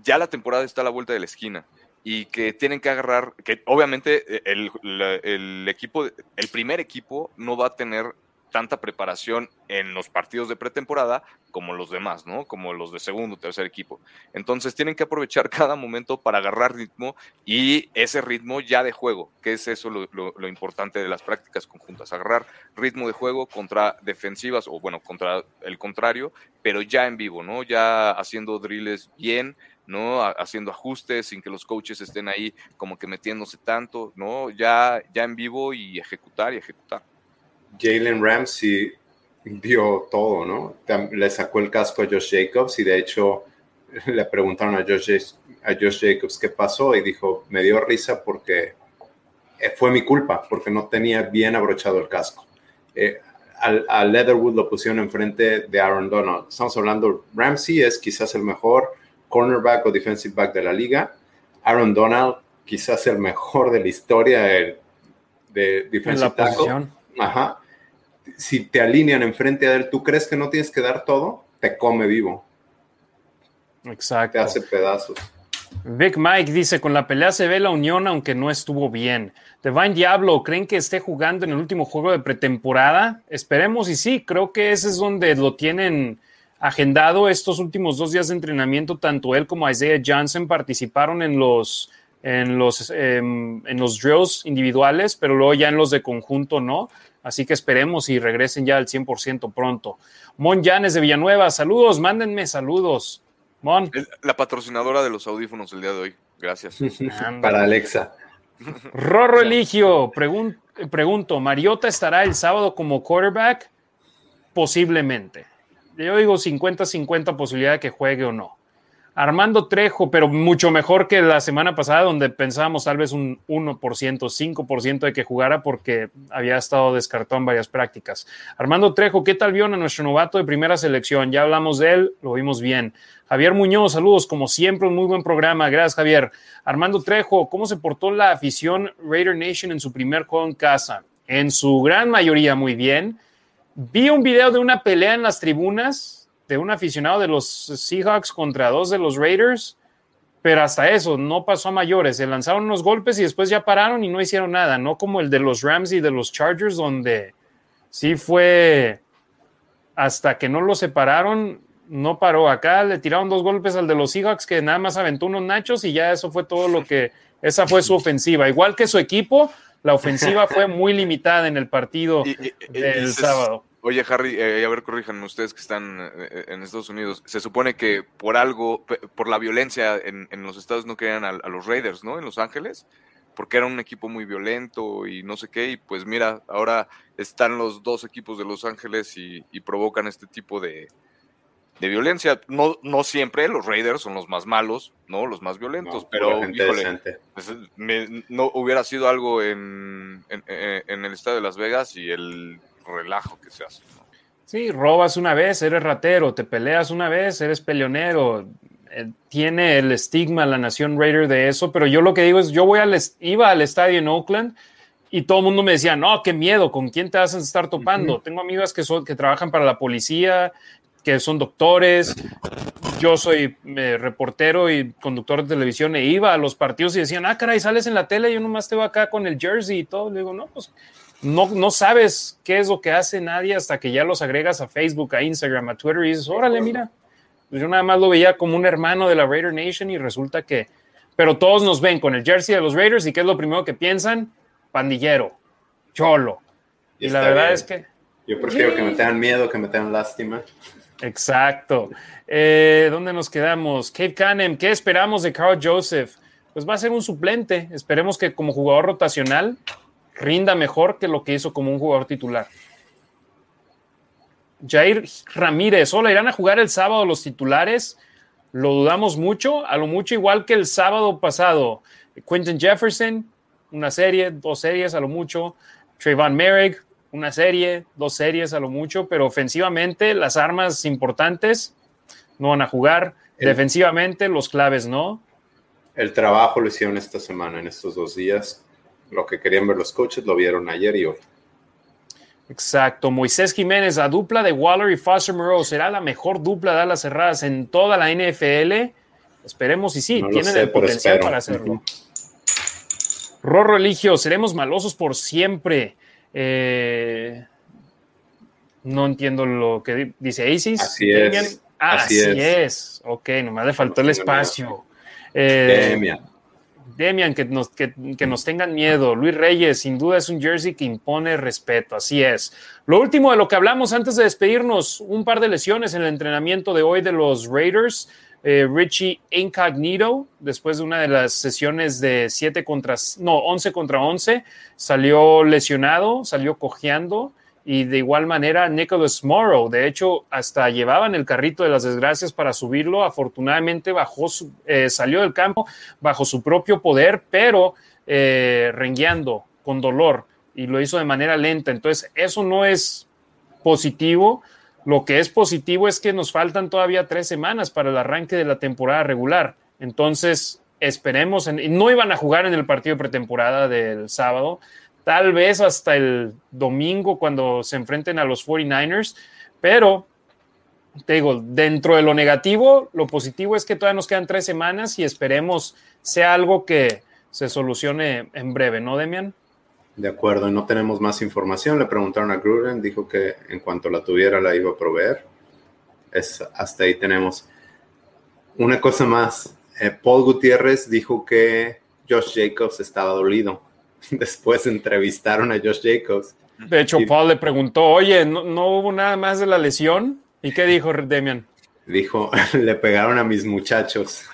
ya la temporada está a la vuelta de la esquina y que tienen que agarrar, que obviamente eh, el, equipo, el primer equipo no va a tener tanta preparación en los partidos de pretemporada como los demás, ¿no? Como los de segundo, tercer equipo. Entonces tienen que aprovechar cada momento para agarrar ritmo y ese ritmo ya de juego, que es eso lo, lo, importante de las prácticas conjuntas, agarrar ritmo de juego contra defensivas o bueno, contra el contrario, pero ya en vivo, ¿no? Ya haciendo drills bien, ¿no? Haciendo ajustes sin que los coaches estén ahí como que metiéndose tanto, ¿no? Ya, ya en vivo y ejecutar y ejecutar. Jalen Ramsey vio todo, ¿no? Le sacó el casco a Josh Jacobs y de hecho le preguntaron a Josh, a Josh Jacobs qué pasó y dijo, me dio risa porque eh, fue mi culpa, porque no tenía bien abrochado el casco. Eh, a Leatherwood lo pusieron enfrente de Aaron Donald. Estamos hablando, Ramsey es quizás el mejor cornerback o defensive back de la liga. Aaron Donald, quizás el mejor de la historia de, de defensive tackle. Ajá. Si te alinean enfrente de él, ¿tú crees que no tienes que dar todo? Te come vivo. Exacto. Te hace pedazos. Vic Mike dice, con la pelea se ve la unión, aunque no estuvo bien. Divine Diablo, ¿creen que esté jugando en el último juego de pretemporada? Esperemos y sí, creo que ese es donde lo tienen agendado estos últimos dos días de entrenamiento, tanto él como Isaiah Johnson participaron en los, en los, em, en los drills individuales, pero luego ya en los de conjunto no. Así que esperemos y regresen ya al 100% pronto. Mon Llanes de Villanueva, saludos, mándenme saludos. Mon. La patrocinadora de los audífonos el día de hoy. Gracias. Para Alexa. Rorro Eligio, pregunto, ¿Mariota estará el sábado como quarterback? Posiblemente yo digo 50-50 posibilidad de que juegue o no. Armando Trejo, pero mucho mejor que la semana pasada, donde pensábamos tal vez un 1%, 5% de que jugara porque había estado descartado en varias prácticas. Armando Trejo, ¿qué tal vio a nuestro novato de primera selección? Ya hablamos de él, lo vimos bien. Javier Muñoz, saludos, como siempre, un muy buen programa. Gracias, Javier. Armando Trejo, ¿cómo se portó la afición Raider Nation en su primer juego en casa? En su gran mayoría, muy bien Vi un video de una pelea en las tribunas de un aficionado de los Seahawks contra dos de los Raiders, pero hasta eso no pasó a mayores. Se lanzaron unos golpes y después ya pararon y no hicieron nada, no como el de los Rams y de los Chargers, donde sí fue hasta que no lo separaron, no paró. Acá le tiraron dos golpes al de los Seahawks que nada más aventó unos nachos y ya eso fue todo lo que, esa fue su ofensiva. Igual que su equipo, la ofensiva fue muy limitada en el partido del sábado. Oye, Harry, eh, a ver, corríjanme ustedes que están eh, en Estados Unidos. Se supone que por algo, por la violencia en, los estados no querían a, los Raiders, ¿no? En Los Ángeles, porque era un equipo muy violento y no sé qué. Y pues mira, ahora están los dos equipos de Los Ángeles y, provocan este tipo de, violencia. No, no siempre los Raiders son los más malos, ¿no? Los más violentos, pero híjole, pues, no hubiera sido algo en, en el estadio de Las Vegas y el relajo que se hace. Sí, robas una vez, eres ratero, te peleas una vez, eres peleonero. Eh, tiene el estigma la nación Raider de eso, pero yo lo que digo es, yo voy al, iba al estadio en Oakland y todo el mundo me decía, no, qué miedo, ¿con quién te vas a estar topando? Tengo amigas que, son, que trabajan para la policía, que son doctores, yo soy eh, reportero y conductor de televisión e iba a los partidos y decían, ah, caray, sales en la tele y yo nomás te voy acá con el jersey y todo. Le digo, no, pues no, no sabes qué es lo que hace nadie hasta que ya los agregas a Facebook, a Instagram, a Twitter y dices, órale, mira. Pues yo nada más lo veía como un hermano de la Raider Nation y resulta que, pero todos nos ven con el jersey de los Raiders y qué es lo primero que piensan? Pandillero, cholo. Y, la verdad es que Yo prefiero que me tengan miedo, que me tengan lástima. Exacto. Eh, ¿Dónde nos quedamos? Cape Canem, ¿qué esperamos de Carl Joseph? Pues va a ser un suplente. Esperemos que como jugador rotacional rinda mejor que lo que hizo como un jugador titular. Jair Ramírez, hola, irán a jugar el sábado los titulares. Lo dudamos mucho, a lo mucho igual que el sábado pasado. Quentin Jefferson, una serie, dos series a lo mucho. Trayvon Merrick, una serie, dos series a lo mucho, pero ofensivamente las armas importantes no van a jugar. Defensivamente los claves no. El trabajo lo hicieron esta semana, en estos dos días. Lo que querían ver los coaches lo vieron ayer y hoy. Exacto. Moisés Jiménez, la dupla de Waller y Foster Moreau será la mejor dupla de alas cerradas en toda la NFL. Esperemos y sí, tienen el potencial para hacerlo. Rorro Eligio, seremos malosos por siempre. Eh, no entiendo lo que dice Isis. Así es. Ah, así, es. Ok, nomás le faltó el espacio. Eh, Demian. Demian, que nos, que, nos tengan miedo. Luis Reyes, sin duda es un jersey que impone respeto. Así es. Lo último de lo que hablamos antes de despedirnos, un par de lesiones en el entrenamiento de hoy de los Raiders. Eh, Richie Incognito, después de una de las sesiones de 7 contra, no, 11 contra 11, salió lesionado, salió cojeando y de igual manera Nicholas Morrow, de hecho, hasta llevaban el carrito de las desgracias para subirlo, afortunadamente bajó eh, salió del campo bajo su propio poder, pero eh, rengueando, con dolor, y lo hizo de manera lenta, entonces eso no es positivo, lo que es positivo es que nos faltan todavía tres semanas para el arranque de la temporada regular. Entonces, esperemos, no iban a jugar en el partido de pretemporada del sábado, tal vez hasta el domingo cuando se enfrenten a los 49ers, pero te digo, dentro de lo negativo, lo positivo es que todavía nos quedan tres semanas y esperemos sea algo que se solucione en breve, ¿no, Demian? De acuerdo, no tenemos más información. Le preguntaron a Gruden, dijo que en cuanto la tuviera la iba a proveer. Es, hasta ahí tenemos. Una cosa más, eh, Paul Gutiérrez dijo que Josh Jacobs estaba dolido. Después entrevistaron a Josh Jacobs. De hecho, Paul le preguntó, oye, ¿no, hubo nada más de la lesión? ¿Y qué dijo Demian? Dijo, le pegaron a mis muchachos.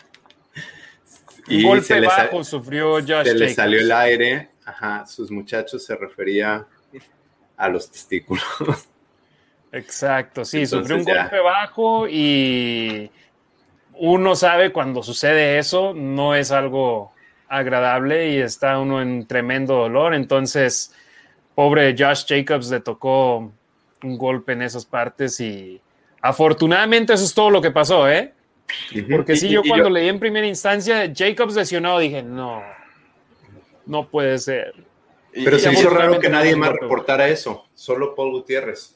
y golpe bajo sufrió Josh Se le salió el aire Ajá, sus muchachos se refería a los testículos. Exacto, sí, sufrió un golpe bajo y uno sabe cuando sucede eso, no es algo agradable y está uno en tremendo dolor. Entonces, pobre Josh Jacobs le tocó un golpe en esas partes y afortunadamente eso es todo lo que pasó, ¿eh? Porque sí, yo cuando leí en primera instancia Jacobs lesionado dije, no, no puede ser. Pero se hizo raro que nadie más reportara eso, solo Paul Gutiérrez.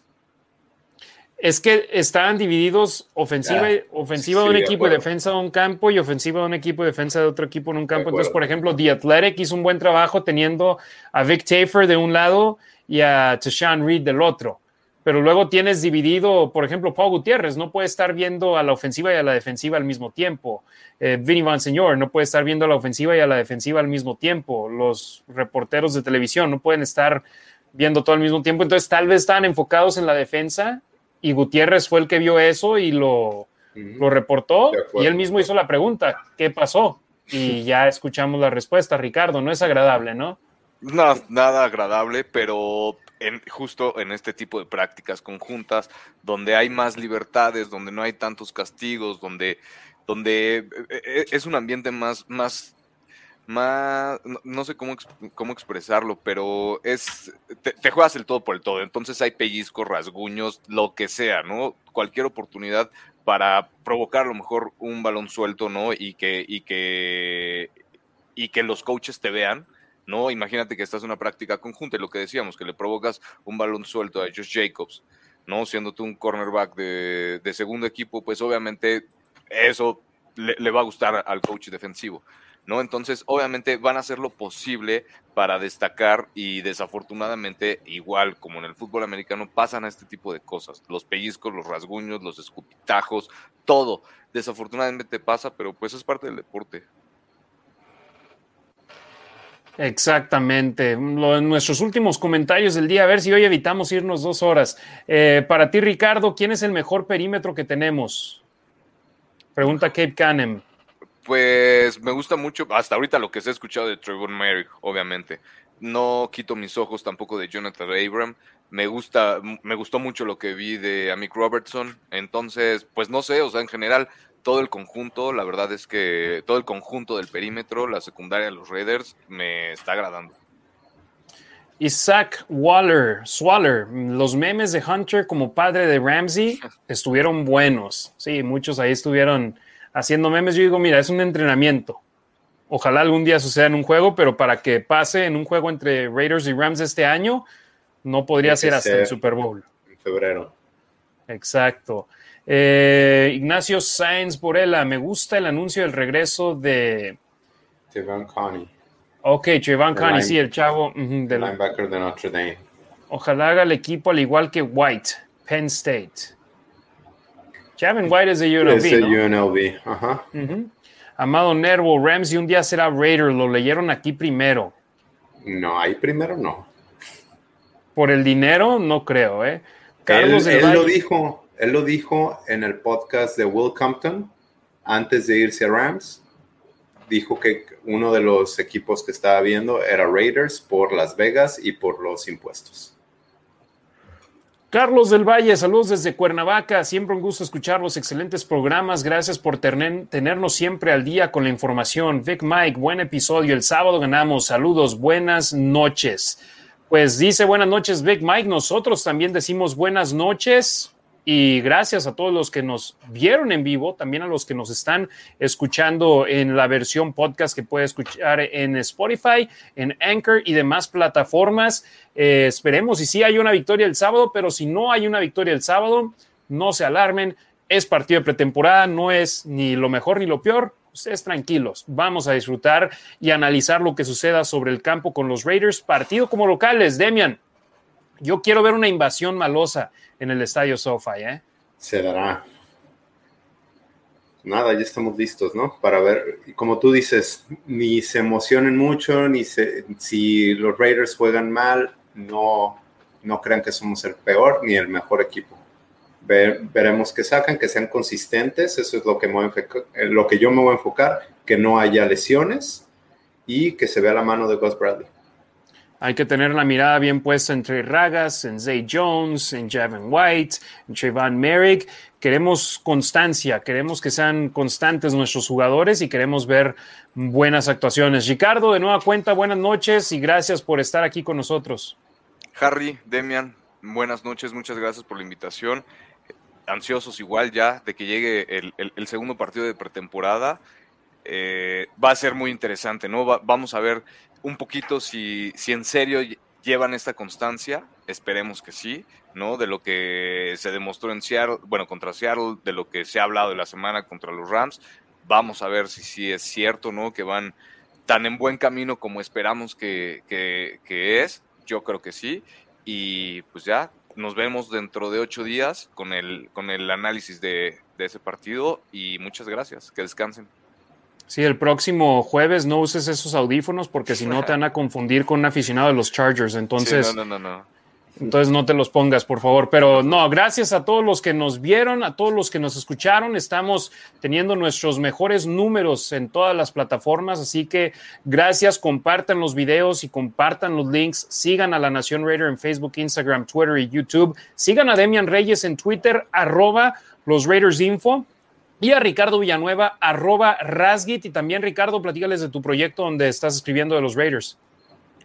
Es que estaban divididos ofensiva, ofensiva de un equipo y defensa de un campo y ofensiva de un equipo y defensa de otro equipo en un campo. Entonces, por ejemplo, The Athletic hizo un buen trabajo teniendo a Vic Tafer de un lado y a Tashan Reed del otro pero luego tienes dividido, por ejemplo, Paul Gutiérrez no puede estar viendo a la ofensiva y a la defensiva al mismo tiempo. Eh, Vinny Van Señor no puede estar viendo a la ofensiva y a la defensiva al mismo tiempo. Los reporteros de televisión no pueden estar viendo todo al mismo tiempo. Entonces, tal vez estaban enfocados en la defensa y Gutiérrez fue el que vio eso y lo, lo reportó y él mismo hizo la pregunta, ¿qué pasó? Y ya escuchamos la respuesta, Ricardo, no es agradable, ¿no? No, nada agradable, pero justo en este tipo de prácticas conjuntas, donde hay más libertades, donde no hay tantos castigos, donde, donde eh, eh, es un ambiente más, más, más, no sé cómo, cómo expresarlo, pero es, te, juegas el todo por el todo, entonces hay pellizcos, rasguños, lo que sea, ¿no? Cualquier oportunidad para provocar a lo mejor un balón suelto, ¿no? Y que, y que, y que los coaches te vean, ¿no? Imagínate que estás en una práctica conjunta y lo que decíamos, que le provocas un balón suelto a Josh Jacobs, ¿no? Siendo tú un cornerback de, segundo equipo, pues obviamente eso le, va a gustar al coach defensivo, ¿no? Entonces, obviamente van a hacer lo posible para destacar y desafortunadamente, igual como en el fútbol americano, pasan a este tipo de cosas. Los pellizcos, los rasguños, los escupitajos, todo. Desafortunadamente pasa, pero pues es parte del deporte. Exactamente. Lo, en nuestros últimos comentarios del día, a ver si hoy evitamos irnos dos horas. Eh, para ti, Ricardo, ¿quién es el mejor perímetro que tenemos? Pregunta Cape Canem. Pues me gusta mucho, hasta ahorita lo que se ha escuchado de Trevor Merrick, obviamente. No quito mis ojos tampoco de Jonathan Abram. Me gusta, me gustó mucho lo que vi de Amick Robertson. Entonces, pues no sé, o sea, en general, todo el conjunto, la verdad es que todo el conjunto del perímetro, la secundaria de los Raiders, me está agradando. Isaac Waller, Swaller, los memes de Hunter como padre de Ramsey estuvieron buenos. Sí, muchos ahí estuvieron haciendo memes, yo digo, mira, es un entrenamiento. Ojalá algún día suceda en un juego, pero para que pase en un juego entre Raiders y Rams este año, no podría ser hasta el Super Bowl. En febrero. Exacto. Eh, Ignacio Sainz Borella, me gusta el anuncio del regreso de. Trevon Connie. Ok, Trevon Connie, sí, el chavo. del linebacker de Notre Dame. Ojalá haga el equipo al igual que White, Penn State. Javin White es de UNLV. Es de UNLV, ajá. Amado Nervo, Ramsey un día será Raider, lo leyeron aquí primero. No, ahí primero no. Por el dinero, no creo, ¿eh? Carlos él, él lo dijo, él lo dijo en el podcast de Will Compton antes de irse a Rams. Dijo que uno de los equipos que estaba viendo era Raiders por Las Vegas y por los impuestos. Carlos del Valle, saludos desde Cuernavaca. Siempre un gusto escuchar los excelentes programas. Gracias por tenernos siempre al día con la información. Vic Mike, buen episodio. El sábado ganamos. Saludos, buenas noches. Pues dice buenas noches, Vic Mike. Nosotros también decimos buenas noches. Y gracias a todos los que nos vieron en vivo, también a los que nos están escuchando en la versión podcast que puede escuchar en Spotify, en Anchor y demás plataformas. Eh, esperemos y sí hay una victoria el sábado, pero si no hay una victoria el sábado, no se alarmen. Es partido de pretemporada, no es ni lo mejor ni lo peor. Ustedes tranquilos, vamos a disfrutar y analizar lo que suceda sobre el campo con los Raiders. Partido como locales, Demian. Yo quiero ver una invasión malosa en el estadio SoFi, ¿eh? Se dará. Nada, ya estamos listos, ¿no? Para ver, como tú dices, ni se emocionen mucho, ni se, si los Raiders juegan mal, no, no crean que somos el peor ni el mejor equipo. veremos que sacan, que sean consistentes, eso es lo que, lo que yo me voy a enfocar, que no haya lesiones y que se vea la mano de Gus Bradley. Hay que tener la mirada bien puesta en Trey Ragas, en Zay Jones, en Javin White, en Trayvon Merrick. Queremos constancia, queremos que sean constantes nuestros jugadores y queremos ver buenas actuaciones. Ricardo, de nueva cuenta, buenas noches y gracias por estar aquí con nosotros. Harry, Demian, buenas noches, muchas gracias por la invitación. Ansiosos igual ya de que llegue el, segundo partido de pretemporada. Eh, va a ser muy interesante, ¿no? vamos a ver un poquito si, si en serio llevan esta constancia, esperemos que sí, ¿no? De lo que se demostró en Seattle, bueno, contra Seattle, de lo que se ha hablado de la semana contra los Rams, vamos a ver si sí es cierto, ¿no? Que van tan en buen camino como esperamos que, que, es, yo creo que sí, y pues ya nos vemos dentro de ocho días con el, con el análisis de, de ese partido y muchas gracias, que descansen. Sí, el próximo jueves no uses esos audífonos porque si no te van a confundir con un aficionado de los Chargers. Entonces, no, no, no, entonces no te los pongas, por favor. Pero no, gracias a todos los que nos vieron, a todos los que nos escucharon. Estamos teniendo nuestros mejores números en todas las plataformas. Así que gracias, compartan los videos y compartan los links. Sigan a la Nación Raider en Facebook, Instagram, Twitter y YouTube. Sigan a Demian Reyes en Twitter, arroba los Raiders Info y a Ricardo Villanueva, arroba Rasgit. Y también, Ricardo, platícales de tu proyecto donde estás escribiendo de los Raiders.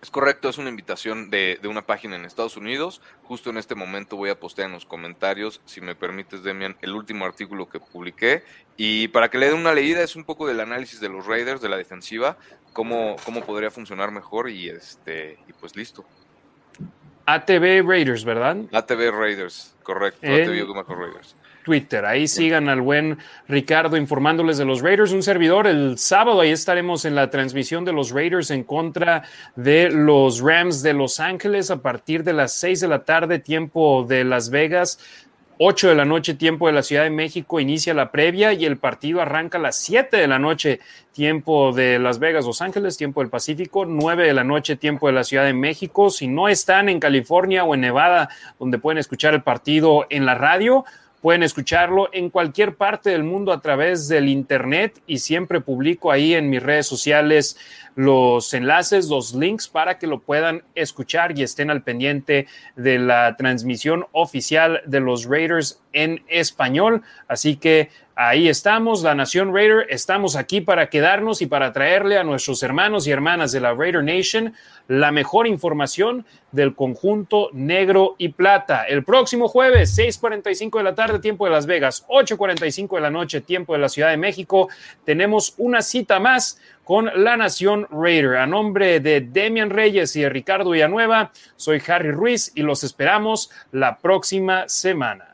Es correcto, es una invitación de, una página en Estados Unidos. Justo en este momento voy a postear en los comentarios, si me permites, Demian, el último artículo que publiqué. Y para que le den una leída, es un poco del análisis de los Raiders, de la defensiva, cómo, cómo podría funcionar mejor y, este, y pues listo. ATV Raiders, ¿verdad? ATV Raiders, correcto. ATV Raiders. Twitter. Ahí sigan al buen Ricardo informándoles de los Raiders. Un servidor, el sábado ahí estaremos en la transmisión de los Raiders en contra de los Rams de Los Ángeles a partir de las seis de la tarde, tiempo de Las Vegas. 8 de la noche, tiempo de la Ciudad de México, inicia la previa y el partido arranca a las 7 de la noche, tiempo de Las Vegas, Los Ángeles, tiempo del Pacífico, 9 de la noche, tiempo de la Ciudad de México. Si no están en California o en Nevada, donde pueden escuchar el partido en la radio, Pueden escucharlo en cualquier parte del mundo a través del Internet y siempre publico ahí en mis redes sociales los enlaces, los links para que lo puedan escuchar y estén al pendiente de la transmisión oficial de los Raiders en español. Así que ahí estamos, la Nación Raider, estamos aquí para quedarnos y para traerle a nuestros hermanos y hermanas de la Raider Nation la mejor información del conjunto negro y plata. El próximo jueves, 6:45 de la tarde, tiempo de Las Vegas, 8:45 de la noche, tiempo de la Ciudad de México, tenemos una cita más con la Nación Raider. A nombre de Demian Reyes y de Ricardo Villanueva, soy Harry Ruiz y los esperamos la próxima semana.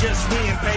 just win, baby.